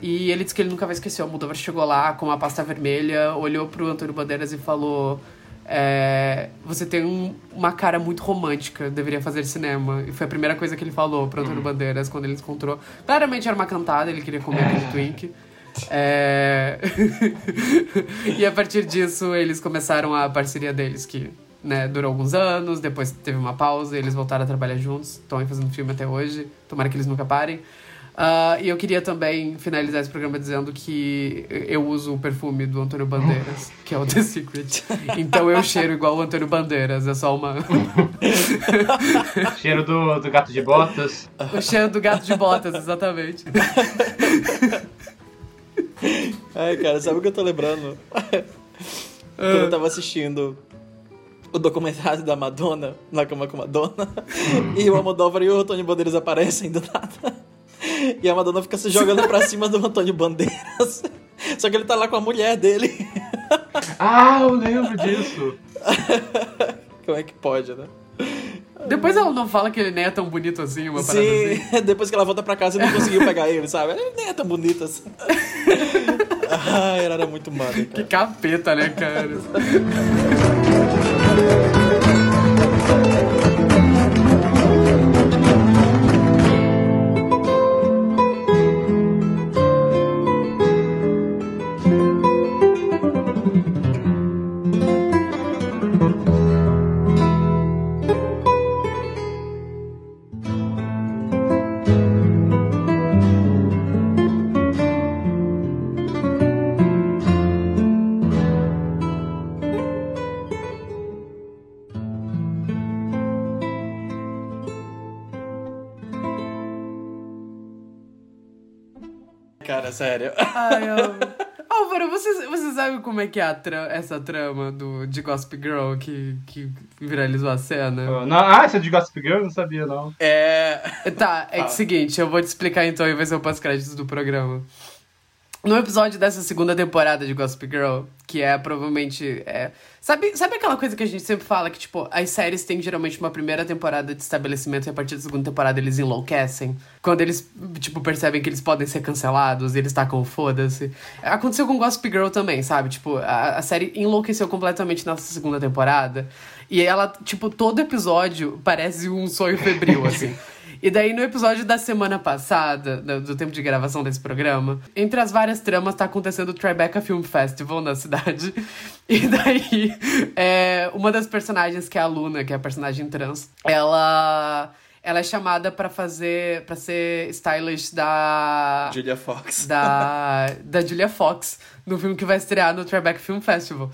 E ele disse que ele nunca vai esquecer. O Almodóvar chegou lá com uma pasta vermelha, olhou pro Antônio Bandeiras e falou: é, Você tem um- uma cara muito romântica, deveria fazer cinema. E foi a primeira coisa que ele falou pro Antônio Bandeiras quando ele encontrou. Claramente era uma cantada, ele queria comer aquele twink. É... e a partir disso, eles começaram a parceria deles, que né, durou alguns anos, depois teve uma pausa, eles voltaram a trabalhar juntos, estão aí fazendo filme até hoje, tomara que eles nunca parem. Ah, e eu queria também finalizar esse programa dizendo que eu uso o perfume do Antônio Bandeiras, que é o The Secret. Então eu cheiro igual o Antônio Bandeiras, é só uma.
Cheiro do, do gato de botas.
o cheiro do gato de botas, exatamente.
Ai, cara, sabe o que eu tô lembrando? Quando eu tava assistindo o documentário da Madonna, Na Cama com Madonna, e o Almodóvar e o Antônio Bandeiras aparecem do nada. E a Madonna fica se jogando pra cima do Antônio Bandeiras. Só que ele tá lá com a mulher dele.
Ah, eu lembro disso.
Como é que pode, né?
Depois ela não fala que ele nem é tão bonito assim, uma parada assim.
Sim, depois que ela volta pra casa e não conseguiu pegar ele, sabe? Ele nem é tão bonito assim. Ai, ela era muito mala,
Que capeta, né, cara?
Sério.
Ai, eu... Álvaro, você, você sabe como é que é a tra- essa trama do, de Gossip Girl que, que viralizou a cena?
Ah, Não, ah, esse é de Gossip Girl? Eu não sabia, não.
É.
Tá, é o seguinte, eu vou te explicar então e vai ser o pós-créditos do programa. No episódio dessa segunda temporada de Gossip Girl, que é provavelmente. É, sabe, sabe aquela coisa que a gente sempre fala que, tipo, as séries têm geralmente uma primeira temporada de estabelecimento e a partir da segunda temporada eles enlouquecem? Quando eles, tipo, percebem que eles podem ser cancelados e eles tacam foda-se. Aconteceu com Gossip Girl também, sabe? Tipo, a, a série enlouqueceu completamente nessa segunda temporada. E ela, tipo, todo episódio parece um sonho febril, assim. E daí, no episódio da semana passada, do, do tempo de gravação desse programa, entre as várias tramas, tá acontecendo o Tribeca Film Festival na cidade. E daí, é, uma das personagens, que é a Luna, que é a personagem trans, ela. Ela é chamada pra fazer. para ser stylist da.
Julia Fox.
Da, da Julia Fox, no filme que vai estrear no Tribeca Film Festival.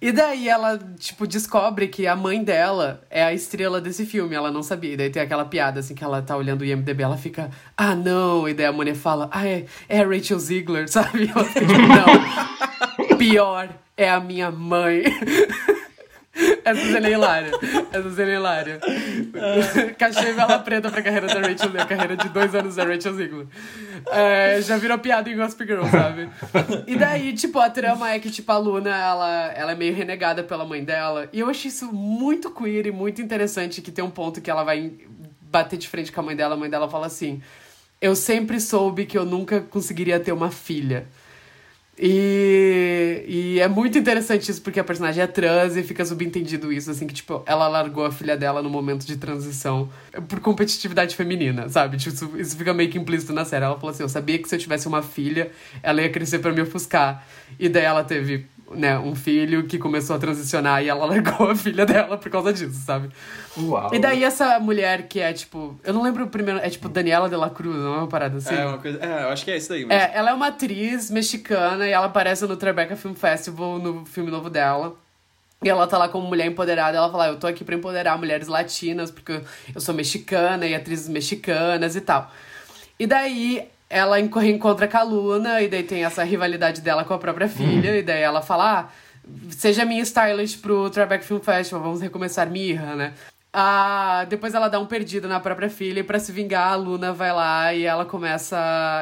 E daí ela, tipo, descobre que a mãe dela é a estrela desse filme, ela não sabia. E daí tem aquela piada, assim, que ela tá olhando o IMDB, ela fica, ah, não. E daí a mulher fala, ah, é, é Rachel Ziegler, sabe? E fica tipo, não. Pior é a minha mãe. Essa cena é hilária. Essa cena é hilária. Cachê vela preta pra carreira da Rachel Ziegler, a carreira de dois anos da Rachel Ziegler. É, já virou piada em Gossip Girl, sabe? E daí, tipo, a trama é que, tipo, a Luna, ela, ela é meio renegada pela mãe dela. E eu achei isso muito queer e muito interessante, que tem um ponto que ela vai bater de frente com a mãe dela. A mãe dela fala assim, eu sempre soube que eu nunca conseguiria ter uma filha. E, e é muito interessante isso, porque a personagem é trans e fica subentendido isso, assim, que, tipo, ela largou a filha dela no momento de transição por competitividade feminina, sabe? Tipo, isso, isso fica meio que implícito na série. Ela falou assim: eu sabia que se eu tivesse uma filha, ela ia crescer pra me ofuscar. E daí ela teve, né, um filho que começou a transicionar e ela largou a filha dela por causa disso, sabe?
Uau.
E daí essa mulher que é, tipo, eu não lembro o primeiro, é tipo Daniela de la Cruz, não é uma parada assim?
É, uma coisa. É, eu acho que é isso daí mesmo.
É, ela é uma atriz mexicana e ela aparece no Tribeca Film Festival, no filme novo dela. E ela tá lá como mulher empoderada, ela fala, "Ah, eu tô aqui pra empoderar mulheres latinas, porque eu sou mexicana e atrizes mexicanas e tal. E daí ela enco- reencontra com a Luna, e daí tem essa rivalidade dela com a própria filha, e daí ela fala, ah, seja minha stylist pro Tribeca Film Festival, vamos recomeçar Mirra, né? Ah, depois ela dá um perdido na própria filha e pra se vingar, a Luna vai lá e ela começa.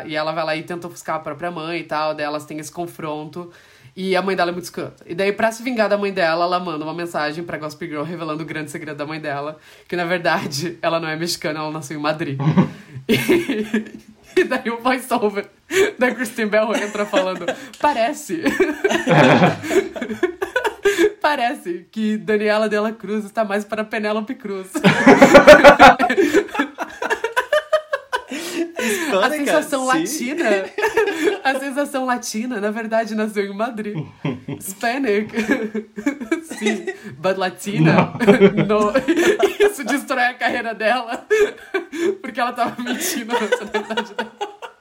E ela vai lá e tenta ofuscar a própria mãe e tal. Daí elas têm esse confronto. E a mãe dela é muito escrota. E daí, pra se vingar da mãe dela, ela manda uma mensagem pra Gossip Girl revelando o grande segredo da mãe dela. Que na verdade, ela não é mexicana, ela nasceu em Madrid. e, e daí o voice-over da Kristen Bell entra falando: Parece. Parece que Daniela Della Cruz está mais para Penélope Cruz. a sensação
sim.
latina. A sensação latina, na verdade, nasceu em Madrid. Hispanic. Sim. But latina. No. Isso destrói a carreira dela. Porque ela tava mentindo na nacionalidade dela.